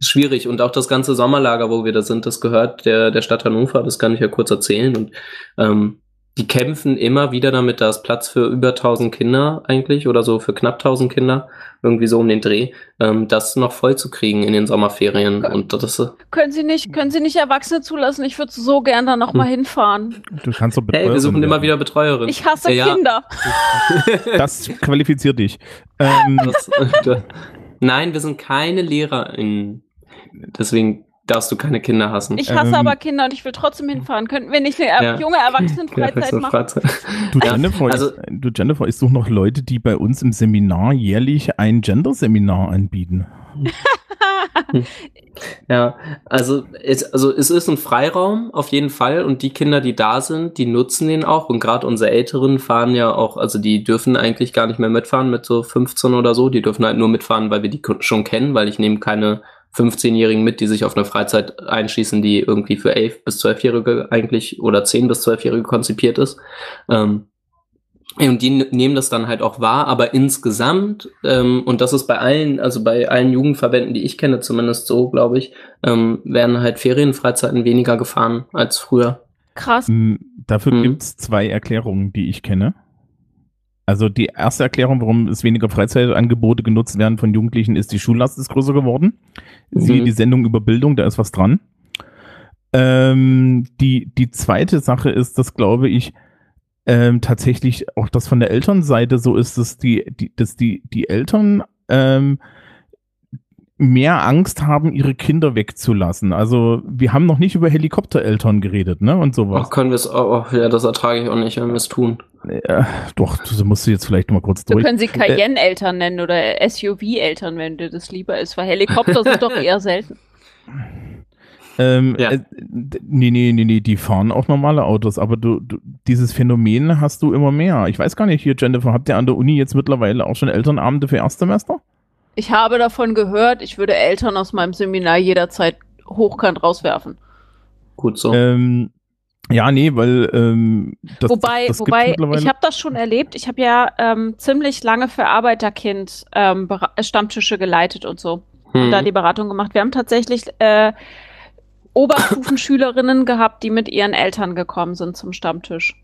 schwierig. Und auch das ganze Sommerlager, wo wir da sind, das gehört der, der Stadt Hannover, das kann ich ja kurz erzählen. Und ähm, die kämpfen immer wieder damit, da ist Platz für über 1000 Kinder eigentlich oder so für knapp 1000 Kinder, irgendwie so um den Dreh, ähm, das noch voll zu kriegen in den Sommerferien und das Können Sie nicht, können Sie nicht Erwachsene zulassen? Ich würde so gern da noch mal Hm. hinfahren. Du kannst doch hey, wir Betreuerin suchen immer werden. wieder Betreuerin. Ich hasse Ja, ja. Kinder. Das qualifiziert dich. Ähm, Das, nein, wir sind keine LehrerInnen. Deswegen darfst du keine Kinder hassen. Ich hasse Ähm, aber Kinder und ich will trotzdem hinfahren. Könnten wir nicht eine Ja. junge Erwachsenenfreizeit Ja, machen? Du, Ja, Jennifer, also- ich, du Jennifer, ich suche noch Leute, die bei uns im Seminar jährlich ein Gender-Seminar anbieten. Ja, also es, also es ist ein Freiraum auf jeden Fall und die Kinder, die da sind, die nutzen den auch und gerade unsere Älteren fahren ja auch, also die dürfen eigentlich gar nicht mehr mitfahren mit so 15 oder so, die dürfen halt nur mitfahren, weil wir die schon kennen, weil ich nehme keine 15-Jährigen mit, die sich auf eine Freizeit einschießen, die irgendwie für 11 bis 12-Jährige eigentlich oder 10 bis 12-Jährige konzipiert ist. Ähm, und die nehmen das dann halt auch wahr, aber insgesamt, ähm, und das ist bei allen, also bei allen Jugendverbänden, die ich kenne, zumindest so, glaube ich, ähm, werden halt Ferienfreizeiten weniger gefahren als früher. Krass. Mm, Dafür Hm. gibt's zwei Erklärungen, die ich kenne. Also die erste Erklärung, warum es weniger Freizeitangebote genutzt werden von Jugendlichen, ist, die Schullast ist größer geworden. Siehe Mhm. die Sendung über Bildung, da ist was dran. Ähm, die, die zweite Sache ist, dass glaube ich ähm, tatsächlich auch das von der Elternseite so ist, dass die, die, dass die, die Eltern ähm, mehr Angst haben, ihre Kinder wegzulassen. Also wir haben noch nicht über Helikoptereltern geredet, ne? Und sowas. Ach, können wir es, oh, oh, ja, das ertrage ich auch nicht, wenn wir es tun. Äh, doch, das musst du jetzt vielleicht mal kurz Wir durch. können sie Cayenne-Eltern nennen oder SUV-Eltern, wenn dir das lieber ist, weil Helikopter sind doch eher selten. Ähm, Ja. äh, nee, nee, nee, nee, die fahren auch normale Autos, aber du, du, dieses Phänomen hast du immer mehr. Ich weiß gar nicht, hier, Jennifer, habt ihr an der Uni jetzt mittlerweile auch schon Elternabende für Erstsemester? Ich habe davon gehört, ich würde Eltern aus meinem Seminar jederzeit hochkant rauswerfen. Gut so. Ähm, ja, nee, weil ähm, das, wobei, das wobei ich habe das schon erlebt. Ich habe ja ähm, ziemlich lange für Arbeiterkind ähm, Bera- Stammtische geleitet und so. und da Hm. die Beratung gemacht. Wir haben tatsächlich äh, Oberstufenschülerinnen gehabt, die mit ihren Eltern gekommen sind zum Stammtisch.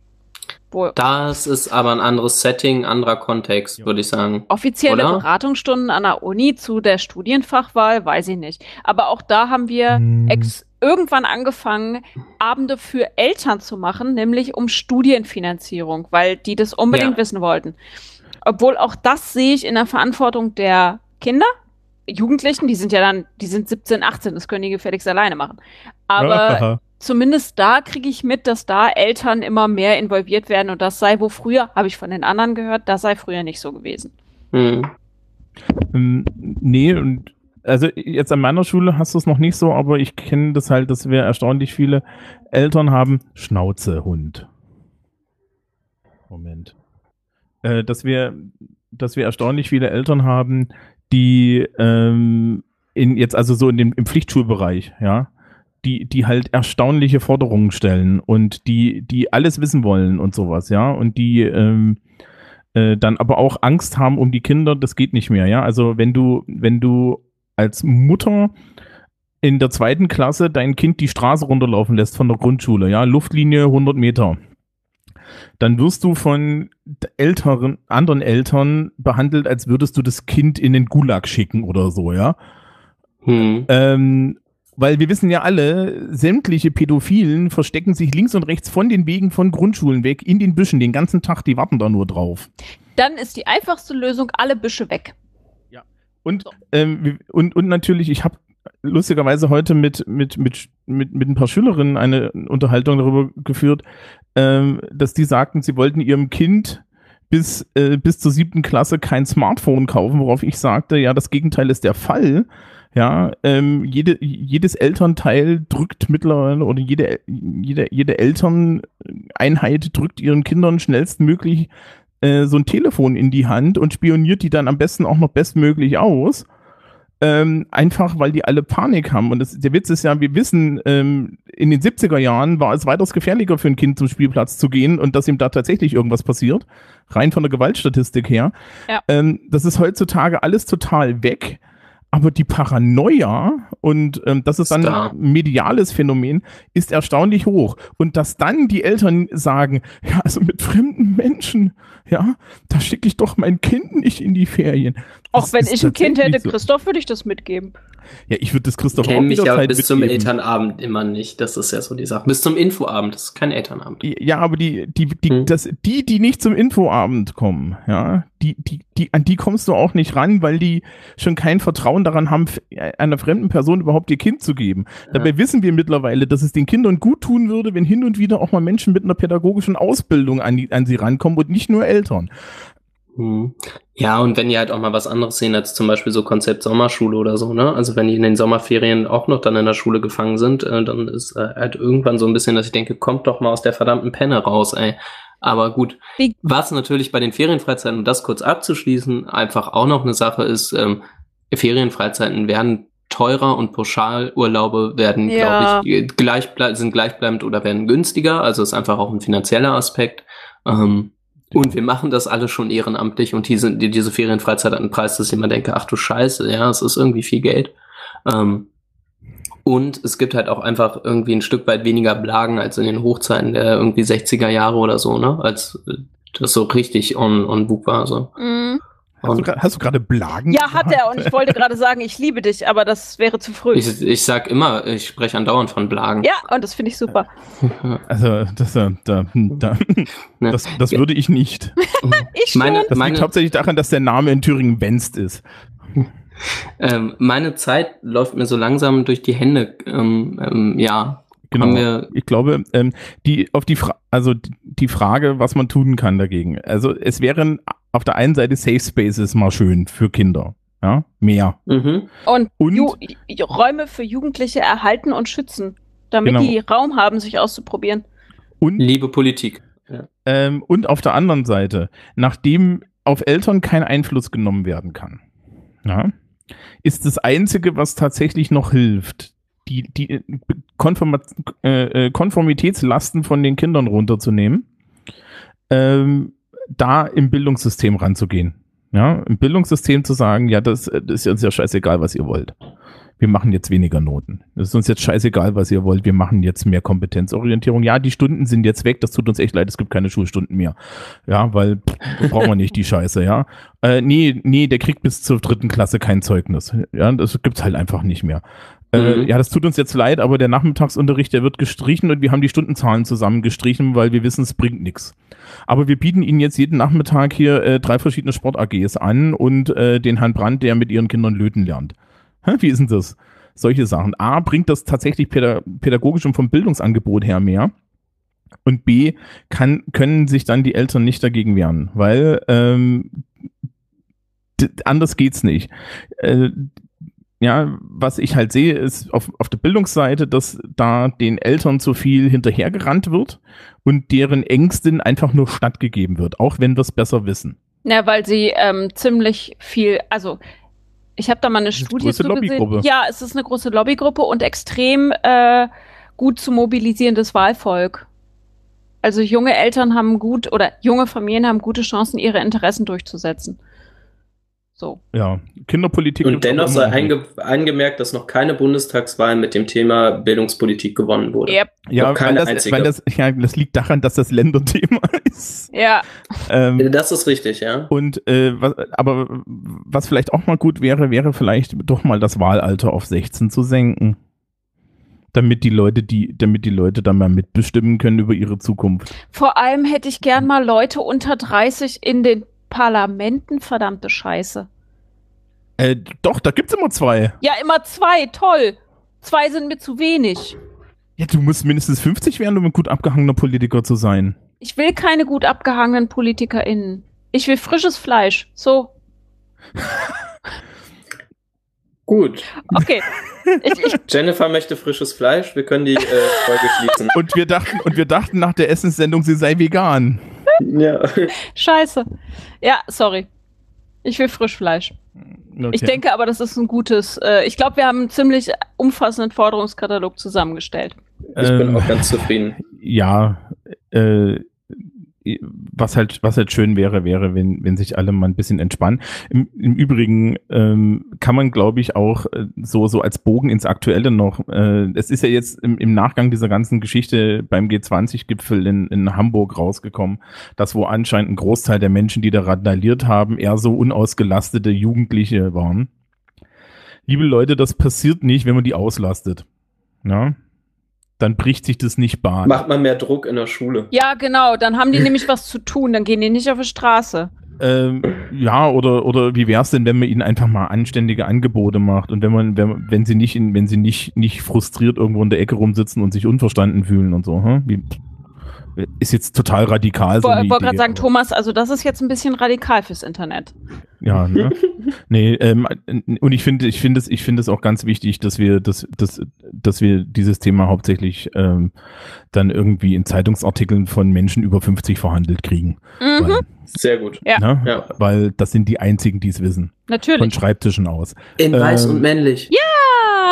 Wo Das ist aber ein anderes Setting, anderer Kontext, würde ich sagen. offizielle Oder? Beratungsstunden an der Uni zu der Studienfachwahl, weiß ich nicht. Aber auch da haben wir Hm. ex irgendwann angefangen, Abende für Eltern zu machen, nämlich um Studienfinanzierung, weil die das unbedingt Ja. wissen wollten. Obwohl auch das sehe ich in der Verantwortung der Kinder, Jugendlichen, die sind ja dann, die sind 17, 18, das können die gefälligst alleine machen. Aber zumindest da kriege ich mit, dass da Eltern immer mehr involviert werden und das sei, wo früher, habe ich von den anderen gehört, das sei früher nicht so gewesen. Hm. Ähm, nee, und also jetzt an meiner Schule hast du es noch nicht so, aber ich kenne das halt, dass wir erstaunlich viele Eltern haben. Schnauze, Hund. Moment. Äh, dass wir, dass wir erstaunlich viele Eltern haben, die ähm, in jetzt also so in dem im Pflichtschulbereich, ja, die die halt erstaunliche Forderungen stellen und die die alles wissen wollen und sowas, ja, und die ähm, äh, dann aber auch Angst haben um die Kinder, das geht nicht mehr, ja. Also wenn du, wenn du als Mutter in der zweiten Klasse dein Kind die Straße runterlaufen lässt von der Grundschule, ja, Luftlinie 100 Meter, dann wirst du von älteren, anderen Eltern behandelt, als würdest du das Kind in den Gulag schicken oder so, ja. Hm. Ähm, weil wir wissen ja alle, sämtliche Pädophilen verstecken sich links und rechts von den Wegen von Grundschulen weg in den Büschen den ganzen Tag, die warten da nur drauf. Dann ist die einfachste Lösung, alle Büsche weg. Und, So. ähm, und, und natürlich, ich habe lustigerweise heute mit, mit, mit, mit, mit ein paar Schülerinnen eine Unterhaltung darüber geführt, ähm, dass die sagten, sie wollten ihrem Kind bis, äh, bis zur siebten Klasse kein Smartphone kaufen, worauf ich sagte, ja, das Gegenteil ist der Fall. Ja, ähm, jede, jedes Elternteil drückt mittlerweile oder jede, jede, jede Elterneinheit drückt ihren Kindern schnellstmöglich äh, so ein Telefon in die Hand und spioniert die dann am besten auch noch bestmöglich aus. Ähm, einfach weil die alle Panik haben. Und das, der Witz ist ja, wir wissen, ähm, in den 70er Jahren war es weitaus gefährlicher für ein Kind zum Spielplatz zu gehen und dass ihm da tatsächlich irgendwas passiert. Rein von der Gewaltstatistik her. Ja. Ähm, das ist heutzutage alles total weg. Aber die Paranoia, und ähm, das ist dann Da. ein mediales Phänomen, ist erstaunlich hoch. Und dass dann die Eltern sagen, ja, also mit fremden Menschen, ja, da schicke ich doch mein Kind nicht in die Ferien. Auch Das wenn ich ein Kind hätte, so. Christoph, würde ich das mitgeben. Ja, ich würde das Christoph Kenne mich ja bis zum mitgeben. Elternabend immer nicht. Das ist ja so die Sache. Bis zum Infoabend. Das ist kein Elternabend. Ja, aber die, die, die, Hm. das, die, die nicht zum Infoabend kommen, ja, die, die, die, an die kommst du auch nicht ran, weil die schon kein Vertrauen daran haben, f- einer fremden Person überhaupt ihr Kind zu geben. Dabei wissen wir mittlerweile, dass es den Kindern gut tun würde, wenn hin und wieder auch mal Menschen mit einer pädagogischen Ausbildung an, die, an sie rankommen und nicht nur Eltern. Hm. Ja, und wenn die halt auch mal was anderes sehen als zum Beispiel so Konzept Sommerschule oder so, ne? Also wenn die in den Sommerferien auch noch dann in der Schule gefangen sind, äh, dann ist äh, halt irgendwann so ein bisschen, dass ich denke, kommt doch mal aus der verdammten Penne raus, ey. Aber gut, was natürlich bei den Ferienfreizeiten, um das kurz abzuschließen, einfach auch noch eine Sache ist, ähm, Ferienfreizeiten werden teurer und Pauschalurlaube werden, Ja. glaube ich, gleichble sind gleichbleibend oder werden günstiger. Also ist einfach auch ein finanzieller Aspekt. Ähm, und wir machen das alle schon ehrenamtlich und diese, die, diese Ferienfreizeit hat einen Preis, dass ich immer denke, ach du Scheiße, ja, es ist irgendwie viel Geld. Ähm, und es gibt halt auch einfach irgendwie ein Stück weit weniger Blagen als in den Hochzeiten der irgendwie 60er Jahre oder so, ne? Als das so richtig on, on book war. So. Mhm. Hast du, Und hast du gerade Blagen? Ja, hat er. Und ich wollte gerade sagen, ich liebe dich, aber das wäre zu früh. ich, ich sag immer, ich spreche andauernd von Blagen. ja, und das finde ich super. Also, das, äh, da, da, Ne? das, das würde ich nicht. Ich schon. Meine- Das liegt hauptsächlich daran, dass der Name in Thüringen Wenst ist. Ähm, meine Zeit läuft mir so langsam durch die Hände. Ähm, ähm, ja, Genau. Haben wir- ich glaube, ähm, die auf die Fra also die Frage, was man tun kann dagegen. Also es wären auf der einen Seite Safe Spaces mal schön für Kinder, ja, mehr. mhm. Und, Und Ju Räume für Jugendliche erhalten und schützen, damit Genau. die Raum haben, sich auszuprobieren. und liebe Politik. Ja. ähm, und auf der anderen Seite, nachdem auf Eltern kein Einfluss genommen werden kann, ja, ist das einzige, was tatsächlich noch hilft, die die Konforma äh, äh, Konformitätslasten von den Kindern runterzunehmen. ähm, da im Bildungssystem ranzugehen. Ja, im Bildungssystem zu sagen, ja, das, das ist uns ja scheißegal, was ihr wollt. Wir machen jetzt weniger Noten. Es ist uns jetzt scheißegal, was ihr wollt. Wir machen jetzt mehr Kompetenzorientierung. Ja, die Stunden sind jetzt weg. Das tut uns echt leid. Es gibt keine Schulstunden mehr. Ja, weil pff, brauchen wir nicht die Scheiße, ja. Äh, nee, nee, der kriegt bis zur dritten Klasse kein Zeugnis. Ja, das gibt's halt einfach nicht mehr. Äh, Mhm. ja, das tut uns jetzt leid, aber der Nachmittagsunterricht, der wird gestrichen und wir haben die Stundenzahlen zusammen gestrichen, weil wir wissen, es bringt nichts. Aber wir bieten Ihnen jetzt jeden Nachmittag hier äh, drei verschiedene Sport-AGs an und äh, den Herrn Brandt, der mit Ihren Kindern löten lernt. Hä, wie ist denn das? Solche Sachen. A, bringt das tatsächlich päda pädagogisch und vom Bildungsangebot her mehr. Und B, kann, können sich dann die Eltern nicht dagegen wehren, weil ähm, anders geht's nicht. Äh, ja, was ich halt sehe, ist auf, auf der Bildungsseite, dass da den Eltern zu viel hinterhergerannt wird und deren Ängsten einfach nur stattgegeben wird, auch wenn wir es besser wissen. Ja, weil sie ähm, ziemlich viel, also ich habe da mal eine Studie große zu Lobbygruppe. Ja, es ist eine große Lobbygruppe und extrem äh, gut zu mobilisierendes Wahlvolk. Also junge Eltern haben gut oder junge Familien haben gute Chancen, ihre Interessen durchzusetzen. So. Ja, Kinderpolitik. Und dennoch sei einge angemerkt, dass noch keine Bundestagswahl mit dem Thema Bildungspolitik gewonnen wurde. Yep. ja, keine weil das, einzige. weil das, ja, das liegt daran, dass das Länderthema ist. Ja. Ähm, Das ist richtig, ja. und äh, was, aber was vielleicht auch mal gut wäre, wäre vielleicht doch mal das Wahlalter auf 16 zu senken. Damit die Leute, die, damit die Leute dann mal mitbestimmen können über ihre Zukunft. Vor allem hätte ich gern mal Leute unter 30 in den Parlamenten, verdammte Scheiße. Äh, doch, da gibt's immer zwei. Ja, immer zwei, toll. Zwei sind mir zu wenig. Ja, du musst mindestens 50 werden, um ein gut abgehangener Politiker zu sein. Ich will keine gut abgehangenen PolitikerInnen. Ich will frisches Fleisch. So, Gut. okay. ich, ich, Jennifer möchte frisches Fleisch. Wir können die äh, Folge schließen. Und wir dachten, und wir dachten nach der Essenssendung, sie sei vegan. Ja. scheiße. Ja, sorry. Ich will Frischfleisch. Okay. Ich denke aber, das ist ein gutes. Äh, ich glaube, wir haben einen ziemlich umfassenden Forderungskatalog zusammengestellt. Ich bin Ähm, auch ganz zufrieden. ja, äh, was halt, was halt schön wäre, wäre, wenn, wenn sich alle mal ein bisschen entspannen. Im, im Übrigen ähm, kann man, glaube ich, auch äh, so, so als Bogen ins Aktuelle noch, äh, es ist ja jetzt im, im Nachgang dieser ganzen Geschichte beim G20-Gipfel in, in Hamburg rausgekommen, dass wo anscheinend ein Großteil der Menschen, die da randaliert haben, eher so unausgelastete Jugendliche waren. Liebe Leute, das passiert nicht, wenn man die auslastet. Ja? Dann bricht sich das nicht Bahn. Macht man mehr Druck in der Schule. Ja, genau. Dann haben die nämlich was zu tun. Dann gehen die nicht auf die Straße. Ähm, ja, oder, oder wie wär's denn, wenn man ihnen einfach mal anständige Angebote macht und wenn man, wenn, wenn sie nicht in, wenn sie nicht, nicht frustriert irgendwo in der Ecke rumsitzen und sich unverstanden fühlen und so, hm? Wie, ist jetzt total radikal. Ich so wollte gerade sagen, Thomas, also das ist jetzt ein bisschen radikal fürs Internet. Ja, ne? nee, ähm, und ich finde, ich finde es, ich finde es auch ganz wichtig, dass wir, dass, dass, dass wir dieses Thema hauptsächlich ähm, dann irgendwie in Zeitungsartikeln von Menschen über 50 verhandelt kriegen. Mhm, Weil, Sehr gut. Ja. ne? Ja. Weil das sind die einzigen, die es wissen. Von natürlich. Schreibtischen aus. In weiß Ähm, und männlich.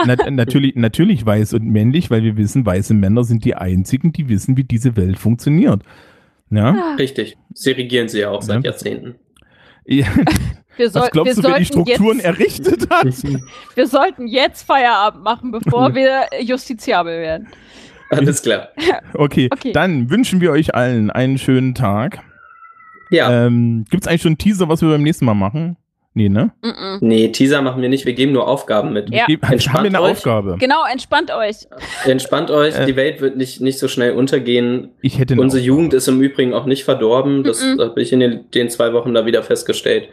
Na, natürlich, natürlich weiß und männlich, weil wir wissen, weiße Männer sind die einzigen, die wissen, wie diese Welt funktioniert. Ja? Richtig. Sie regieren sie ja auch seit Ja. Jahrzehnten. Wir, soll, Was glaubst wir, du, wer die sollten Strukturen jetzt, errichtet hat? wir sollten jetzt Feierabend machen, bevor wir justiziabel werden. Alles klar. Okay, Okay. dann wünschen wir euch allen einen schönen Tag. Ja. Ähm, Gibt es eigentlich schon einen Teaser, was wir beim nächsten Mal machen? Nee, ne? Mhm. Nee, Teaser machen wir nicht. Wir geben nur Aufgaben mit. Ja. Geb- haben Entspannt wir eine euch. Aufgabe? Genau, entspannt euch. Entspannt euch. Äh. Die Welt wird nicht, nicht so schnell untergehen. Ich hätte Unsere Aufgabe. Jugend ist im Übrigen auch nicht verdorben. Das Mhm. habe ich in den, den zwei Wochen da wieder festgestellt.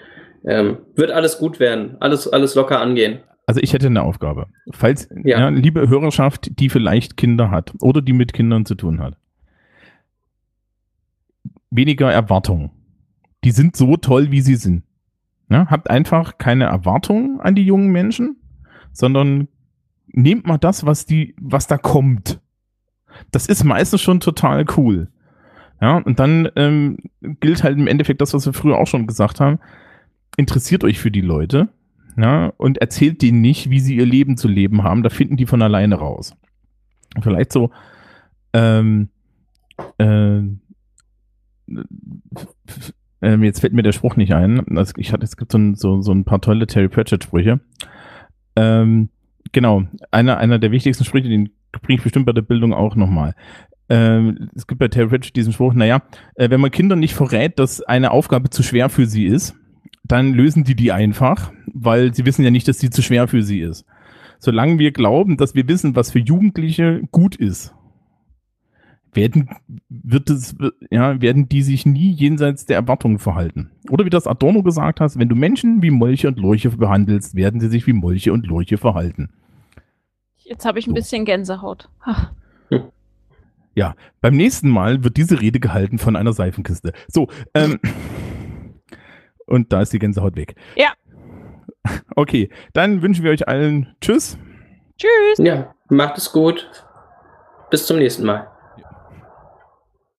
Ähm, wird alles gut werden. Alles, alles locker angehen. Also ich hätte eine Aufgabe. Falls, ja. Ja. liebe Hörerschaft, die vielleicht Kinder hat oder die mit Kindern zu tun hat. Weniger Erwartungen. Die sind so toll, wie sie sind. Ja, habt einfach keine Erwartungen an die jungen Menschen, sondern nehmt mal das, was die, was da kommt. Das ist meistens schon total cool. Ja, und dann ähm, gilt halt im Endeffekt das, was wir früher auch schon gesagt haben. Interessiert euch für die Leute, ja, und erzählt denen nicht, wie sie ihr Leben zu leben haben. Da finden die von alleine raus. Vielleicht so, ähm, äh, ähm, jetzt fällt mir der Spruch nicht ein. Also ich hatte, es gibt so ein, so, so ein paar tolle Terry Pratchett-Sprüche. Ähm, genau, einer, einer der wichtigsten Sprüche, den bringe ich bestimmt bei der Bildung auch nochmal. Ähm, es gibt bei Terry Pratchett diesen Spruch, naja, äh, wenn man Kindern nicht verrät, dass eine Aufgabe zu schwer für sie ist, dann lösen die die einfach, weil sie wissen ja nicht, dass sie zu schwer für sie ist. Solange wir glauben, dass wir wissen, was für Jugendliche gut ist, werden, wird es, ja, werden die sich nie jenseits der Erwartungen verhalten. Oder wie das Adorno gesagt hat, wenn du Menschen wie Molche und Lurche behandelst, werden sie sich wie Molche und Lurche verhalten. Jetzt habe ich ein So. bisschen Gänsehaut. Ach, Ja, beim nächsten Mal wird diese Rede gehalten von einer Seifenkiste. So, ähm, und da ist die Gänsehaut weg. Ja. Okay, dann wünschen wir euch allen Tschüss. Tschüss. Ja, macht es gut. Bis zum nächsten Mal.